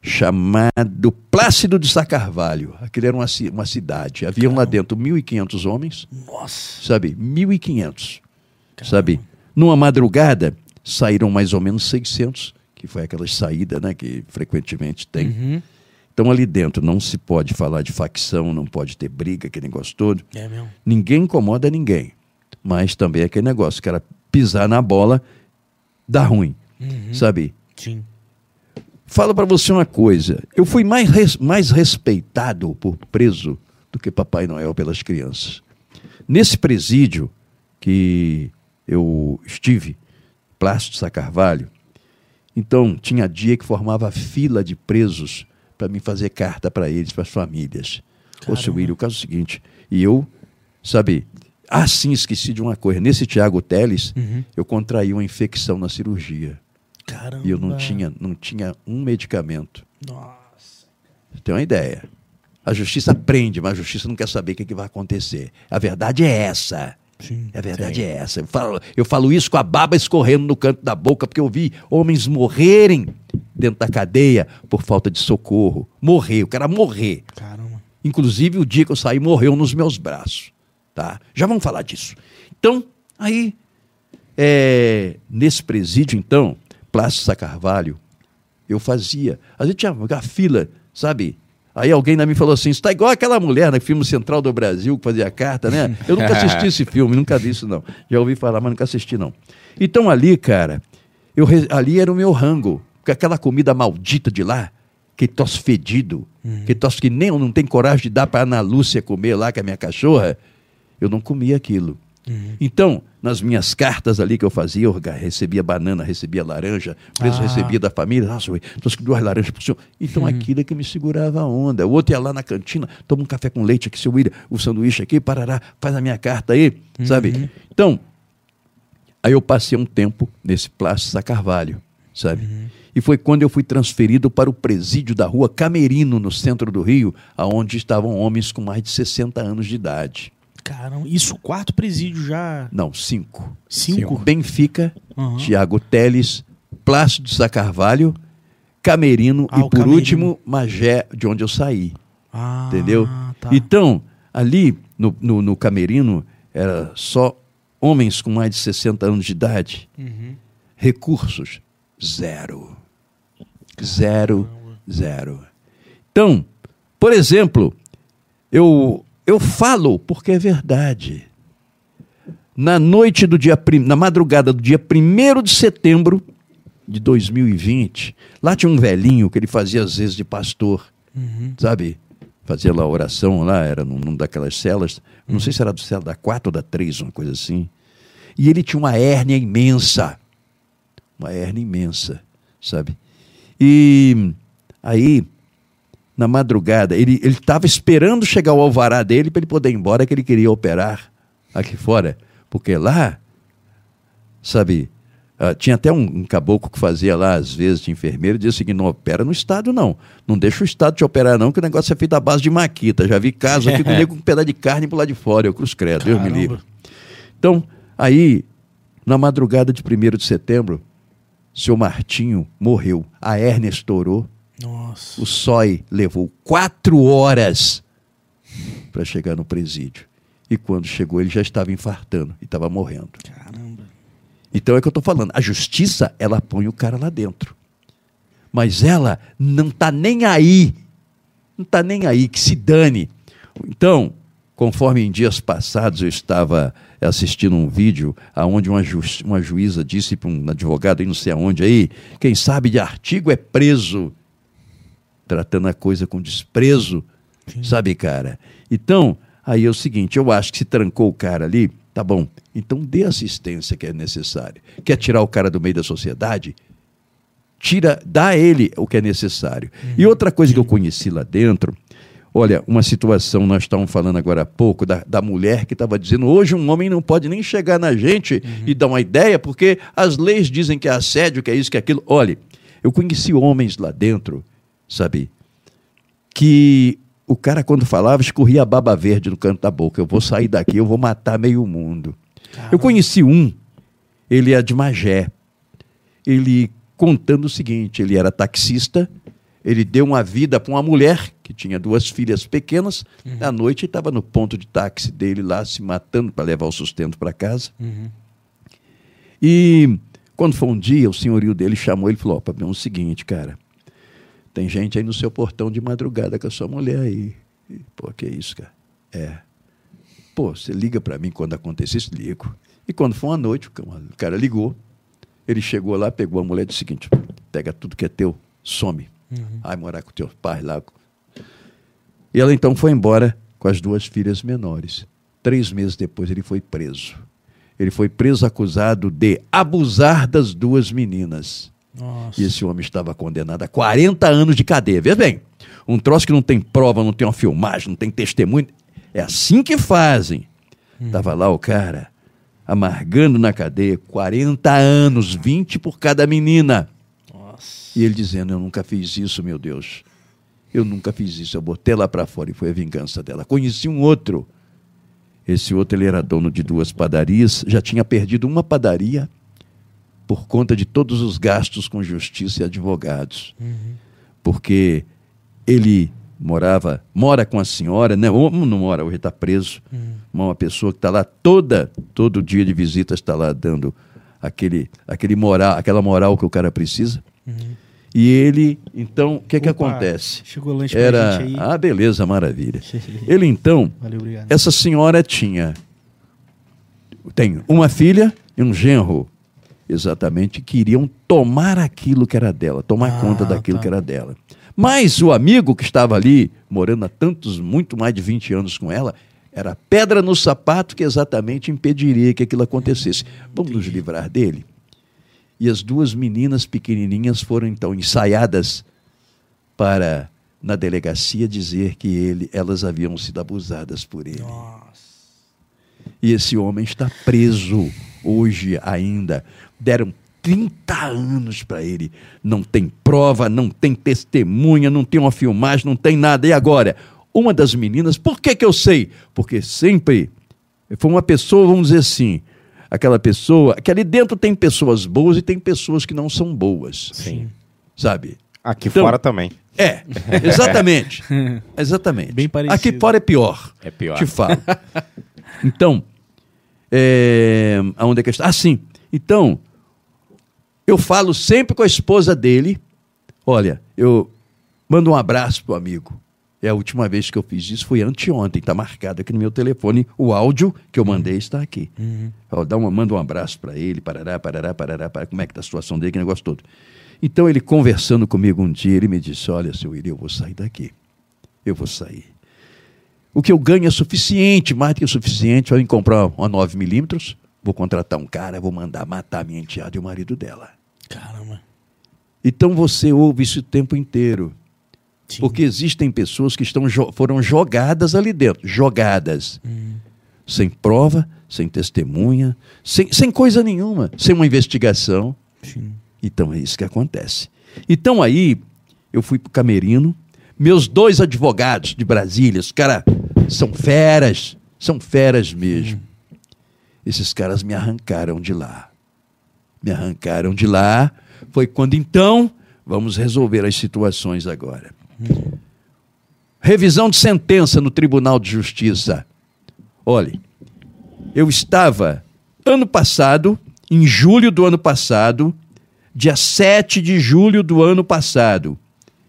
chamado Plácido de Sá Carvalho. Aquele era uma, uma cidade. Haviam lá dentro 1.500 homens. Nossa! Sabe? 1.500. Sabe? Numa madrugada, saíram mais ou menos 600, que foi aquela saída né, que frequentemente tem. Uhum. Então, ali dentro não se pode falar de facção, não pode ter briga, aquele negócio todo. É mesmo. Ninguém incomoda ninguém. Mas também é aquele negócio, que era pisar na bola, dá ruim. Uhum. Sabe? Sim. Fala para você uma coisa. Eu fui mais, res, mais respeitado por preso do que Papai Noel pelas crianças. Nesse presídio que eu estive, Plástico Sá Carvalho, então tinha dia que formava fila de presos para me fazer carta para eles, para as famílias. Ô, seu William, o caso é o seguinte, e eu, sabe, assim esqueci de uma coisa. Nesse Tiago Teles, uhum. eu contraí uma infecção na cirurgia. Caramba. E eu não tinha, não tinha um medicamento. Nossa. Você tem uma ideia. A justiça prende, mas a justiça não quer saber o que, que vai acontecer. A verdade é essa. Sim, a verdade sim. é essa. Eu falo, eu falo isso com a baba escorrendo no canto da boca, porque eu vi homens morrerem dentro da cadeia por falta de socorro. Morrer, o cara morrer. Caramba. Inclusive, o dia que eu saí, morreu nos meus braços. Tá? Já vamos falar disso. Então, aí, é, nesse presídio, então, Plácido Carvalho, eu fazia. A gente tinha uma fila, sabe? Aí alguém na mim falou assim: está igual aquela mulher no filme Central do Brasil que fazia carta, né? Eu nunca assisti esse filme, nunca vi isso, não. Já ouvi falar, mas nunca assisti, não. Então ali, cara, eu, ali era o meu rango. Porque aquela comida maldita de lá, que tos fedido, uhum. que tos que nem eu não tenho coragem de dar para Ana Lúcia comer lá, com a minha cachorra, eu não comia aquilo. Uhum. Então, nas minhas cartas ali que eu fazia, eu recebia banana, recebia laranja, o preso ah. recebia da família, nossa, eu trouxe duas laranjas para o senhor. Então uhum. aquilo é que me segurava a onda. O outro ia lá na cantina, toma um café com leite aqui, seu William, o sanduíche aqui, parará, faz a minha carta aí, uhum. sabe? Então, aí eu passei um tempo nesse Plácio Carvalho, sabe? Uhum. E foi quando eu fui transferido para o presídio da rua Camerino, no centro do Rio, aonde estavam homens com mais de 60 anos de idade. Caramba, isso quarto presídio já. Não, cinco. Cinco? Benfica, uhum. Tiago Teles, Plácido Sá Carvalho, Camerino ah, e, por Camerino. último, Magé, de onde eu saí. Ah, entendeu? Tá. Então, ali no, no, no, Camerino, era só homens com mais de 60 anos de idade. Uhum. Recursos, zero. Zero, zero. Então, por exemplo, eu eu falo porque é verdade. Na noite do dia, na madrugada do dia 1 de setembro de 2020, lá tinha um velhinho que ele fazia às vezes de pastor, uhum. sabe? Fazia lá oração lá, era num, num daquelas celas, uhum. não sei se era do cela da 4 ou da 3, uma coisa assim. E ele tinha uma hérnia imensa. Uma hérnia imensa, sabe? E aí na madrugada. Ele estava esperando chegar o alvará dele para ele poder ir embora, que ele queria operar aqui fora. Porque lá, sabe, uh, tinha até um, um, caboclo que fazia lá, às vezes, de enfermeiro, dizia seguinte: não opera no Estado, não. Não deixa o Estado te operar, não, que o negócio é feito à base de maquita. Já vi casos aqui com um pedaço de carne por lá de fora, eu cruz credo, Deus me livre. Então, aí, na madrugada de 1 de setembro, seu Martinho morreu. A hérnia estourou nossa. O SOI levou quatro horas para chegar no presídio. E quando chegou, ele já estava infartando e estava morrendo. Caramba. Então é o que eu estou falando. A justiça, ela põe o cara lá dentro. Mas ela não está nem aí. Não está nem aí, que se dane. Então, conforme em dias passados eu estava assistindo um vídeo onde uma, ju uma juíza disse para um advogado, aí não sei aonde aí, quem sabe de artigo é preso tratando a coisa com desprezo, Sim. sabe, cara? Então, aí é o seguinte: eu acho que se trancou o cara ali, tá bom, então dê assistência que é necessária. Quer tirar o cara do meio da sociedade? Tira, dá a ele o que é necessário. Uhum. E outra coisa que eu conheci lá dentro, olha, uma situação, nós estávamos falando agora há pouco, da, da mulher que estava dizendo, hoje um homem não pode nem chegar na gente uhum. e dar uma ideia, porque as leis dizem que é assédio, que é isso, que é aquilo. Olha, eu conheci homens lá dentro sabe? Que o cara, quando falava, escorria a baba verde no canto da boca. Eu vou sair daqui, eu vou matar meio mundo. Eu conheci um, ele é de Magé. Ele contando o seguinte: ele era taxista, ele deu uma vida para uma mulher que tinha duas filhas pequenas. Uhum. À noite estava no ponto de táxi dele lá, se matando para levar o sustento para casa. Uhum. E quando foi um dia, o senhorio dele chamou ele e falou: Ó, oh, é o seguinte, cara. Tem gente aí no seu portão de madrugada com a sua mulher aí. E, Pô, que isso, cara? É. Pô, você liga para mim quando acontecer isso? Ligo. E quando foi uma noite, o cara ligou. Ele chegou lá, pegou a mulher e disse o seguinte: pega tudo que é teu, some. Uhum. Vai morar com teus pais lá. E ela então foi embora com as duas filhas menores. Três meses depois ele foi preso. Ele foi preso acusado de abusar das duas meninas. Nossa. E esse homem estava condenado a 40 anos de cadeia. Veja bem, um troço que não tem prova, não tem uma filmagem, não tem testemunho. É assim que fazem. Estava lá o cara, amargando na cadeia, 40 anos, 20 por cada menina. Nossa. E ele dizendo: Eu nunca fiz isso, meu Deus. Eu nunca fiz isso. Eu botei lá para fora e foi a vingança dela. Conheci um outro. Esse outro ele era dono de duas padarias, já tinha perdido uma padaria por conta de todos os gastos com justiça e advogados. Porque ele morava, mora com a senhora, né? Ou não mora, hoje está preso. Uma pessoa que está lá toda, todo dia de visita está lá dando aquele, aquele moral, aquela moral que o cara precisa. E ele, então, o que que acontece? Chegou lanche pra Era, gente aí. ah, beleza, maravilha. Ele então, Valeu, essa senhora tinha tem uma filha e um genro, exatamente, que queriam tomar aquilo que era dela, tomar Ah, conta daquilo tá. que era dela. Mas o amigo que estava ali, morando há tantos, muito mais de 20 anos com ela, era pedra no sapato que exatamente impediria que aquilo acontecesse. Vamos nos livrar dele? E as duas meninas pequenininhas foram então ensaiadas para na delegacia dizer que ele, elas haviam sido abusadas por ele. Nossa. E esse homem está preso hoje ainda. Deram 30 anos para ele. Não tem prova, não tem testemunha, não tem uma filmagem, não tem nada. E agora? Uma das meninas, por que, que eu sei? Porque sempre foi uma pessoa, vamos dizer assim, aquela pessoa, que ali dentro tem pessoas boas e tem pessoas que não são boas. Sim. Sabe? Aqui Então- fora também. É, exatamente. exatamente. Bem parecido. Aqui fora é pior. É pior. Te falo. Então, é, aonde é que está? Ah, sim. Então, eu falo sempre com a esposa dele. Olha, eu mando um abraço pro amigo. É a última vez que eu fiz isso foi anteontem. Está marcado aqui no meu telefone. O áudio que eu mandei está aqui. Ó, dá uma, manda um abraço para ele, parará, parará, parará, parará, como é que está a situação dele, que negócio todo. Então, ele conversando comigo um dia, ele me disse: Olha, seu Willi, eu vou sair daqui. Eu vou sair. O que eu ganho é suficiente, mais do que suficiente. Eu vou comprar uma 9mm, vou contratar um cara, vou mandar matar minha enteada e o marido dela. Caramba. Então você ouve isso o tempo inteiro. Sim. Porque existem pessoas que estão, foram jogadas ali dentro jogadas. Sem prova, sem testemunha, sem, sem coisa nenhuma, sem uma investigação. Sim. Então é isso que acontece. Então aí eu fui pro Camerino, meus dois advogados de Brasília, os caras são feras, são feras mesmo. Esses caras me arrancaram de lá. Me arrancaram de lá. Foi quando então vamos resolver as situações agora. Revisão de sentença no Tribunal de Justiça. Olhe, eu estava ano passado, em julho do ano passado, dia 7 de julho do ano passado,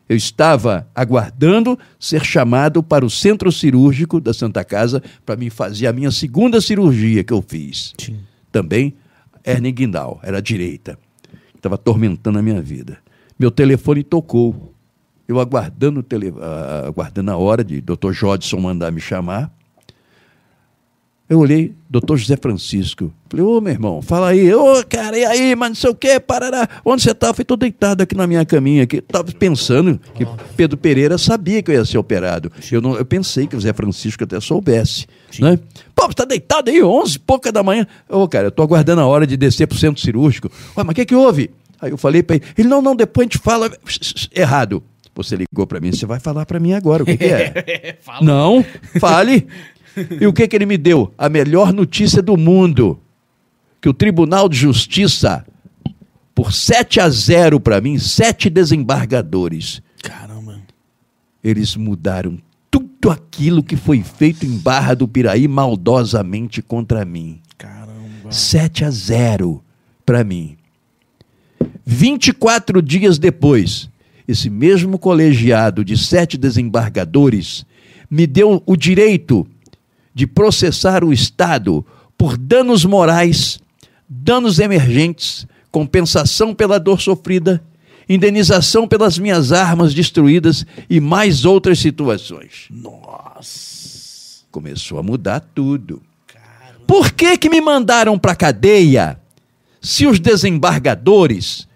eu estava aguardando ser chamado para o centro cirúrgico da Santa Casa para me fazer a minha segunda cirurgia que eu fiz. Sim. Também hernia inguinal, era a direita. Estava atormentando a minha vida. Meu telefone tocou. Eu aguardando, tele, ah, aguardando a hora de Dr. Jodson mandar me chamar. Eu olhei, doutor José Francisco. Falei, ô meu irmão, fala aí. Ô, cara, e aí, mas não sei o quê, parará. Onde você tá? Falei, tô deitado aqui na minha caminha. Aqui. Tava pensando que Pedro Pereira sabia que eu ia ser operado. Eu, não, eu pensei que o José Francisco até soubesse. Né? Pô, você tá deitado aí, 11 e pouca da manhã. Ô, cara, eu tô aguardando a hora de descer pro centro cirúrgico. Ué, mas o que que houve? Aí eu falei para ele, ele, não, não, depois a gente fala errado. Você ligou para mim, você vai falar para mim agora o que, que é? Fala. Não, fale. E o que, que ele me deu? A melhor notícia do mundo. Que o Tribunal de Justiça, por 7 a 0 para mim, sete desembargadores, Caramba. eles mudaram tudo aquilo que foi feito em Barra do Piraí maldosamente contra mim. Caramba. 7 a 0 para mim. 24 dias depois, esse mesmo colegiado de sete desembargadores me deu o direito de processar o Estado por danos morais, danos emergentes, compensação pela dor sofrida, indenização pelas minhas armas destruídas e mais outras situações. Nossa. Começou a mudar tudo. Por que que me mandaram para cadeia se os desembargadores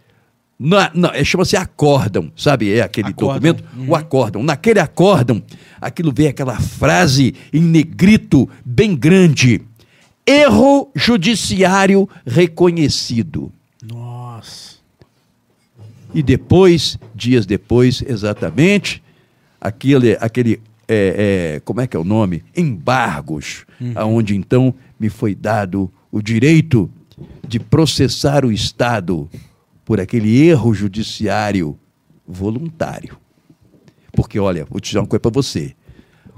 na, na, é, chama-se acórdão, sabe? É aquele Acórdão. documento, o acórdão. Naquele acórdão, aquilo vem aquela frase em negrito bem grande: erro judiciário reconhecido. Nossa. E depois, dias depois, exatamente, aquele, aquele é, é, como é que é o nome? Embargos, aonde então me foi dado o direito de processar o Estado por aquele erro judiciário voluntário. Porque, olha, vou te dizer uma coisa para você.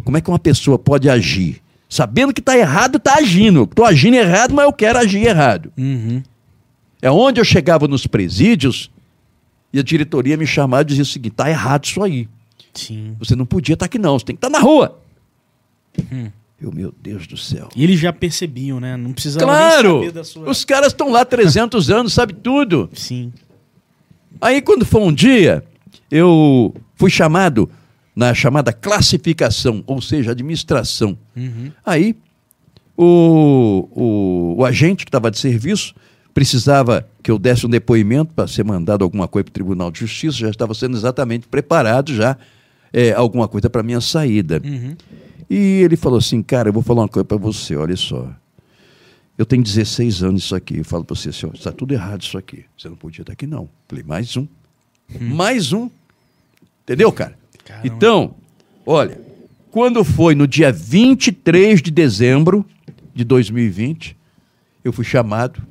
Como é que uma pessoa pode agir? Sabendo que está errado, está agindo. Estou agindo errado, mas eu quero agir errado. Uhum. É onde eu chegava nos presídios e a diretoria me chamava e dizia o seguinte: está errado isso aí. Sim. Você não podia estar aqui, não. Você tem que estar na rua. Eu, meu Deus do céu. E eles já percebiam, né? Não precisava Claro! saber da sua... Os caras estão lá 300 anos, sabe tudo. Sim. Aí, quando foi um dia, eu fui chamado na chamada classificação, ou seja, administração. Uhum. Aí, o, o, o agente que estava de serviço precisava que eu desse um depoimento para ser mandado alguma coisa para o Tribunal de Justiça, já estava sendo exatamente preparado já é, alguma coisa para minha saída. Uhum. E ele falou assim, cara, eu vou falar uma coisa para você, olha só. Eu tenho 16 anos isso aqui. Eu falo para você assim, está tudo errado isso aqui. Você não podia estar aqui, não. Falei, mais um. Mais um. Entendeu, cara? Caramba. Então, olha, quando foi no dia 23 de dezembro de 2020, eu fui chamado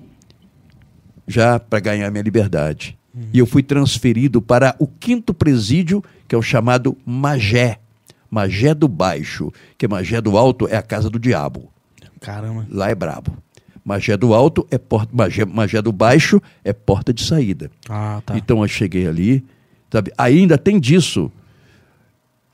já para ganhar minha liberdade. E eu fui transferido para o quinto presídio, que é o chamado Magé. Magé do Baixo, que Magé do Alto é a casa do diabo. Caramba. Lá é brabo. Magé do Alto é porta, Magé, Magé do Baixo é porta de saída. Ah, tá. Então eu cheguei ali, sabe? Ainda tem disso.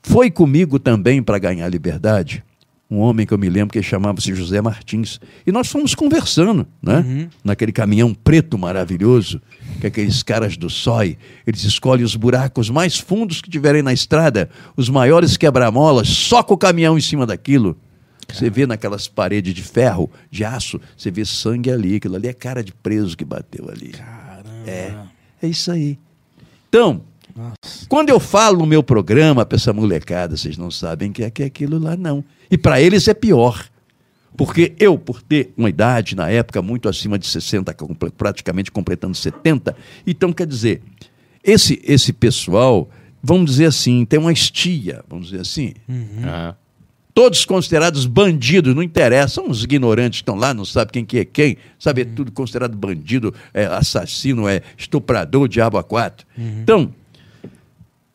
Foi comigo também para ganhar liberdade um homem que eu me lembro que chamava-se José Martins. E nós fomos conversando, né? Naquele caminhão preto maravilhoso, que aqueles caras do SOI, eles escolhem os buracos mais fundos que tiverem na estrada, os maiores quebra-molas, só com o caminhão em cima daquilo. Você vê naquelas paredes de ferro, de aço, você vê sangue ali, aquilo ali é cara de preso que bateu ali. Caramba. É, é isso aí. Então, Nossa. quando eu falo no meu programa para essa molecada, vocês não sabem que é, que é aquilo lá, não. E para eles é pior. Porque eu, por ter uma idade, na época, muito acima de 60, comple- praticamente completando 70, então quer dizer, esse, esse pessoal, vamos dizer assim, tem uma estia, vamos dizer assim, Ah, todos considerados bandidos, não interessa, são os ignorantes que estão lá, não sabem quem que é quem, sabe, é tudo considerado bandido, é assassino, é estuprador, diabo a quatro. Então,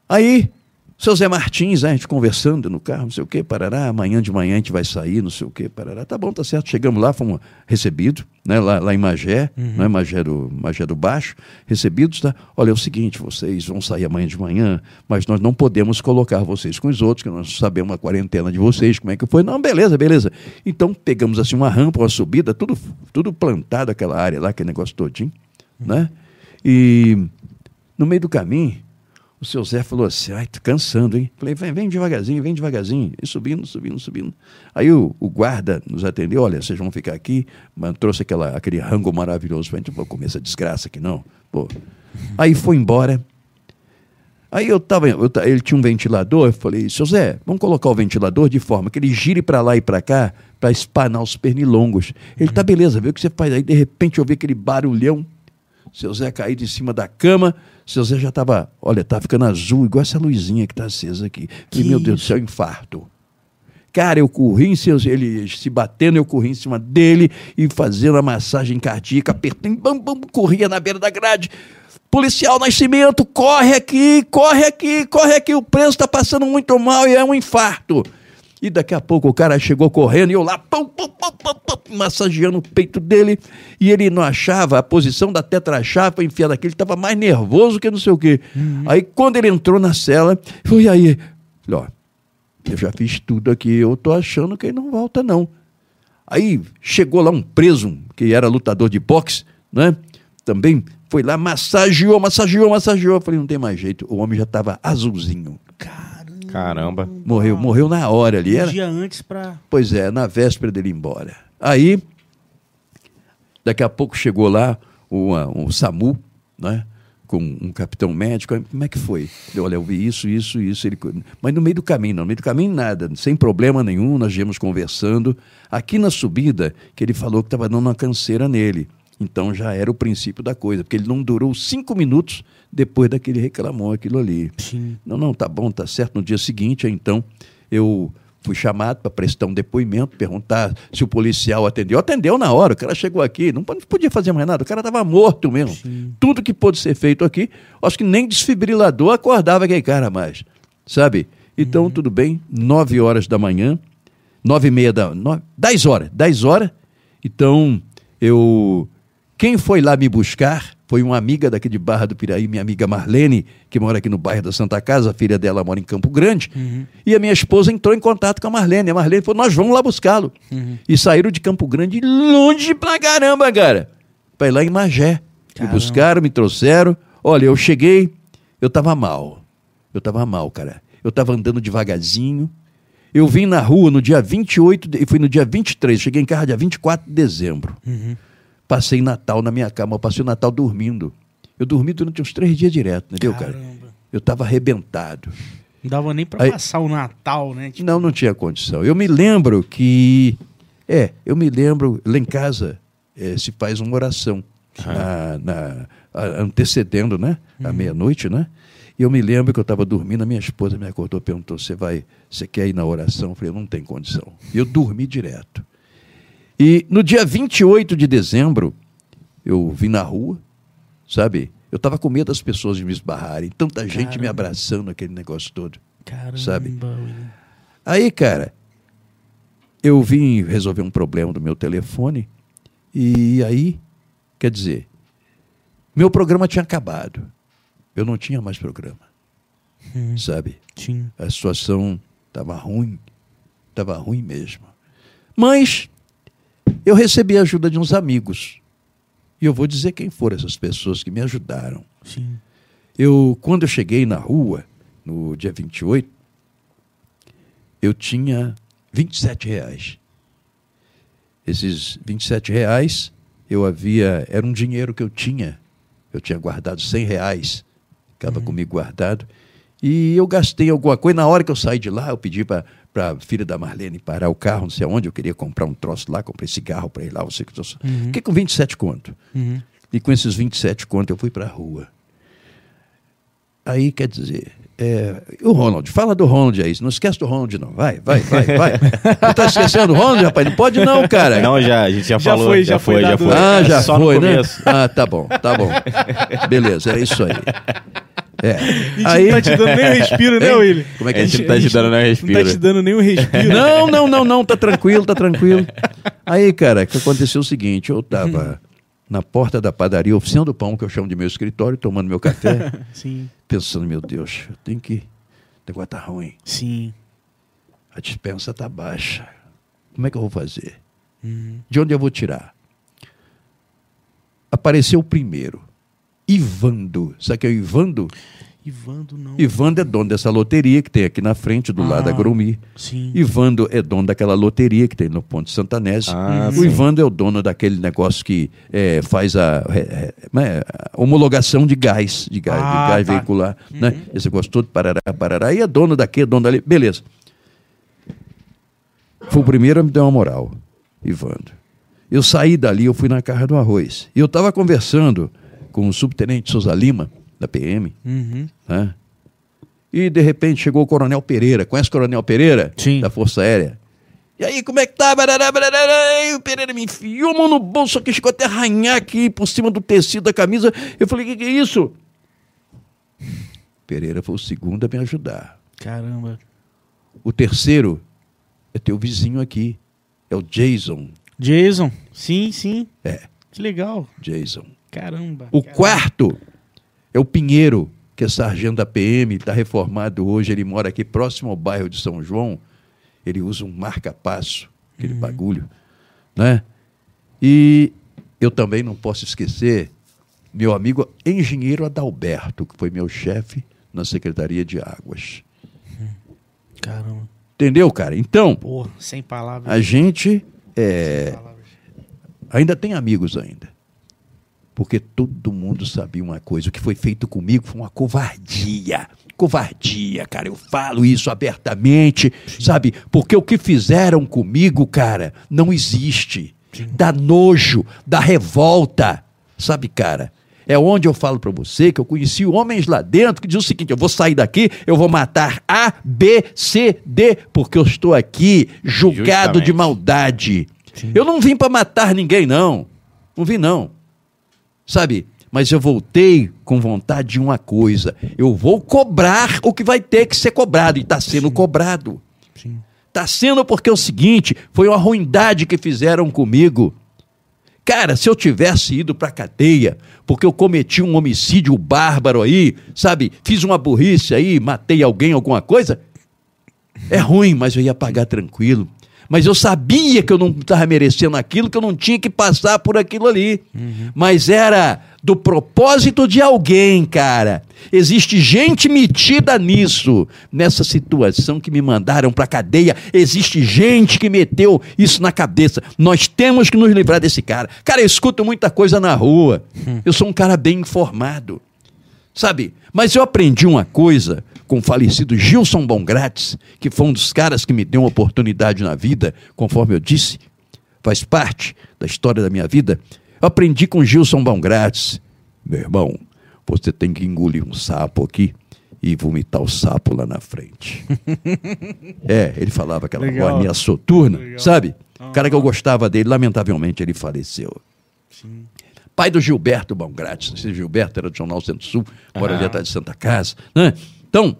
aí, seu Zé Martins, a gente conversando no carro, não sei o que, parará, amanhã de manhã a gente vai sair, não sei o que, parará, tá bom, tá certo, chegamos lá, fomos recebidos, né, lá, lá em Magé, né, Magé, do, Magé do Baixo, recebidos, tá, olha, é o seguinte, vocês vão sair amanhã de manhã, mas nós não podemos colocar vocês com os outros, que nós sabemos a quarentena de vocês, como é que foi, não, beleza, beleza, então pegamos assim uma rampa, uma subida, tudo, tudo plantado aquela área lá, aquele negócio todinho, né, e no meio do caminho, o seu Zé falou assim, ai, tô cansando, hein? Falei, vem, vem devagarzinho, vem devagarzinho. E subindo, subindo, subindo. Aí o, o guarda nos atendeu, olha, vocês vão ficar aqui, mas trouxe aquela, aquele rango maravilhoso. Falei, não vou comer essa desgraça aqui, não. Pô. Aí foi embora. Aí eu tava, eu ele tinha um ventilador, eu falei, seu Zé, vamos colocar o ventilador de forma que ele gire para lá e para cá, para espanar os pernilongos. Ele, tá beleza, vê o que você faz. Aí de repente eu vi aquele barulhão, seu Zé caído em cima da cama, seu Zé já estava, olha, tá ficando azul, igual essa luzinha que está acesa aqui. Que Falei, meu Deus do céu, infarto. Cara, eu corri em seus, ele se batendo, eu corri em cima dele e fazendo a massagem cardíaca, apertando, bam, bam, corria na beira da grade. Policial Nascimento, corre aqui, corre aqui, corre aqui, o preso está passando muito mal e é um infarto. E daqui a pouco o cara chegou correndo e eu lá, pum, pum, pum, pum, massageando o peito dele. E ele não achava a posição da tetrachapa enfiada aqui, ele estava mais nervoso que não sei o quê. Aí quando ele entrou na cela, foi aí, falei, ó, eu já fiz tudo aqui, eu tô achando que ele não volta, não. Aí chegou lá um preso, que era lutador de boxe, né? Também foi lá, massageou, massageou, massageou. Eu falei, não tem mais jeito. O homem já estava azulzinho. Caramba. Morreu, morreu na hora ali. Um Era, dia antes pra. Pois é, na véspera dele ir embora. Aí, daqui a pouco chegou lá o, o SAMU, né? Com um capitão médico. Como é que foi? Eu, olha, eu vi isso, isso, isso. Ele... Mas no meio do caminho, não. No meio do caminho, nada. Sem problema nenhum, nós viemos conversando. Aqui na subida, que ele falou que estava dando uma canseira nele. Então já era o princípio da coisa, porque ele não durou cinco minutos depois daquele reclamou aquilo ali. Sim. Não, não, tá bom, tá certo. No dia seguinte, então, eu fui chamado para prestar um depoimento, perguntar se o policial atendeu. Atendeu na hora, o cara chegou aqui, não po- não podia fazer mais nada, o cara estava morto mesmo. Tudo que pôde ser feito aqui, acho que nem desfibrilador acordava aquele cara mais, sabe? Então, tudo bem, nove horas da manhã, nove e meia da... Nove, dez horas, dez horas. Então, eu... Quem foi lá me buscar foi uma amiga daqui de Barra do Piraí, minha amiga Marlene, que mora aqui no bairro da Santa Casa, a filha dela mora em Campo Grande. E a minha esposa entrou em contato com a Marlene. A Marlene falou: Nós vamos lá buscá-lo. E saíram de Campo Grande longe pra caramba, cara. Pra ir lá em Magé. Me Caramba. buscaram, me trouxeram. Olha, eu cheguei, eu tava mal. Eu tava mal, cara. Eu tava andando devagarzinho. Eu vim na rua no dia 28, de- e fui no dia 23, cheguei em casa dia 24 de dezembro. Passei Natal na minha cama, eu passei o Natal dormindo. Eu dormi durante uns três dias direto, entendeu, cara? Caramba. Eu estava arrebentado. Não dava nem Aí- passar o Natal, né? Tipo, Não, não tinha condição. Eu me lembro que. É, eu me lembro, lá em casa eh, se faz uma oração, na, na- a- antecedendo, né? À meia-noite, né? E eu me lembro que eu estava dormindo, a minha esposa me acordou, perguntou: Você vai, você quer ir na oração? Eu falei: Não tem condição. E eu dormi direto. E no dia 28 de dezembro, eu vim na rua, sabe? Eu estava com medo das pessoas de me esbarrarem, tanta gente me Caramba. abraçando, aquele negócio todo. Caramba. Sabe? Aí, cara, eu vim resolver um problema do meu telefone e aí, quer dizer, meu programa tinha acabado. Eu não tinha mais programa, Hum, sabe? Sim. A situação estava ruim, estava ruim mesmo. Mas eu recebi a ajuda de uns amigos. E eu vou dizer quem foram essas pessoas que me ajudaram. Sim. Eu, quando eu cheguei na rua, no dia 28, eu tinha 27 reais. Esses 27 reais, eu havia, era um dinheiro que eu tinha. Eu tinha guardado 100 reais, estava comigo guardado. E eu gastei alguma coisa. Na hora que eu saí de lá, eu pedi para a filha da Marlene parar o carro, não sei aonde, eu queria comprar um troço lá, comprei cigarro para ir lá, você que Uhum. Fiquei com 27 conto. Uhum. E com esses 27 contos eu fui para a rua. Aí, quer dizer, é, o Ronald, fala do Ronald aí, não esquece do Ronald não, vai, vai, vai, vai. Não tá esquecendo do Ronald, rapaz? Não pode não, cara. Não, já, a gente já, Já falou. foi, já já foi, foi já foi. Ah, já Só foi, no né? começo. Ah, tá bom, tá bom. Beleza, é isso aí. É. A gente não tá te dando nem um respiro, né? William? Como é que A é? gente não tá te dando nem Não respiro. tá te dando nem um respiro. Não, não, não, não, tá tranquilo, tá tranquilo. Aí, cara, o que aconteceu é o seguinte, eu tava na porta da padaria, oficina do pão, que eu chamo de meu escritório, tomando meu café, Sim. pensando, meu Deus, eu tenho que. O negócio tá ruim. Sim. A dispensa tá baixa. Como é que eu vou fazer? Uhum. De onde eu vou tirar? Apareceu o primeiro. Ivando. Sabe quem é o Ivando? Ivando não. Ivando é dono dessa loteria que tem aqui na frente, do lado da Ah. Grumi. Sim. Ivando é dono daquela loteria que tem no Ponte Santanese. Ah, o sim. Ivando é o dono daquele negócio que é, faz a, é, é, a homologação de gás, de gás, Ah, de gás tá. veicular. Né? Esse negócio todo, parará, parará. E é dono daqui, é dono dali. Beleza. Foi o primeiro a me dar uma moral, Ivando. Eu saí dali, eu fui na Carra do Arroz. E eu estava conversando com o subtenente Souza Lima, da PM. Uhum. Né? E de repente chegou o Coronel Pereira. Conhece o Coronel Pereira? Sim. Da Força Aérea. E aí, como é que tá? E o Pereira me enfiou a mão no bolso aqui, chegou até a arranhar aqui por cima do tecido da camisa. Eu falei, o que, que é isso? Pereira foi o segundo a me ajudar. Caramba. O terceiro é teu vizinho aqui. É o Jason. Jason. Sim, sim. É, Que legal. Jason. Caramba. O Caramba. quarto é o Pinheiro, que é sargento da PM, está reformado hoje, ele mora aqui próximo ao bairro de São João. Ele usa um marca-passo, aquele bagulho, né? E eu também não posso esquecer meu amigo engenheiro Adalberto, que foi meu chefe na Secretaria de Águas. Caramba. Entendeu, cara? Então, sem palavras. a gente é, ainda tem amigos ainda. Porque todo mundo sabia uma coisa, o que foi feito comigo foi uma covardia. Covardia, cara, eu falo isso abertamente, sabe? Porque o que fizeram comigo, cara, não existe. Dá nojo, dá revolta, sabe, cara? É onde eu falo pra você que eu conheci homens lá dentro que diziam o seguinte: eu vou sair daqui, eu vou matar A, B, C, D, porque eu estou aqui julgado de Justamente. maldade. Eu não vim para matar ninguém, não. Não vim, não. Sabe? Mas eu voltei com vontade de uma coisa. Eu vou cobrar o que vai ter que ser cobrado. E está sendo cobrado. Sim. Está sendo porque é o seguinte: foi uma ruindade que fizeram comigo. Cara, se eu tivesse ido para cadeia, porque eu cometi um homicídio bárbaro aí, sabe? Fiz uma burrice aí, matei alguém, alguma coisa, é ruim, mas eu ia pagar tranquilo. Mas eu sabia que eu não estava merecendo aquilo, que eu não tinha que passar por aquilo ali. Mas era do propósito de alguém, cara. Existe gente metida nisso, nessa situação que me mandaram para cadeia. Existe gente que meteu isso na cabeça. Nós temos que nos livrar desse cara. Cara, eu escuto muita coisa na rua. Eu sou um cara bem informado. Sabe? Mas eu aprendi uma coisa com o falecido Gilson Bongrates, que foi um dos caras que me deu uma oportunidade na vida, conforme eu disse, faz parte da história da minha vida. Eu aprendi com Gilson Bongrates, meu irmão, você tem que engolir um sapo aqui e vomitar o sapo lá na frente. é, ele falava aquela Legal. voz soturna, Legal. sabe? Cara que eu gostava dele, lamentavelmente ele faleceu. Sim. Pai do Gilberto Bongrates. Esse Gilberto era do Jornal Centro-Sul, agora Ah. ele está de Santa Casa. Né? Então,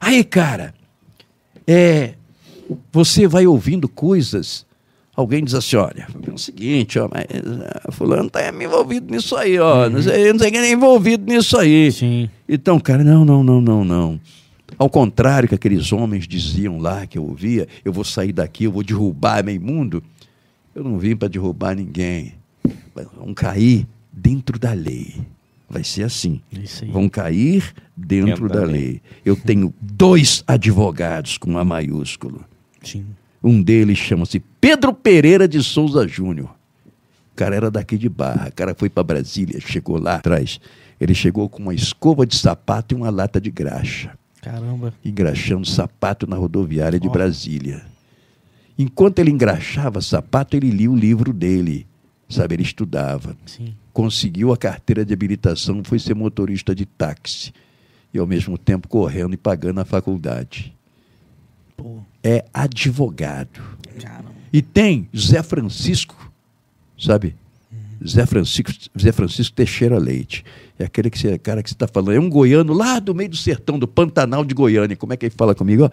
aí, cara, é, você vai ouvindo coisas. Alguém diz assim: olha, é o seguinte, ó, mas ah, fulano está envolvido nisso aí, ó. Não sei, não sei quem é envolvido nisso aí. Sim. Então, cara, não, não, não, não, não. Ao contrário que aqueles homens diziam lá, que eu ouvia, eu vou sair daqui, eu vou derrubar meio mundo. Eu não vim para derrubar ninguém. Vão cair dentro da lei. Vai ser assim. Vão cair dentro, Dentro da, da lei. lei. Eu tenho dois advogados com A maiúsculo. Sim. Um deles chama-se Pedro Pereira de Souza Júnior. O cara era daqui de Barra. O cara foi para Brasília, chegou lá atrás. Ele chegou com uma escova de sapato e uma lata de graxa. Caramba. Engraxando sapato na rodoviária de Ó. Brasília. Enquanto ele engraxava sapato, ele lia o livro dele. Sabe, ele estudava. Sim. Conseguiu a carteira de habilitação, foi ser motorista de táxi. E ao mesmo tempo correndo e pagando a faculdade. Pô. É advogado. Caramba. E tem Zé Francisco, sabe? Zé Francisco, Zé Francisco Teixeira Leite. É aquele que você, cara que você está falando. É um goiano lá do meio do sertão, do Pantanal de Goiânia. Como é que ele fala comigo? Ó,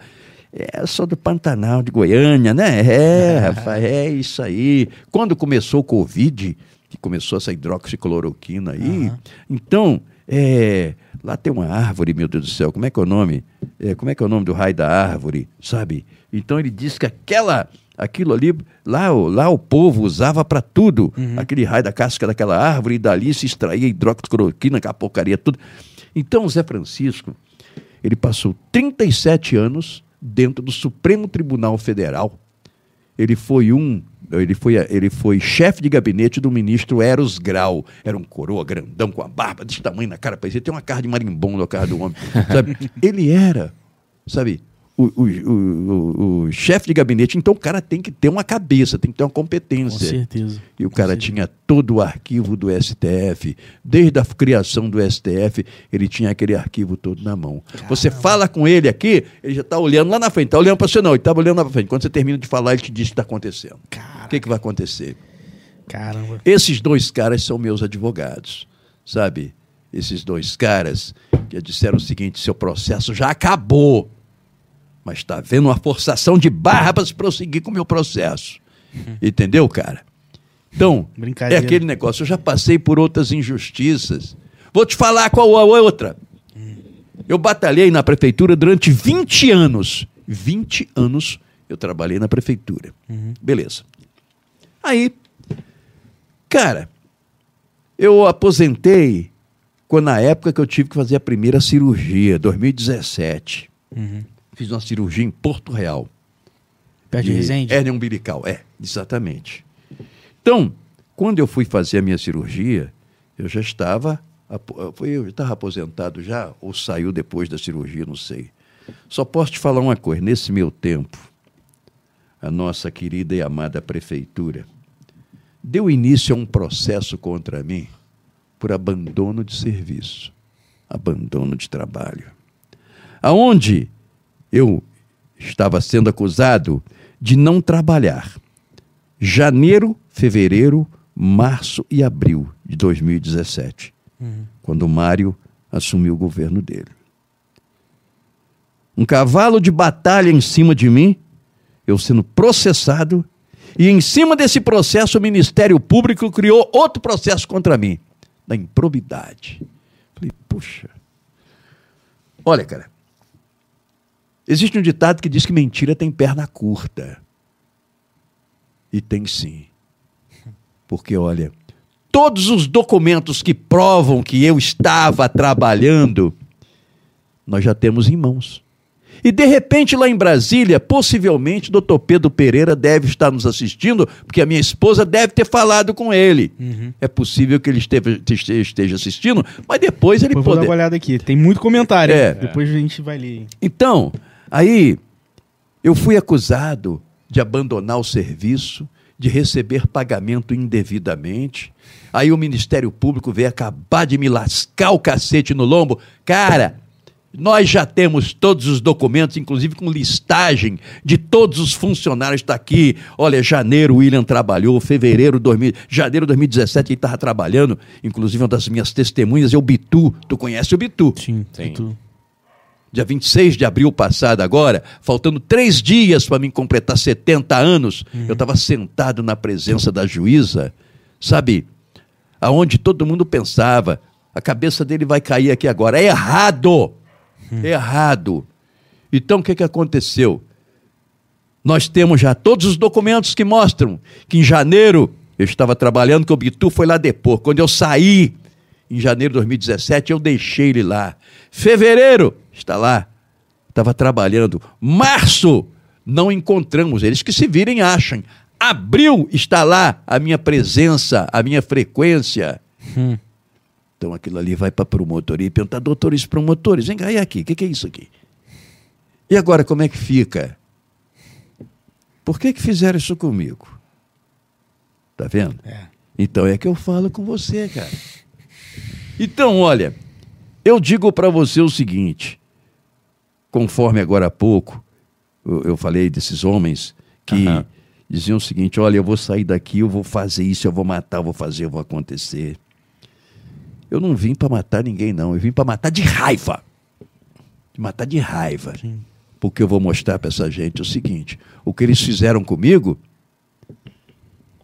É, sou do Pantanal de Goiânia, né? É, rapaz, é isso aí. Quando começou o Covid, que começou essa hidroxicloroquina aí, Aham. então, é, lá tem uma árvore, meu Deus do céu, como é que é o nome? É, como é que é o nome do raio da árvore, sabe? Então ele disse que aquela, aquilo ali, lá, o- lá o povo usava para tudo, aquele raio da casca daquela árvore, e dali se extraía hidroxicloroquina, aquela porcaria, tudo. Então o Zé Francisco, ele passou 37 anos dentro do Supremo Tribunal Federal. Ele foi um, ele foi, ele foi chefe de gabinete do ministro Eros Grau. Era um coroa grandão com a barba desse tamanho na cara, parecia ter uma cara de marimbondo a cara do homem, sabe? Ele era, sabe, o, o, o, o chefe de gabinete. Então o cara tem que ter uma cabeça, tem que ter uma Com competência. certeza. E o cara tinha todo o arquivo do STF, desde a criação do STF, ele tinha aquele arquivo todo na mão. Você fala com ele aqui, ele já está olhando lá na frente, está olhando para você não, ele estava olhando lá para frente. Quando você termina de falar, ele te diz o que está acontecendo. O que, que vai acontecer? Caramba. Esses dois caras são meus advogados, sabe? Esses dois caras que disseram o seguinte: seu processo já acabou, mas está havendo uma forçação de barra para se prosseguir com o meu processo. Entendeu, cara? Então, é aquele negócio. Eu já passei por outras injustiças. Vou te falar qual a outra. Eu batalhei na prefeitura durante 20 anos. 20 anos eu trabalhei na prefeitura. Beleza. Aí, cara, eu aposentei quando na época que eu tive que fazer a primeira cirurgia, 2017. Fiz uma cirurgia em Porto Real. Perto de Resende? Hérnia umbilical, é, exatamente. Então, quando eu fui fazer a minha cirurgia, eu já estava, eu estava aposentado já, ou saiu depois da cirurgia, não sei. Só posso te falar uma coisa, nesse meu tempo, a nossa querida e amada prefeitura deu início a um processo contra mim por abandono de serviço, abandono de trabalho. Aonde eu estava sendo acusado de não trabalhar. Janeiro, fevereiro, março e abril de 2017, quando o Mário assumiu o governo dele. Um cavalo de batalha em cima de mim, eu sendo processado, e em cima desse processo o Ministério Público criou outro processo contra mim, da improbidade. Falei, puxa. Olha, cara, Existe um ditado que diz que mentira tem perna curta. E tem sim. Porque, olha, todos os documentos que provam que eu estava trabalhando, nós já temos em mãos. E de repente, lá em Brasília, possivelmente, doutor Pedro Pereira deve estar nos assistindo, porque a minha esposa deve ter falado com ele. É possível que ele esteve- esteja assistindo, mas depois ele Depois vou dar uma olhada aqui. Tem muito comentário. É. Depois a gente vai ler. Então, aí eu fui acusado de abandonar o serviço, de receber pagamento indevidamente. Aí o Ministério Público veio acabar de me lascar o cacete no lombo. Cara, nós já temos todos os documentos, inclusive com listagem de todos os funcionários. Está aqui. Olha, janeiro o William trabalhou, fevereiro, 2000, janeiro de 2017 ele estava trabalhando. Inclusive, uma das minhas testemunhas é o Bitu. Tu conhece o Bitu? Sim. Sim. Tu- dia 26 de abril passado agora, faltando três dias para mim completar 70 anos, eu estava sentado na presença da juíza, sabe? Aonde todo mundo pensava, a cabeça dele vai cair aqui agora. É errado! É errado. Então o que, que aconteceu? Nós temos já todos os documentos que mostram que em janeiro eu estava trabalhando, que o Bitu foi lá depor. Quando eu saí, em janeiro de 2017, eu deixei ele lá. Fevereiro, está lá. Estava trabalhando. Março, não encontramos. Eles que se virem acham. Abril, está lá a minha presença, a minha frequência. Hum. Então aquilo ali vai para a promotoria e pergunta, doutores promotores, vem cá, e aqui, o que, que é isso aqui? E agora como é que fica? Por que, que fizeram isso comigo? Tá vendo? É. Então é que eu falo com você, cara. Então, olha, eu digo para você o seguinte, conforme agora há pouco eu, eu falei desses homens que Aham. diziam o seguinte: olha, eu vou sair daqui, eu vou fazer isso, eu vou matar, eu vou fazer, eu vou acontecer. Eu não vim para matar ninguém, não. Eu vim para matar de raiva. De matar de raiva. Porque eu vou mostrar para essa gente o seguinte: o que eles fizeram comigo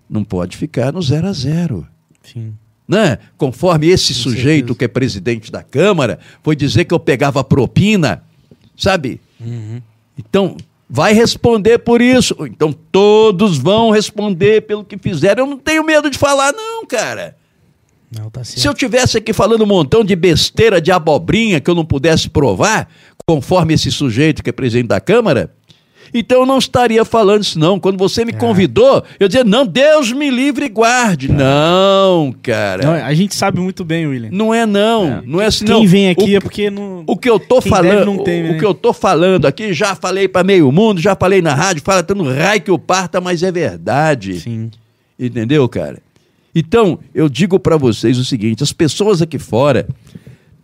não pode ficar no zero a zero. Sim. Né? Conforme esse Com sujeito certeza. que é presidente da Câmara foi dizer que eu pegava propina, sabe? Uhum. Então, vai responder por isso. Então, todos vão responder pelo que fizeram. Eu não tenho medo de falar, não, cara. Não, tá. Se eu tivesse aqui falando um montão de besteira, de abobrinha que eu não pudesse provar, conforme esse sujeito que é presidente da Câmara, Então eu não estaria falando isso, não. Quando você me convidou, eu dizia, não, Deus me livre e guarde. Não, cara. Não, a gente sabe muito bem, William. Não é não, não é assim Quem não. vem aqui o, é porque não. o que eu tô falando, tem, o, né? o que eu tô falando aqui, já falei para meio mundo, já falei na rádio, fala tanto raio que o parta, mas é verdade. Sim. Entendeu, cara? Então, eu digo para vocês o seguinte: as pessoas aqui fora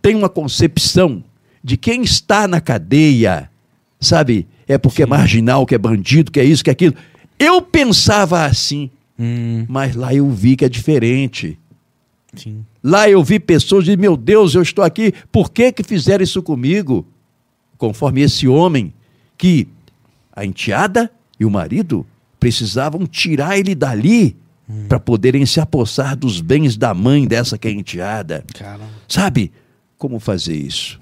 têm uma concepção de quem está na cadeia, sabe? É porque é marginal, que é bandido, que é isso, que é aquilo. Eu pensava assim, Hum, mas lá eu vi que é diferente. sim. Lá eu vi pessoas de meu Deus, eu estou aqui, por que que fizeram isso comigo? Conforme esse homem que a enteada e o marido precisavam tirar ele dali para poderem se apossar dos bens da mãe dessa que é enteada. Caramba. Sabe como fazer isso?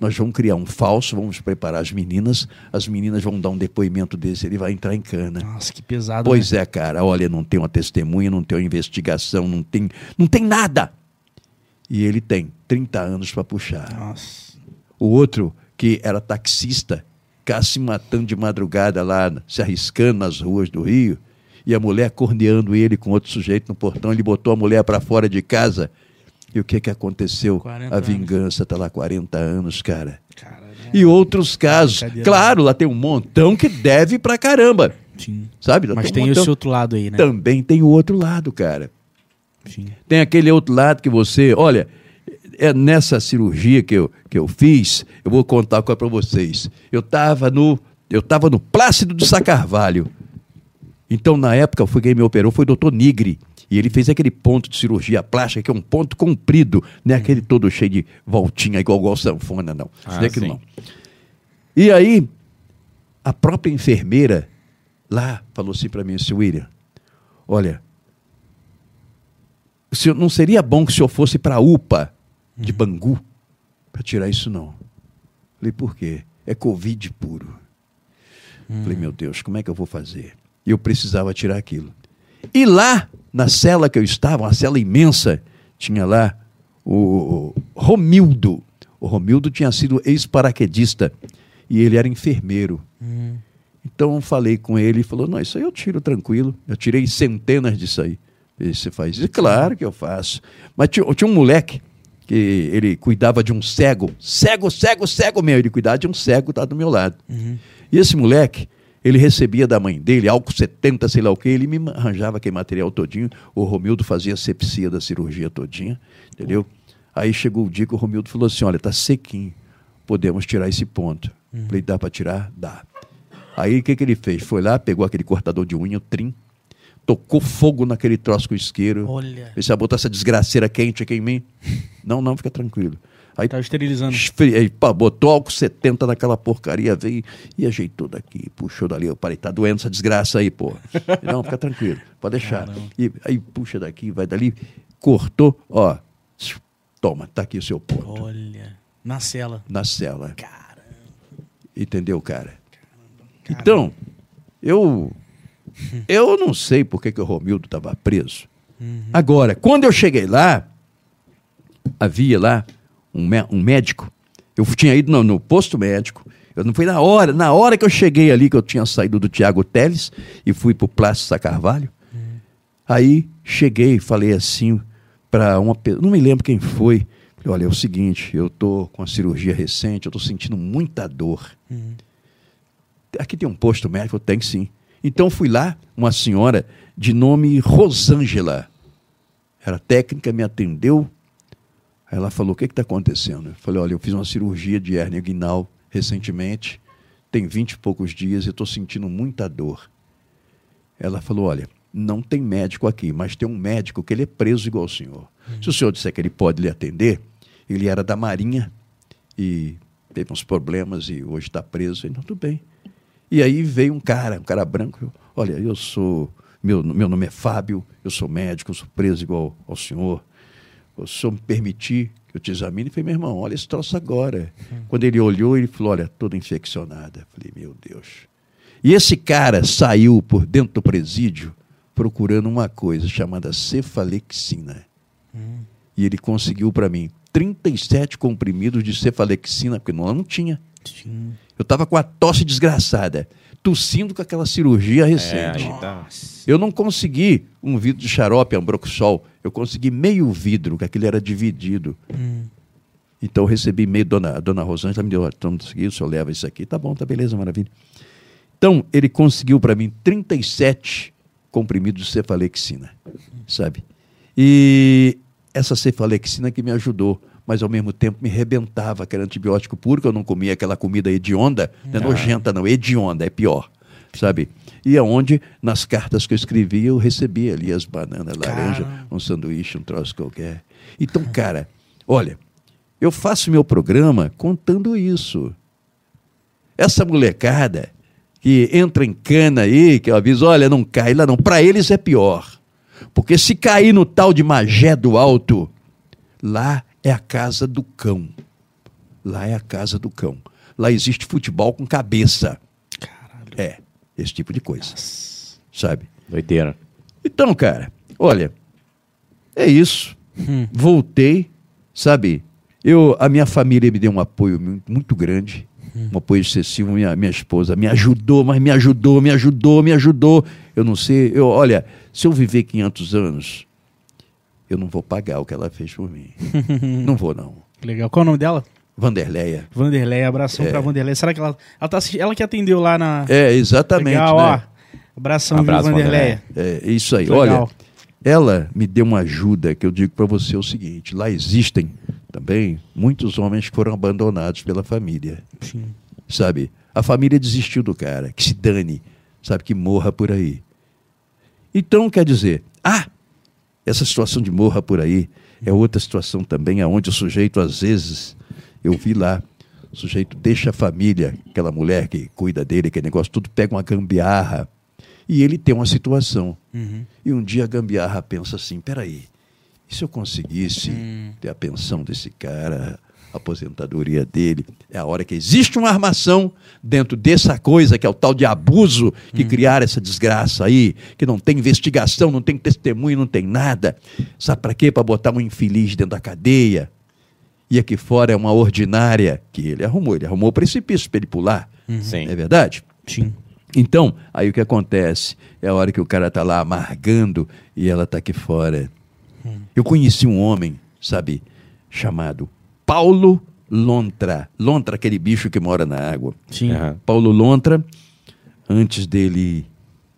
Nós vamos criar um falso, vamos preparar as meninas, as meninas vão dar um depoimento desse, ele vai entrar em cana. Nossa, que pesado. Pois né? é, cara, olha, não tem uma testemunha, não tem uma investigação, não tem, não tem nada. E ele tem 30 anos para puxar. Nossa. O outro, que era taxista, cá se matando de madrugada lá, se arriscando nas ruas do Rio, e a mulher corneando ele com outro sujeito no portão, ele botou a mulher para fora de casa. E o que que aconteceu? 40 A vingança está lá 40 anos, cara. Cara, né? E outros casos. Brincadeira. Claro, lá tem um montão que deve pra caramba. Sim. Sabe? Lá Mas um tem montão. esse outro lado aí, né? Também tem o outro lado, cara. Sim. Tem aquele outro lado que você, olha, é nessa cirurgia que eu, que eu fiz, eu vou contar é para vocês. Eu estava no, eu tava no Plácido de Sá Carvalho. Então, na época, foi quem me operou foi o doutor Nigri. E ele fez aquele ponto de cirurgia plástica, que é um ponto comprido, não é aquele todo cheio de voltinha, igual, igual sanfona, não. Ah, não é sim. não. E aí, a própria enfermeira lá falou assim para mim, seu William, olha, o senhor, não seria bom que o senhor fosse para a UPA de Bangu para tirar isso, não. Falei, por quê? É Covid puro. Falei, meu Deus, como é que eu vou fazer? Eu precisava tirar aquilo. E lá, na cela que eu estava, uma cela imensa, tinha lá o Romildo. O Romildo tinha sido ex-paraquedista e ele era enfermeiro. Hum. Então eu falei com ele e falou: Não, isso aí eu tiro tranquilo. Eu tirei centenas disso aí. Ele, Você faz isso? Claro que eu faço. Mas tinha, tinha um moleque que ele cuidava de um cego, cego, cego, cego mesmo. Ele cuidava de um cego, tá do meu lado. Uhum. E esse moleque, ele recebia da mãe dele álcool 70, sei lá o que, ele me arranjava aquele material todinho. O Romildo fazia a sepsia da cirurgia todinha, entendeu? Aí chegou o dia que o Romildo falou assim: olha, tá sequinho, podemos tirar esse ponto. Falei, dá para tirar? Dá. Aí o que, que ele fez? Foi lá, pegou aquele cortador de unha, o trim, tocou fogo naquele troço com isqueiro. Olha. Ele vai botar essa desgraceira quente aqui em mim? Não, não, fica tranquilo. Aí Tava esterilizando. Esfri- aí, pá, botou álcool 70 naquela porcaria, veio e ajeitou daqui, puxou dali. Eu falei, tá doendo essa desgraça aí, pô. Não, fica tranquilo, pode deixar. Caramba. E aí puxa daqui, vai dali, cortou, ó. Toma, tá aqui o seu ponto. Olha. Na cela. Na cela. Caramba. Entendeu, cara? Então, eu. Eu não sei por que, que o Romildo estava preso. Agora, quando eu cheguei lá, havia lá um, um médico. Eu tinha ido no, no posto médico. Eu não fui na hora, na hora que eu cheguei ali, que eu tinha saído do Tiago Teles e fui para o Plácio Sá Carvalho. Aí cheguei e falei assim para uma pessoa, não me lembro quem foi. Falei, olha, é o seguinte, eu tô com a cirurgia recente, eu tô sentindo muita dor. Aqui tem um posto médico, tem sim. Então fui lá, uma senhora de nome Rosângela. Era técnica, me atendeu. Ela falou: O que está acontecendo? Eu falei: Olha, eu fiz uma cirurgia de hérnia inguinal recentemente, tem vinte e poucos dias e estou sentindo muita dor. Ela falou: Olha, não tem médico aqui, mas tem um médico que ele é preso igual o senhor. Se o senhor disser que ele pode lhe atender, ele era da Marinha e teve uns problemas e hoje está preso. Então, tudo bem. E aí veio um cara, um cara branco. Olha, eu sou. Meu, meu nome é Fábio, eu sou médico, eu sou preso igual ao senhor. O senhor me permitir que eu te examine? Eu falei, meu irmão, olha esse troço agora. Quando ele olhou, ele falou, olha, toda infeccionada. Eu falei, meu Deus. E esse cara saiu por dentro do presídio procurando uma coisa chamada cefalexina. E ele conseguiu para mim 37 comprimidos de cefalexina, porque não, não tinha. Sim. Eu estava com a tosse desgraçada. Tossindo com aquela cirurgia É, recente. tá. Eu não consegui um vidro de xarope Ambroxol. Eu consegui meio vidro, que aquele era dividido. Então eu recebi meio, dona, a dona Rosângela me deu, "Ó, então o senhor leva isso aqui. Tá bom, tá beleza, maravilha. Então, ele conseguiu para mim 37 comprimidos de cefalexina, sabe? E essa cefalexina que me ajudou, mas ao mesmo tempo me rebentava, que era antibiótico puro, que eu não comia aquela comida hedionda, não é nojenta não, hedionda, é pior, sabe? E aonde, nas cartas que eu escrevia, eu recebia ali as bananas, laranja, Caramba. um sanduíche, um troço qualquer. Então, cara, olha, eu faço meu programa contando isso. Essa molecada que entra em cana aí, que eu aviso, olha, não cai lá não. Para eles é pior. Porque se cair no tal de Magé do Alto, lá é a casa do cão. Lá é a casa do cão. Lá existe futebol com cabeça. Caralho. É, esse tipo de coisa. Sabe? Doideira. Então, cara, olha, é isso. Hum. Voltei, sabe? Eu, a minha família me deu um apoio mu- muito grande, um apoio excessivo. Minha, minha esposa me ajudou, mas me ajudou, me ajudou, me ajudou. Eu não sei, eu, olha, se eu viver 500 anos, eu não vou pagar o que ela fez por mim. não vou, não. Legal. Qual é o nome dela? Vanderleia. Vanderlei, abração pra Vanderlei. Será que ela. Ela, tá, ela que atendeu lá na. É, exatamente. Legal, né? ó. Abração, Abraço, viu, Vanderlei. É isso aí. Legal. Olha, ela me deu uma ajuda que eu digo para você o seguinte: lá existem também muitos homens que foram abandonados pela família, Sim. sabe? A família desistiu do cara, que se dane, sabe? Que morra por aí. Então, quer dizer, ah, essa situação de morra por aí é outra situação também, aonde o sujeito, às vezes, eu vi lá, o sujeito deixa a família, aquela mulher que cuida dele, aquele negócio, tudo pega uma gambiarra. E ele tem uma situação. Uhum. E um dia a gambiarra pensa assim: peraí, e se eu conseguisse Hum. ter a pensão desse cara, aposentadoria dele? É a hora que existe uma armação dentro dessa coisa que é o tal de abuso que Hum. criaram essa desgraça aí, que não tem investigação, não tem testemunho, não tem nada. Sabe para quê? Para botar um infeliz dentro da cadeia. E aqui fora é uma ordinária que ele arrumou. Ele arrumou o precipício para ele pular. Sim. É verdade? Sim. Então, aí o que acontece? É a hora que o cara tá lá amargando e ela tá aqui fora. Eu conheci um homem, sabe, chamado Paulo Lontra. Lontra, aquele bicho que mora na água. Sim. Aham. Paulo Lontra, antes dele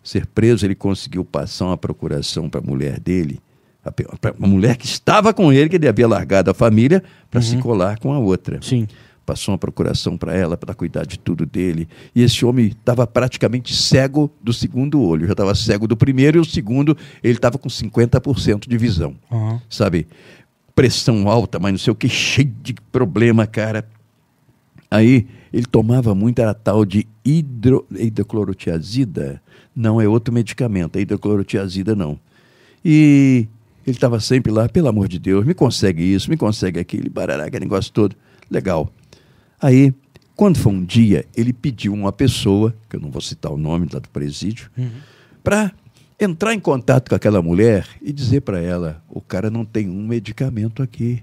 ser preso, ele conseguiu passar uma procuração para a mulher dele, a uma mulher que estava com ele, que ele havia largado a família para se colar com a outra Sim. passou uma procuração para ela, para cuidar de tudo dele. E esse homem estava praticamente cego do segundo olho. Já estava cego do primeiro e o segundo, ele estava com 50% de visão. Aham. Sabe? Pressão alta, mas não sei o que, cheio de problema, cara. Aí ele tomava muito, era tal de hidro, hidroclorotiazida. Não, é outro medicamento, é hidroclorotiazida não. E ele estava sempre lá, pelo amor de Deus, me consegue isso, me consegue aquilo, barará, aquele negócio todo. Legal. Aí, quando foi um dia, ele pediu uma pessoa, que eu não vou citar o nome lá do presídio, para entrar em contato com aquela mulher e dizer para ela: o cara não tem um medicamento aqui.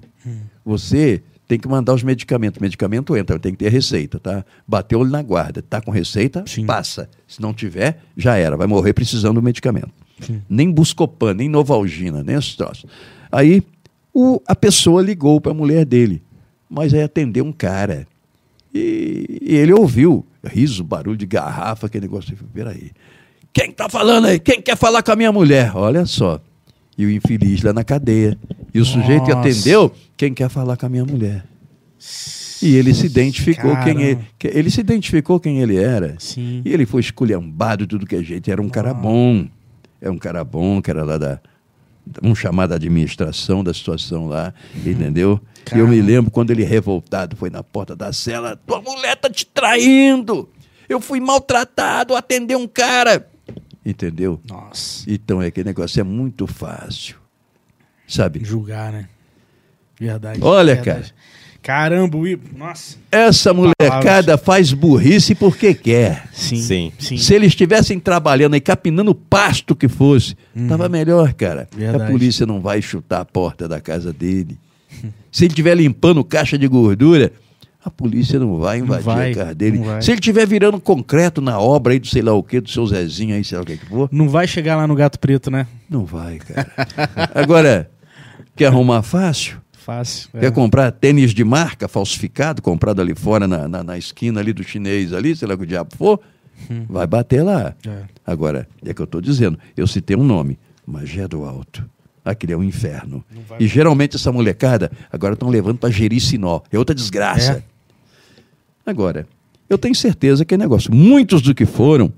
Você tem que mandar os medicamentos. O medicamento entra, tem que ter receita, tá? Bateu ele na guarda, tá com receita, Sim. passa. Se não tiver, já era, vai morrer precisando do medicamento. Sim. Nem Buscopan, nem Novalgina, nem esses troços. Aí o, a pessoa ligou para a mulher dele, mas aí atendeu um cara. E, e ele ouviu riso, barulho de garrafa, aquele negócio. Peraí, quem tá falando aí? Quem quer falar com a minha mulher? Olha só. E o infeliz lá na cadeia. E o sujeito Nossa. atendeu, quem quer falar com a minha mulher? E ele se identificou quem ele, Caramba. ele se identificou quem ele era. Sim. E ele foi esculhambado de tudo que é jeito. Era um cara bom. Era um cara bom, que era lá da. Vamos chamar da administração da situação lá, entendeu? E eu me Caramba. lembro quando ele revoltado foi na porta da cela: tua mulher tá te traindo! Eu fui maltratado, atender um cara. Entendeu? Nossa. Então é aquele negócio, é muito fácil. Sabe? Julgar, né? Verdade. Olha, verdade. Caramba, o I- Nossa. Essa molecada faz burrice porque quer. Sim. Sim. Sim. Se eles estivessem trabalhando aí, capinando o pasto que fosse, tava melhor, cara. Uhum. Verdade. A polícia não vai chutar a porta da casa dele. Se ele estiver limpando caixa de gordura, A polícia não vai invadir vai, a casa dele. não. Se ele estiver virando concreto na obra aí do sei lá o que, do seu Zezinho aí, sei lá o que que for, Não vai chegar lá no Gato Preto, né? não vai, cara. Agora, quer arrumar fácil? Fácil. é. Quer comprar tênis de marca falsificado, comprado ali fora na, na, na esquina ali do chinês ali, sei lá o que o diabo for, vai bater lá. É. Agora, é que eu estou dizendo, eu citei um nome, Magé do Alto. Aquele é um inferno. E geralmente essa molecada agora estão levando para Jericinó. É outra desgraça. É. Agora, eu tenho certeza que é negócio. Muitos do que foram,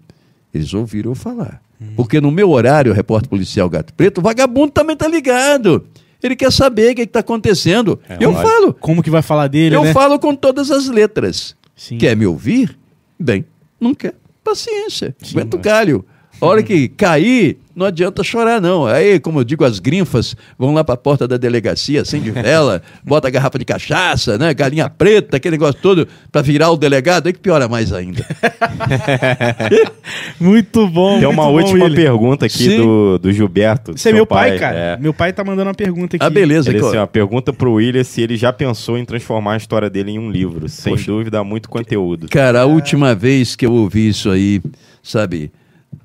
eles ouviram eu falar. Hum. Porque no meu horário, o repórter policial Gato Preto, o vagabundo também tá ligado. Ele quer saber o que está acontecendo. É, eu falo. Como que vai falar dele, Eu né? falo com todas as letras. Sim. Quer me ouvir? Bem, não quer. Paciência. Sim, Aguenta o mas- galho. A hora que cair, não adianta chorar, não. Aí, como eu digo, as grinfas vão lá para a porta da delegacia, acende vela, bota a garrafa de cachaça, né? Galinha preta, aquele negócio todo, para virar o delegado. Aí que piora mais ainda. Muito bom. Tem uma bom, última William. pergunta aqui Sim. do, do Gilberto. Esse é meu pai, cara. É. Meu pai tá mandando uma pergunta aqui. Ah, beleza. Ele, assim, uma pergunta pro William se ele já pensou em transformar a história dele em um livro. Sem Poxa. dúvida, há muito conteúdo. Cara, a última vez que eu ouvi isso aí, sabe,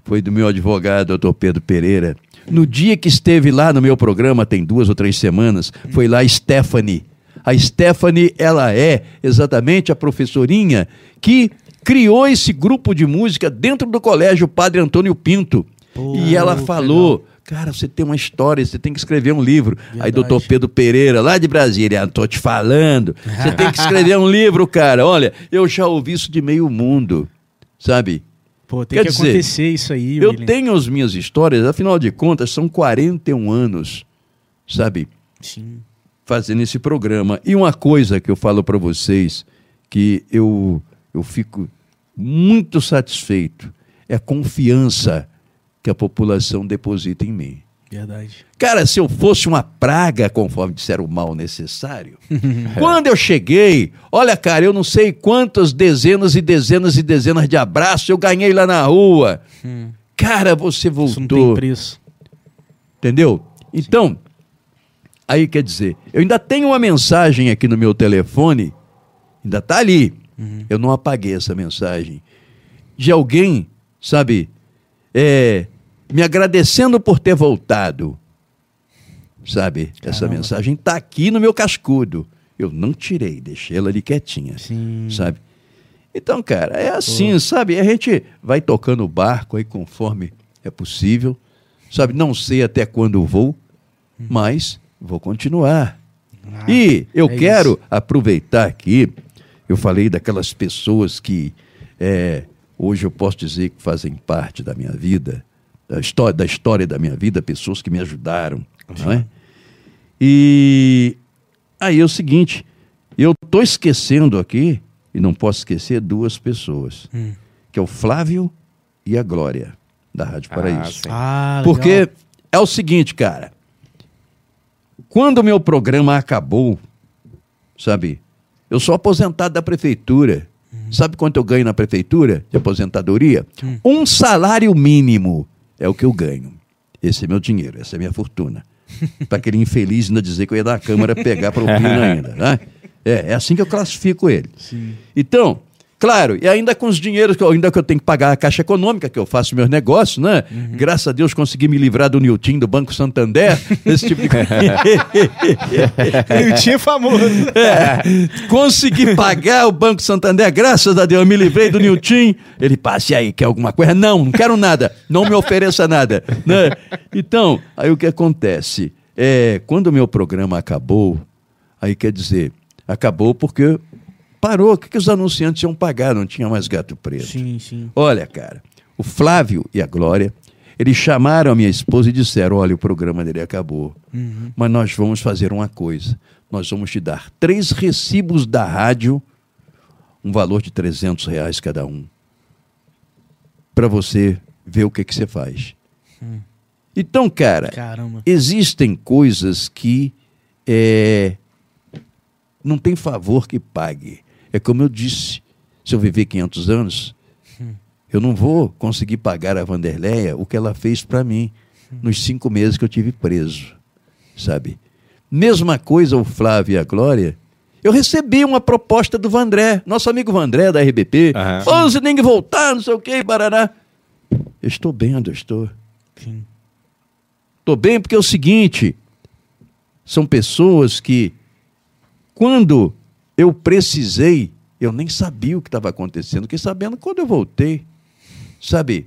foi do meu advogado, doutor Pedro Pereira. No dia que esteve lá no meu programa, tem duas ou três semanas, foi lá a Stephanie. A Stephanie, ela é exatamente a professorinha que criou esse grupo de música dentro do colégio Padre Antônio Pinto. Pô, e ela falou, cara, você tem uma história, você tem que escrever um livro. Aí Verdade. doutor Pedro Pereira, lá de Brasília, "Ah, tô te falando, você tem que escrever um livro, cara. Olha, eu já ouvi isso de meio mundo, sabe? Pô, tem Quer que dizer, acontecer isso aí, Eu William. tenho as minhas histórias, afinal de contas, são 41 anos, sabe? Sim. Fazendo esse programa. E uma coisa que eu falo para vocês, que eu, eu fico muito satisfeito, é a confiança que a população deposita em mim. Verdade. Cara, se eu fosse uma praga, conforme disseram o mal necessário, quando eu cheguei, olha, cara, eu não sei quantas dezenas e dezenas e dezenas de abraços eu ganhei lá na rua. Cara, você Isso não tem voltou. preço. Entendeu? Então, aí quer dizer, eu ainda tenho uma mensagem aqui no meu telefone, ainda tá ali. Eu não apaguei essa mensagem. De alguém, sabe, é, me agradecendo por ter voltado. Sabe? Essa Caramba. mensagem tá aqui no meu cascudo. Eu não tirei, deixei ela ali quietinha. Sim. Sabe? Então, cara, é assim, sabe? A gente vai tocando o barco aí conforme é possível. Sabe? Não sei até quando vou, mas vou continuar. Ah, e eu é quero isso. aproveitar aqui, eu falei daquelas pessoas que é, hoje eu posso dizer que fazem parte da minha vida, da história, da história da minha vida, pessoas que me ajudaram. Não é? E aí é o seguinte, eu estou esquecendo aqui, e não posso esquecer duas pessoas, Hum. que é o Flávio e a Glória, da Rádio Ah, Paraíso. Ah, legal. Porque é o seguinte, cara. Quando o meu programa acabou, sabe? Eu sou aposentado da prefeitura. Sabe quanto eu ganho na prefeitura de aposentadoria? Um salário mínimo é o que eu ganho. Esse é meu dinheiro, essa é minha fortuna. Para aquele infeliz ainda dizer que eu ia na Câmara pegar propina ainda. Né? É, é assim que eu classifico ele. Sim. Então, claro, e ainda com os dinheiros ainda que eu tenho que pagar a Caixa Econômica, que eu faço meus negócios, né? Graças a Deus consegui me livrar do Nilton, do Banco Santander, esse tipo de coisa. Famoso. É, consegui pagar o Banco Santander, graças a Deus, eu me livrei do Nilton. Ele passe aí, quer alguma coisa? Não, não quero nada, não me ofereça nada. né? Então, aí o que acontece? É, quando o meu programa acabou, aí quer dizer, acabou porque parou. O que, que os anunciantes iam pagar? Não tinha mais gato preto. Sim, sim. Olha, cara, o Flávio e a Glória, eles chamaram a minha esposa e disseram: olha, o programa dele acabou, mas nós vamos fazer uma coisa. Nós vamos te dar três recibos da rádio, um valor de 300 reais cada um, para você ver o que, que você faz. Então, cara, Caramba. existem coisas que é, não tem favor que pague. É como eu disse, se eu viver 500 anos, eu não vou conseguir pagar a Vanderleia o que ela fez para mim nos cinco meses que eu tive preso, sabe? Mesma coisa o Flávio e a Glória, Eu recebi uma proposta do Vandré, nosso amigo Vandré da RBP. Aham. Ô, você tem que voltar, não sei o que, barará. Eu estou bem onde eu estou. Sim. Estou bem porque é o seguinte: são pessoas que, quando eu precisei, eu nem sabia o que estava acontecendo, fiquei sabendo quando eu voltei. Sabe?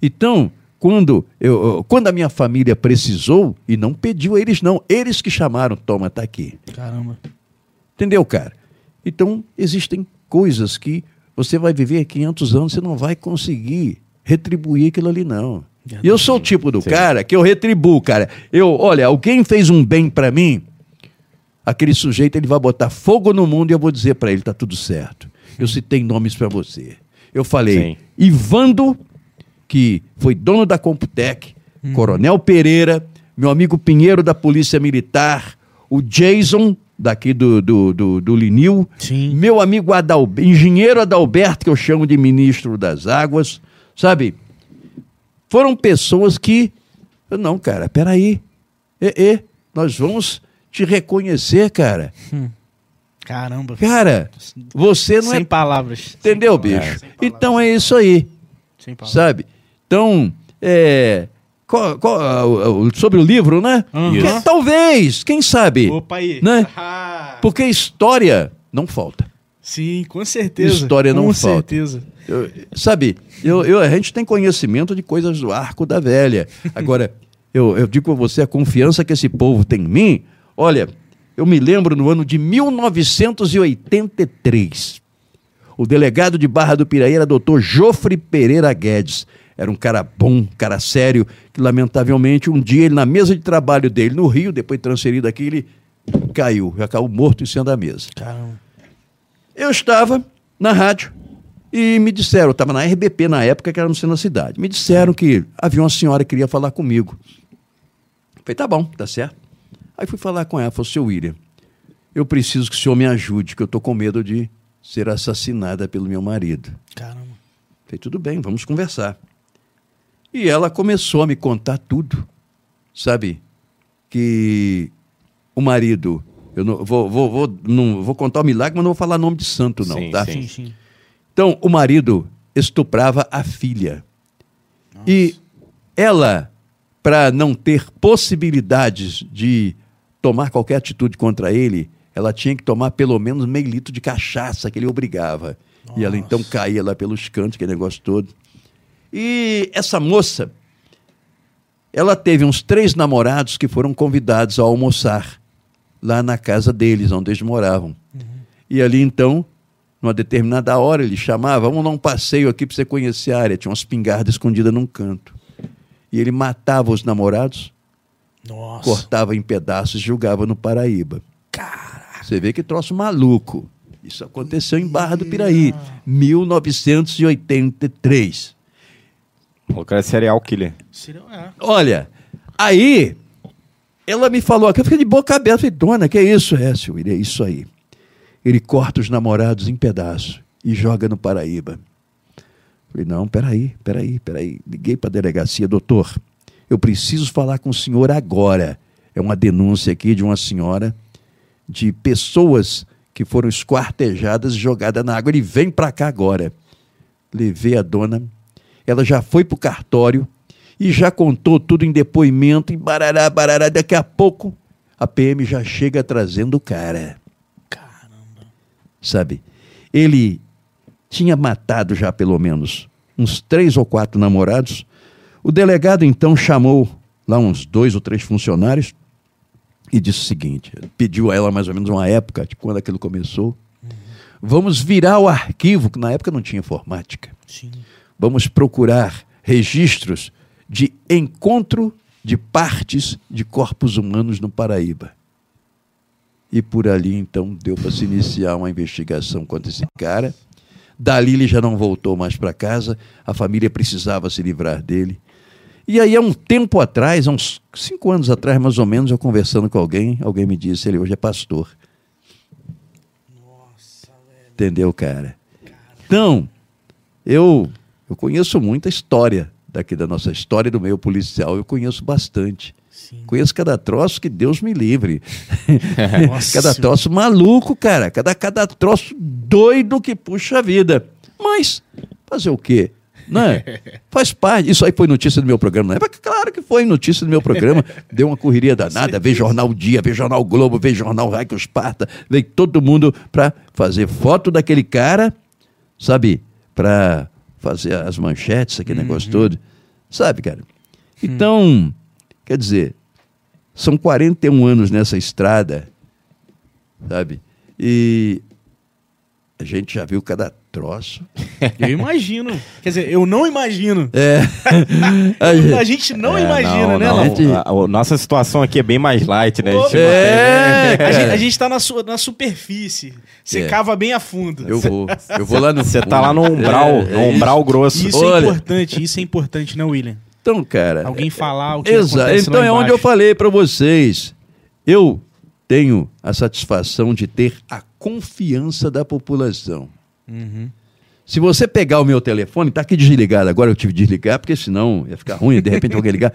Então, quando, eu, quando a minha família precisou, e não pediu a eles, não, eles que chamaram, toma, tá aqui. Caramba. Entendeu, cara? Então, existem coisas que você vai viver 500 anos, você não vai conseguir retribuir aquilo ali, não. E eu sou o tipo do Sim. cara que eu retribuo, cara. Eu, olha, alguém fez um bem pra mim, aquele sujeito ele vai botar fogo no mundo e eu vou dizer pra ele, tá tudo certo. Eu citei nomes pra você. Eu falei, Sim. Ivando, que foi dono da Computec, Coronel Pereira, meu amigo Pinheiro da Polícia Militar, o Jason, daqui do, do, do, do Linil, Sim. meu amigo Adal, engenheiro Adalberto, que eu chamo de ministro das águas, sabe? Foram pessoas que. Não, cara, peraí. É, é, nós vamos te reconhecer, cara. Caramba. Cara, você não Sem é. palavras. Entendeu, Sem bicho? palavras. Então é isso aí, Sem palavras. sabe? Então, é. qual- qual- ah, sobre o livro, né? Aham. Que- talvez, quem sabe? Opa aí. Né? Ah, Porque história não falta. Sim, com certeza. História não com falta. certeza. Eu- sabe, eu, eu- a gente tem conhecimento de coisas do arco da velha. Agora, eu, eu digo a você, a confiança que esse povo tem em mim, olha, eu me lembro no ano de 1983. O delegado de Barra do Piraí era doutor Jofre Pereira Guedes. Era um cara bom, um cara sério, que lamentavelmente um dia ele na mesa de trabalho dele no Rio, depois transferido aqui, ele caiu, já caiu morto em cima da mesa. Caramba. Eu estava na rádio e me disseram, eu estava na RBP na época, que era no centro da cidade. Me disseram que havia uma senhora que queria falar comigo. Falei, tá bom, tá certo. Aí fui falar com ela, falou, seu William, eu preciso que o senhor me ajude, que eu estou com medo de ser assassinada pelo meu marido. Caramba. Falei, tudo bem, vamos conversar. E ela começou a me contar tudo, sabe? Que o marido, eu não vou, vou, vou, não, vou contar o milagre, mas não vou falar nome de santo, não, Sim, tá? sim. Sim, sim. Então, o marido estuprava a filha. E ela, para não ter possibilidades de tomar qualquer atitude contra ele, ela tinha que tomar pelo menos meio litro de cachaça que ele obrigava. E ela então caía lá pelos cantos, aquele negócio todo. E essa moça, ela teve uns três namorados que foram convidados a almoçar lá na casa deles, onde eles moravam. E ali então, numa determinada hora, ele chamava, vamos dar um passeio aqui para você conhecer a área. Tinha uma espingarda escondida num canto. E ele matava os namorados, Nossa. cortava em pedaços e jogava no Paraíba. Você vê que troço maluco. Isso aconteceu em Barra do Piraí, 1983. O cara é serial killer. É. Olha, aí ela me falou aqui, eu fiquei de boca aberta, falei, dona, que é isso? É, senhor, é isso aí. Ele corta os namorados em pedaços e joga no Paraíba. Falei, não, peraí, peraí, peraí. Liguei para a delegacia, doutor, eu preciso falar com o senhor agora. É uma denúncia aqui de uma senhora de pessoas que foram esquartejadas e jogadas na água. Ele vem para cá agora. Levei a dona, ela já foi para o cartório e já contou tudo em depoimento, em barará, barará. Daqui a pouco a PM já chega trazendo o cara. Caramba. Sabe? Ele tinha matado já pelo menos uns três ou quatro namorados. O delegado então chamou lá uns dois ou três funcionários e disse o seguinte: pediu a ela mais ou menos uma época de quando aquilo começou. Vamos virar o arquivo, que na época não tinha informática. Sim. Vamos procurar registros de encontro de partes de corpos humanos no Paraíba. E por ali, então, deu para se iniciar uma investigação contra esse cara. Dali ele já não voltou mais para casa, a família precisava se livrar dele. E aí, há um tempo atrás, há uns cinco anos atrás, mais ou menos, eu conversando com alguém, alguém me disse, ele hoje é pastor. Entendeu, cara? Então, eu, eu conheço muita história daqui da nossa história do meio policial, eu conheço bastante. Sim. Conheço cada troço que Deus me livre. Nossa cada troço maluco, cara. Cada, cada troço doido que puxa a vida. Mas, fazer o quê? Não é? Faz parte. Isso aí foi notícia do meu programa, não é? Mas Claro que foi notícia do meu programa. Deu uma correria danada. Veio Jornal Dia, veio Jornal Globo, veio Jornal Raio Esparta. Veio todo mundo para fazer foto daquele cara, sabe? Para fazer as manchetes, aquele negócio todo. Sabe, cara? Então, quer dizer, são 41 anos nessa estrada, sabe? E a gente já viu cada troço. Eu imagino. Quer dizer, eu não imagino. É. A gente não É, imagina, né, não. Gente- A, a nossa situação aqui é bem mais light, né? A gente É, A gente, a gente tá na, su- na superfície. Você É. cava bem a fundo. Eu vou. Eu vou lá no. Você tá lá no umbral, É, no é umbral grosso. Isso Olha. é importante, isso é importante, né, William? Então, cara. Alguém falar o que Exato. acontece Então lá é onde eu falei para vocês. Eu tenho a satisfação de ter a confiança da população. Uhum. Se você pegar o meu telefone, tá aqui desligado agora, eu tive que desligar, porque senão ia ficar ruim, de repente alguém ligar.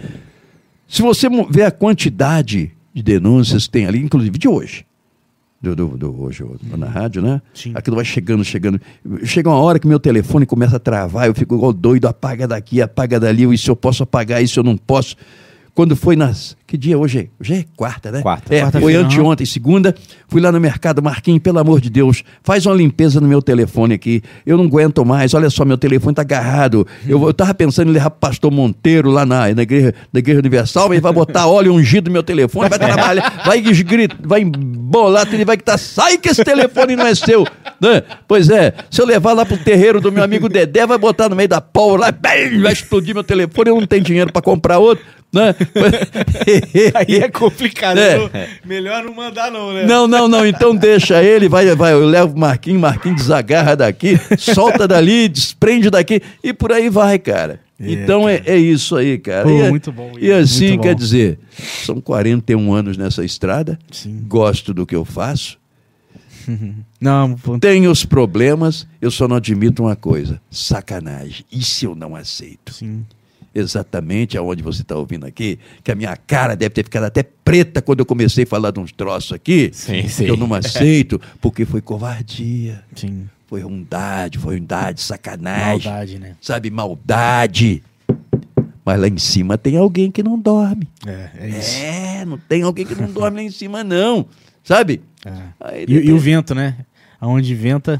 Se você ver a quantidade de denúncias que tem ali, inclusive de hoje, do, do, do hoje na rádio, né? Sim. Aquilo vai chegando, chegando. Chega uma hora que meu telefone começa a travar, eu fico igual doido, apaga daqui, apaga dali, isso eu posso apagar, isso eu não posso. Quando foi nas. Que dia hoje é? Hoje é quarta, né? Quarta. É, foi Quarta-feira, anteontem, segunda. Fui lá no mercado, Marquinhos, pelo amor de Deus, faz uma limpeza no meu telefone aqui. Eu não aguento mais. Olha só, meu telefone tá agarrado. Eu, eu tava pensando em levar pro pastor Monteiro lá na, na, igreja, na igreja Universal, mas ele vai botar óleo ungido no meu telefone, vai trabalhar, vai gritar, vai embolar, ele vai gritar, sai que esse telefone não é seu. Né? Pois é, se eu levar lá pro terreiro do meu amigo Dedé, vai botar no meio da pólvora lá, vai explodir meu telefone, eu não tenho dinheiro para comprar outro. Né? Aí é complicado. É. Melhor não mandar, não, né? Não, não, não. Então deixa ele, vai, vai. Eu levo o Marquinhos, Marquinhos desagarra daqui, solta dali, desprende daqui e por aí vai, cara. É, então é, é isso aí, cara. Pô, e, é- muito bom, E assim, muito quer bom. dizer, são 41 anos nessa estrada, Sim. gosto do que eu faço, Não, tenho os problemas, eu só não admito uma coisa: sacanagem. Isso eu não aceito. sim. Exatamente aonde você está ouvindo aqui, que a minha cara deve ter ficado até preta quando eu comecei a falar de uns troços aqui. Sim, sim. Que eu não aceito, porque foi covardia, Sim. foi ruindade, foi ruindade, sacanagem, Maldade, né? sabe, maldade. Mas lá em cima tem alguém que não dorme. É, é isso. É, não tem alguém que não dorme lá em cima, não. Sabe? É. Aí, E, e o vento, né? Aonde venta,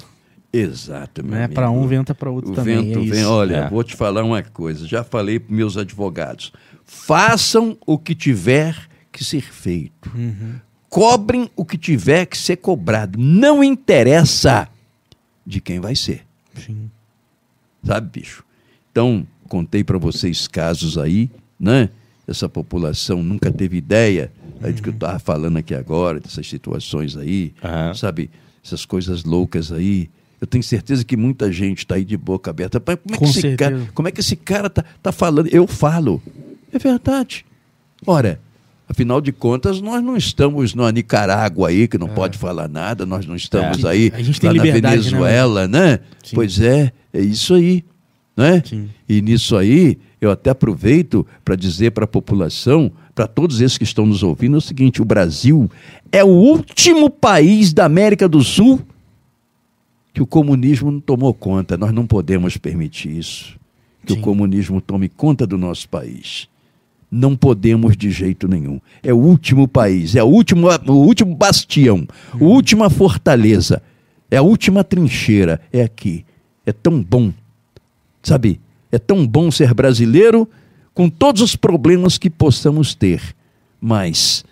Exato, meu né? Para um, venta para outro O também. vento é vem. Olha, É. vou te falar uma coisa. Já falei para meus advogados. Façam o que tiver que ser feito. Uhum. Cobrem o que tiver que ser cobrado. Não interessa de quem vai ser. Sim. Sabe, bicho? Então, contei para vocês casos aí, né? Essa população nunca teve ideia aí do que eu estava falando aqui agora, dessas situações aí, Aham. sabe? Essas coisas loucas aí. Eu tenho certeza que muita gente está aí de boca aberta. Como é que, Com esse, cara, como é que esse cara tá, tá falando? Eu falo. É verdade. Ora, afinal de contas, nós não estamos na Nicarágua aí, que não pode falar nada, nós não estamos É. aí lá na né, Venezuela, né? Sim. Pois é, é isso aí. Né? Sim. E nisso aí, eu até aproveito para dizer para a população, para todos esses que estão nos ouvindo, é o seguinte: o Brasil é o último país da América do Sul que o comunismo não tomou conta. Nós não podemos permitir isso. Que Sim. o comunismo tome conta do nosso país. Não podemos de jeito nenhum. É o último país, é o último, o último bastião, a última fortaleza, é a última trincheira. É aqui. É tão bom, sabe? É tão bom ser brasileiro com todos os problemas que possamos ter. Mas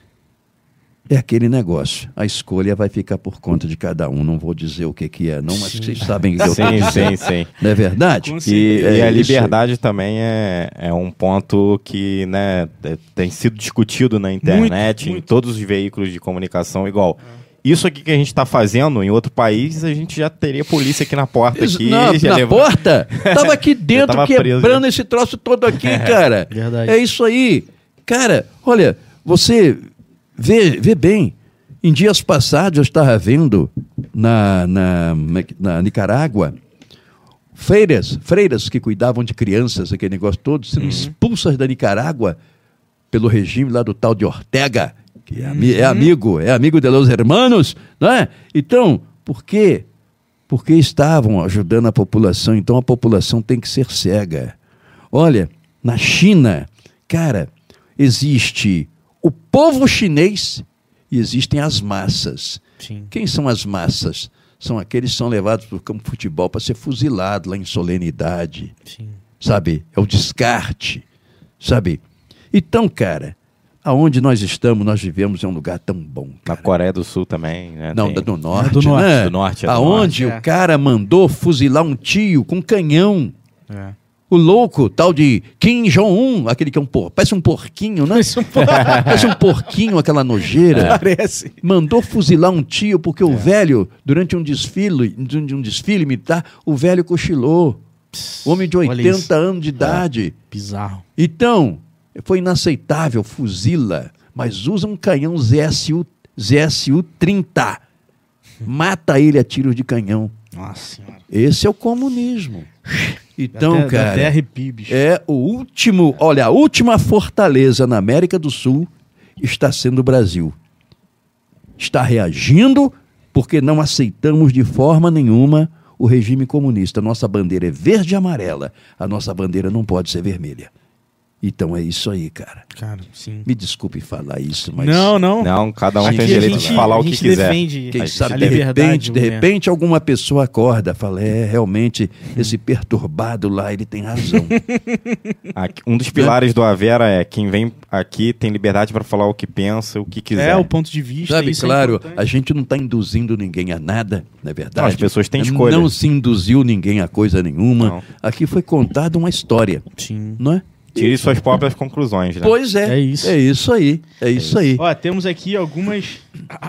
é aquele negócio. A escolha vai ficar por conta de cada um. Não vou dizer o que, que é, não, mas Sim. vocês sabem que eu Sim, sim, sim. Não é verdade? Com E, certeza. e a É liberdade também é, é um ponto que né, é- tem sido discutido na internet, Muito, em muito. todos os veículos de comunicação igual. Isso aqui que a gente está fazendo em outro país, a gente já teria polícia aqui na porta. Isso- Aqui, na, já na levou- porta? Tava aqui dentro tava preso, quebrando né? esse troço todo aqui, cara. Verdade. É isso aí. Cara, olha, você vê, vê bem. Em dias passados eu estava vendo na, na, na Nicarágua freiras, freiras que cuidavam de crianças, aquele negócio todo, sendo expulsas da Nicarágua pelo regime lá do tal de Ortega, que é, ami- é amigo, é amigo de los hermanos, não é? Então, por quê? Porque estavam ajudando a população, então a população tem que ser cega. Olha, na China, cara, existe o povo chinês e existem as massas. Sim. Quem são as massas? São aqueles que são levados para o campo de futebol para ser fuzilado lá em solenidade, Sim. sabe? É o descarte, sabe? Então, cara, aonde nós estamos, nós vivemos em um lugar tão bom. Na cara. Coreia do Sul também, né? Não, tem- da- do norte, do norte, né? do norte, é do Aonde norte, é. o cara mandou fuzilar um tio com canhão. É. O louco, tal de Kim Jong-un, aquele que é um por... parece um porquinho, né? Mas um pouco Parece um porquinho, aquela nojeira. parece. Mandou fuzilar um tio porque o velho, durante um desfile, de um desfile militar, o velho cochilou. Homem de Olha 80 isso. anos de idade. Bizarro. Então, foi inaceitável, fuzila, mas usa um canhão ZSU, ZSU 30. Mata ele a tiros de canhão. Nossa senhora. Esse é o comunismo. Então, até- cara, até arrepio, bicho. é o último, olha, a última fortaleza na América do Sul está sendo o Brasil. Está reagindo porque não aceitamos de forma nenhuma o regime comunista. Nossa bandeira é verde e amarela. A nossa bandeira não pode ser vermelha. Então é isso aí, cara. Cara, sim. Me desculpe falar isso, mas Não, não. Não, cada um Aqui tem direito de falar a o que quiser. defende quem sabe a de repente, de repente alguma pessoa acorda, fala, é, realmente esse perturbado lá, ele tem razão. Um dos pilares do Avera é quem vem aqui tem liberdade para falar o que pensa, o que quiser. É o ponto de vista. Sabe, isso é claro, importante. a gente não está induzindo ninguém a nada, não é verdade? Não, as pessoas têm escolha. Não se induziu ninguém a coisa nenhuma. Não. Aqui foi contada uma história, Sim. não é? Tire suas próprias conclusões, né? Pois é. É isso. É isso aí. É isso aí. Ó, temos aqui algumas,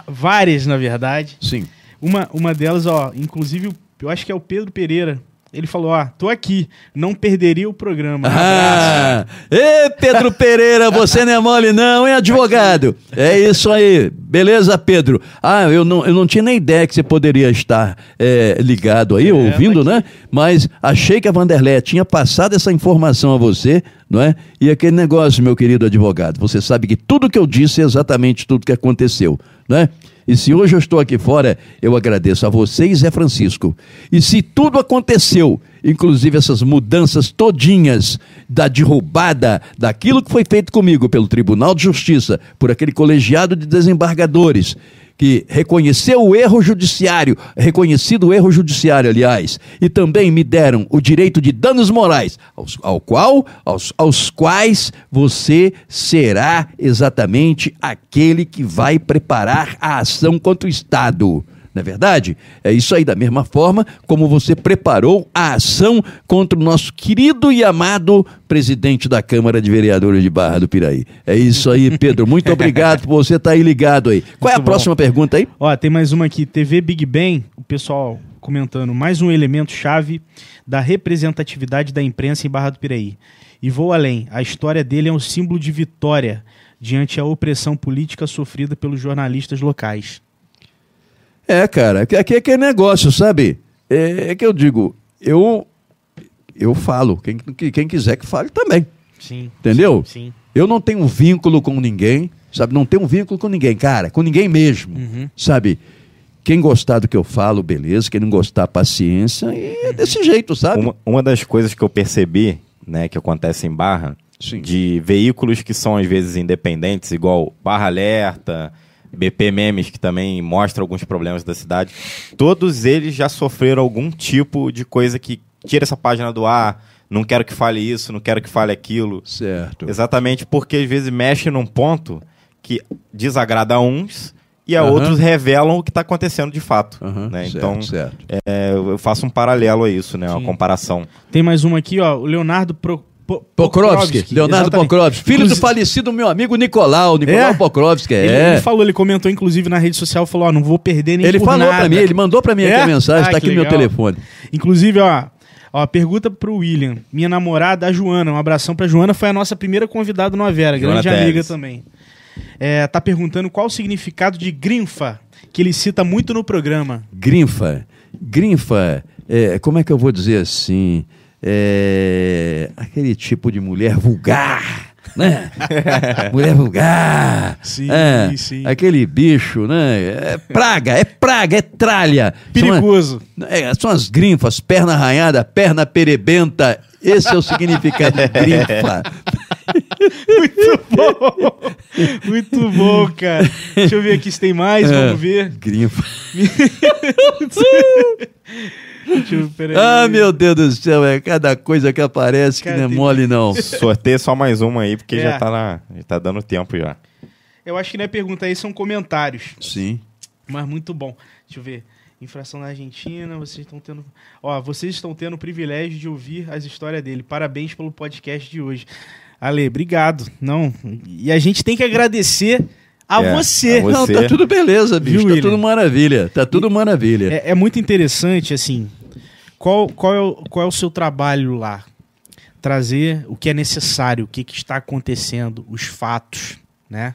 várias na verdade. Sim. Uma, uma delas, ó, inclusive, eu acho que é o Pedro Pereira. Ele falou, ó, tô aqui, não perderia o programa. Um Ah, Ê, Pedro Pereira, você não é mole não, hein, advogado? É isso aí. Beleza, Pedro? Ah, eu não, eu não tinha nem ideia que você poderia estar é, ligado aí, ouvindo, tá né? Mas achei que a Vanderlé tinha passado essa informação a você, não é? E aquele negócio, meu querido advogado, você sabe que tudo que eu disse é exatamente tudo que aconteceu, não é? E se hoje eu estou aqui fora, eu agradeço a você e Zé Francisco. E se tudo aconteceu, inclusive essas mudanças todinhas da derrubada daquilo que foi feito comigo pelo Tribunal de Justiça, por aquele colegiado de desembargadores, que reconheceu o erro judiciário, reconhecido o erro judiciário, aliás, e também me deram o direito de danos morais, aos, ao qual, aos, aos quais você será exatamente aquele que vai preparar a ação contra o Estado. Não é verdade? É isso aí, da mesma forma como você preparou a ação contra o nosso querido e amado presidente da Câmara de Vereadores de Barra do Piraí. É isso aí, Pedro. Muito obrigado por você estar aí ligado aí. Qual é a Muito bom. próxima pergunta aí? Ó, tem mais uma aqui, TV Big Bang, o pessoal comentando, mais um elemento chave da representatividade da imprensa em Barra do Piraí. E vou além, a história dele é um símbolo de vitória diante a opressão política sofrida pelos jornalistas locais. É, cara, aqui é aquele negócio, sabe? É, é que eu digo, eu eu falo, quem, quem quiser que fale também, Sim. entendeu? Sim. Eu não tenho um vínculo com ninguém, sabe? Não tenho um vínculo com ninguém, cara, com ninguém mesmo, Uhum. sabe? Quem gostar do que eu falo, beleza. Quem não gostar, paciência. E é desse jeito, sabe? Uma, uma das coisas que eu percebi, né, que acontece em Barra, Sim. de veículos que são às vezes independentes, igual Barra Alerta, BP Memes, que também mostra alguns problemas da cidade, todos eles já sofreram algum tipo de coisa que tira essa página do ar, não quero que fale isso, não quero que fale aquilo. Certo. Exatamente porque às vezes mexe num ponto que desagrada a uns e a Aham. outros revelam o que está acontecendo de fato. Aham, né? certo, Então, certo. é, eu faço um paralelo a isso, né? Uma Sim. comparação. Tem mais uma aqui, ó, o Leonardo Pro, Pokrovski, Leonardo exatamente. Pokrovski, filho Inclusive- do falecido meu amigo Nicolau, Nicolau É? Pokrovski, Ele, é. ele falou, ele comentou inclusive na rede social, falou, ó, não vou perder nem Ele por falou nada. pra mim, ele mandou pra mim aqui É? a mensagem, Ah, tá aqui no meu telefone. Inclusive, ó, ó, pergunta pro William. Minha namorada, a Joana, um abração pra Joana, foi a nossa primeira convidada no Avera, grande amiga também. É, tá perguntando qual o significado de grinfa, que ele cita muito no programa. Grinfa. Grinfa, é, como é que eu vou dizer assim? É, aquele tipo de mulher vulgar. né? Mulher vulgar. Sim, é, sim. Aquele bicho, né? É praga, é praga, é tralha. Perigoso. São, é, são as grinfas, perna arranhada, perna perebenta. Esse é o significado de grinfa. Muito bom. Muito bom, cara. Deixa eu ver aqui se tem mais, É. vamos ver. Grinfa. Ah, meu Deus do céu, é cada coisa que aparece que não é Cadê? mole, não. Sorteia só mais uma aí, porque É. já tá na. Já tá dando tempo já. Eu acho que não é pergunta aí, são comentários. Sim. Mas muito bom. Deixa eu ver. Infração na Argentina, vocês estão tendo. Ó, vocês estão tendo o privilégio de ouvir as histórias dele. Parabéns pelo podcast de hoje. Ale, obrigado. Não. E a gente tem que agradecer a É, você. a Não, Você- tá tudo beleza, bicho. Viu, tá tudo maravilha. Tá tudo maravilha. É, é muito interessante, assim. Qual, qual, é o, qual é o seu trabalho lá? Trazer o que é necessário, o que, que está acontecendo, os fatos, né?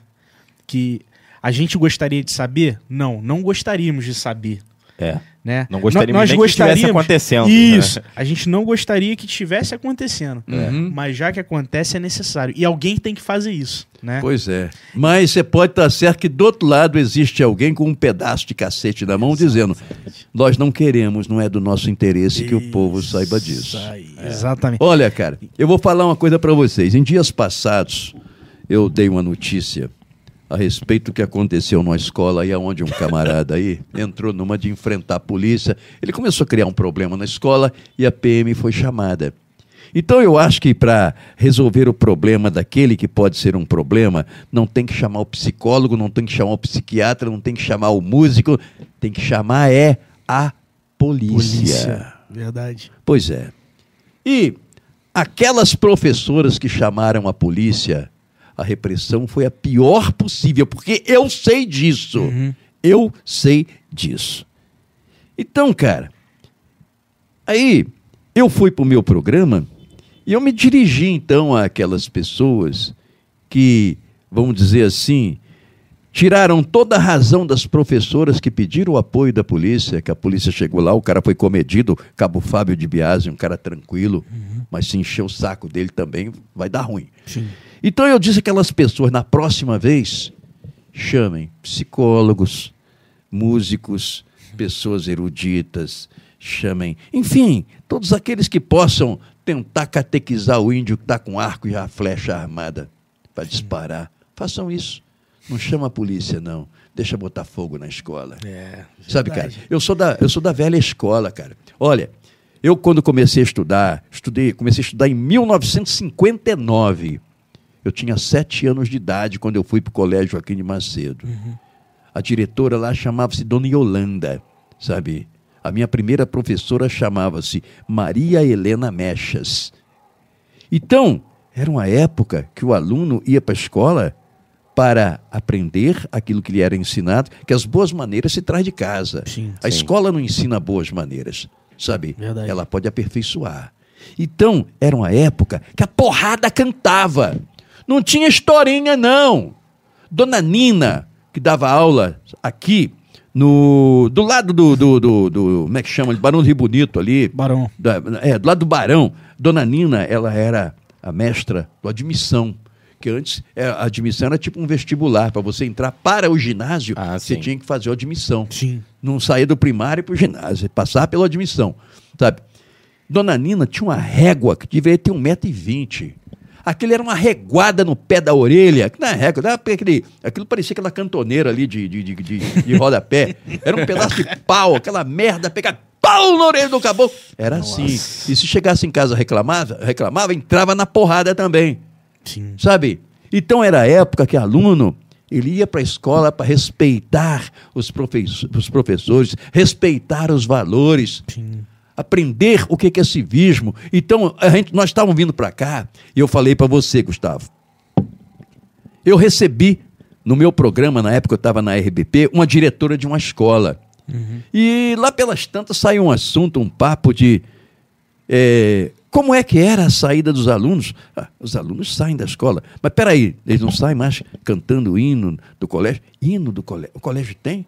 Que a gente gostaria de saber? Não, não gostaríamos de saber. É. Né? Não gostaríamos Nós nem que estivesse gostaríamos- acontecendo. Isso. né? A gente não gostaria que tivesse acontecendo. Uhum. Mas já que acontece, é necessário. E alguém tem que fazer isso, né? Pois é. Mas você pode estar certo que do outro lado existe alguém com um pedaço de cacete na mão dizendo: Nós não queremos, não é do nosso interesse que o povo saiba disso. Isso aí, Exatamente. Olha, cara, eu vou falar uma coisa para vocês. Em dias passados, eu dei uma notícia a respeito do que aconteceu numa escola aí onde um camarada aí entrou numa de enfrentar a polícia. Ele começou a criar um problema na escola e a PM foi chamada. Então eu acho que para resolver o problema daquele que pode ser um problema, não tem que chamar o psicólogo, não tem que chamar o psiquiatra, não tem que chamar o músico, tem que chamar é a polícia. Verdade. Pois é. E aquelas professoras que chamaram a polícia, a repressão foi a pior possível, porque eu sei disso. Eu sei disso. Então, cara, aí eu fui para o meu programa e eu me dirigi então àquelas pessoas que, vamos dizer assim, tiraram toda a razão das professoras que pediram o apoio da polícia, que a polícia chegou lá, o cara foi comedido, Cabo Fábio de Biasi, um cara tranquilo, mas se encher o saco dele também vai dar ruim. Sim. Então eu disse aquelas pessoas, na próxima vez, chamem psicólogos, músicos, pessoas eruditas, chamem, enfim, todos aqueles que possam tentar catequizar o índio que está com arco e a flecha armada para disparar. Façam isso. Não chama a polícia, não. Deixa botar fogo na escola. É. Sabe, cara, eu sou da, eu sou da velha escola, cara. Olha, eu quando comecei a estudar, estudei, comecei a estudar em 1959. Eu tinha sete anos de idade quando eu fui para o colégio Joaquim de Macedo. A diretora lá chamava-se Dona Yolanda, sabe? A minha primeira professora chamava-se Maria Helena Mechas. Então, era uma época que o aluno ia para a escola para aprender aquilo que lhe era ensinado, que as boas maneiras se traz de casa. Sim, a sim. escola não ensina boas maneiras, sabe? Verdade. Ela pode aperfeiçoar. Então, era uma época que a porrada cantava. Não tinha historinha, não. Dona Nina, que dava aula aqui, no, do lado do, do, do, do- Como é que chama? Barão do Rio Bonito ali. Barão. Da- é, do lado do Barão. Dona Nina, ela era a mestra do admissão. Que antes é, a admissão era tipo um vestibular. Para você entrar para o ginásio, Ah, você sim. tinha que fazer a admissão. Sim. Não sair do primário para o ginásio, passar pela admissão. Sabe? Dona Nina tinha uma régua que deveria ter 1,20m. Aquilo era uma reguada no pé da orelha. Não é régua, era aquele, aquilo parecia aquela cantoneira ali de, de, de, de, de rodapé. Era um pedaço de pau, aquela merda, pegar pau na orelha do caboclo. Era assim. E se chegasse em casa reclamava, reclamava, entrava na porrada também Sim. sabe? Então era a época que aluno ele ia para a escola para respeitar os, professores, os professores, respeitar os valores, Sim. Aprender o que é civismo. Então a gente, nós estávamos vindo para cá e eu falei para você, Gustavo. Eu recebi no meu programa na época eu estava na RBP uma diretora de uma escola e lá pelas tantas saiu um assunto, um papo de é, como é que era a saída dos alunos? Ah, os alunos saem da escola. Mas peraí, eles não saem mais cantando o hino do colégio? Hino do colégio? O colégio tem?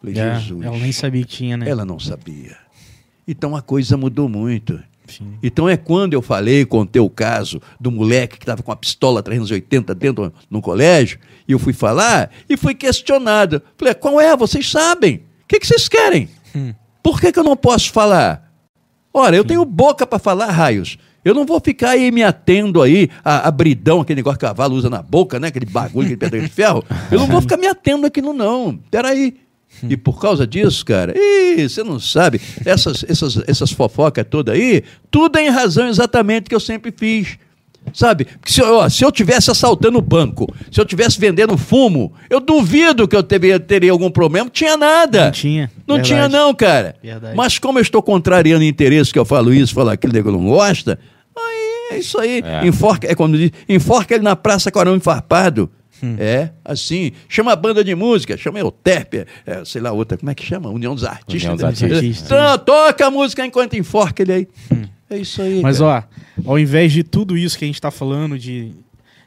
Falei, É, Jesus. ela nem sabia que tinha, né? Ela não sabia. Então a coisa mudou muito. Então é quando eu falei, contei o caso do moleque que estava com a pistola 380 dentro no colégio, e eu fui falar e fui questionado. Falei, qual é? Vocês sabem. O que, que vocês querem? Hum. Por que, que eu não posso falar? Ora, eu tenho boca para falar, raios. Eu não vou ficar aí me atendo aí a, a bridão, aquele negócio que o cavalo usa na boca, né? Aquele bagulho, aquele pedra de ferro. Eu não vou ficar me atendo aquilo, não. Peraí. E por causa disso, cara, ih, você não sabe, essas, essas, essas fofocas todas aí, tudo é em razão exatamente que eu sempre fiz. Sabe? Porque se, eu, ó, se eu tivesse assaltando o banco, se eu tivesse vendendo fumo, eu duvido que eu teria, teria algum problema. Não tinha nada. Não tinha. Não Verdade. tinha, não, cara. Verdade. Mas como eu estou contrariando interesse que eu falo isso, falo aquilo nego não gosta, aí é isso aí. É. Enforca, é como diz, enforca ele na praça com arame farpado. Hum. É, assim. Chama a banda de música, chama o TEP, é, sei lá, outra, como é que chama? União dos Artistas. União dos né? Artistas. Então, toca a música enquanto enforca ele aí. É isso aí. Mas, cara. ó, ao invés de tudo isso que a gente tá falando, de,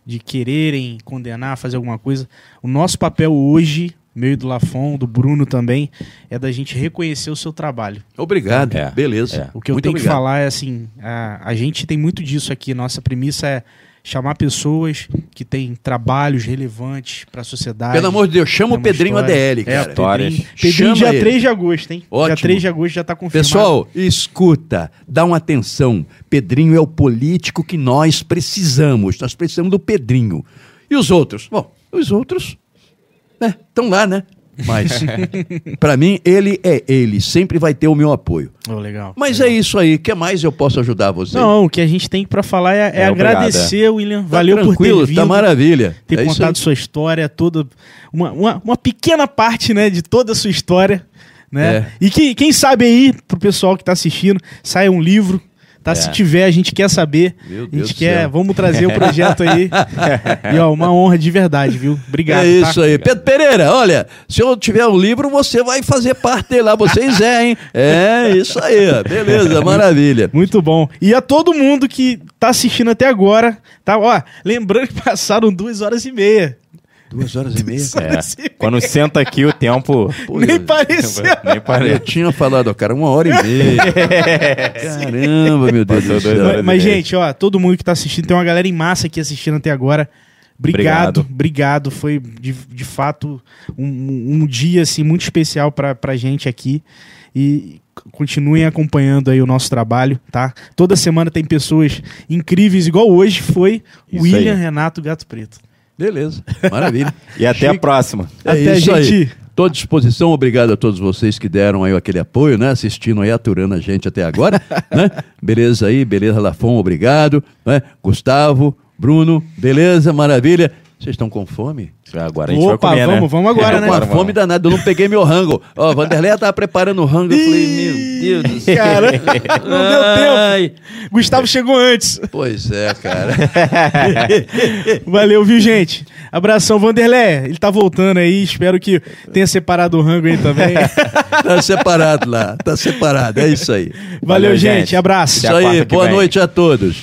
de quererem condenar, fazer alguma coisa, o nosso papel hoje, meio do Lafon, do Bruno também, é da gente reconhecer o seu trabalho. Obrigado, É, beleza. é. O que eu Muito tenho que obrigado. falar é assim, a, a gente tem muito disso aqui. Nossa premissa é chamar pessoas que têm trabalhos relevantes para a sociedade. Pelo amor de Deus, chama o Pedrinho história. ADL, É, cara. Histórias. Pedrinho, Pedrinho Chama dia ele. 3 de agosto, hein? Ótimo. Dia 3 de agosto já tá confirmado. Pessoal, escuta, dá uma atenção. Pedrinho é o político que nós precisamos. Nós precisamos do Pedrinho. E os outros? Bom, os outros estão lá, né? Mas, para mim, ele é ele. Sempre vai ter o meu apoio. Oh, legal. Mas legal. é isso aí. O que mais eu posso ajudar você? Não, o que a gente tem para falar é, é É, obrigado, agradecer, William. Tá Valeu por ter tranquilo, vindo. tá maravilha. ter é contado sua história toda, uma, uma, uma pequena parte, né, de toda a sua história, né? É. E que, quem sabe aí, pro pessoal que tá assistindo, saia um livro, tá? É. Se tiver, a gente quer saber. Meu a Deus gente do quer, céu. vamos trazer o projeto aí. e ó, uma honra de verdade, viu? Obrigado, é tá? isso aí. Pedro Pereira, olha, se eu tiver um livro, você vai fazer parte dele lá. Vocês é, hein? É, isso aí. ó. Beleza, maravilha. Muito bom. E a todo mundo que tá assistindo até agora, tá? Ó, lembrando que passaram duas horas e meia. Duas horas e meia. É. Quando senta aqui, o tempo. Nem pareceu. Nem Eu parece. tinha falado, cara, uma hora e meia. Caramba, meu Deus do céu. Mas, gente, ó, todo mundo que tá assistindo, tem uma galera em massa aqui assistindo até agora. Obrigado, Obrigado. obrigado. Foi de, de fato um, um dia assim muito especial pra, pra gente aqui. E continuem acompanhando aí o nosso trabalho, tá? Toda semana tem pessoas incríveis, igual hoje foi Isso William aí. Renato Gato Preto. Beleza, maravilha. E até a Chique. próxima. É Até, isso aí. gente. Tô à disposição, obrigado a todos vocês que deram aí aquele apoio, né? Assistindo aí, aturando a gente até agora, né? Beleza aí, beleza, Lafon, obrigado, né? Gustavo, Bruno, beleza, maravilha. Vocês estão com fome? Agora a gente vai Opa, comer, vamos, né? vamos agora, Tô né? Vamos. fome danada, eu não peguei meu rango. Ó, Vanderlei tava preparando o rango, eu falei, meu Deus do céu. Cara, não deu Ai, tempo. Gustavo chegou antes. Pois é, cara. Valeu, viu, gente? Abração, Vanderlé. Ele tá voltando aí. Espero que tenha separado o rango aí também. Tá separado lá, tá separado, é isso aí. Valeu, Valeu, gente. gente. Abraço. Isso aí, boa vem. noite a todos.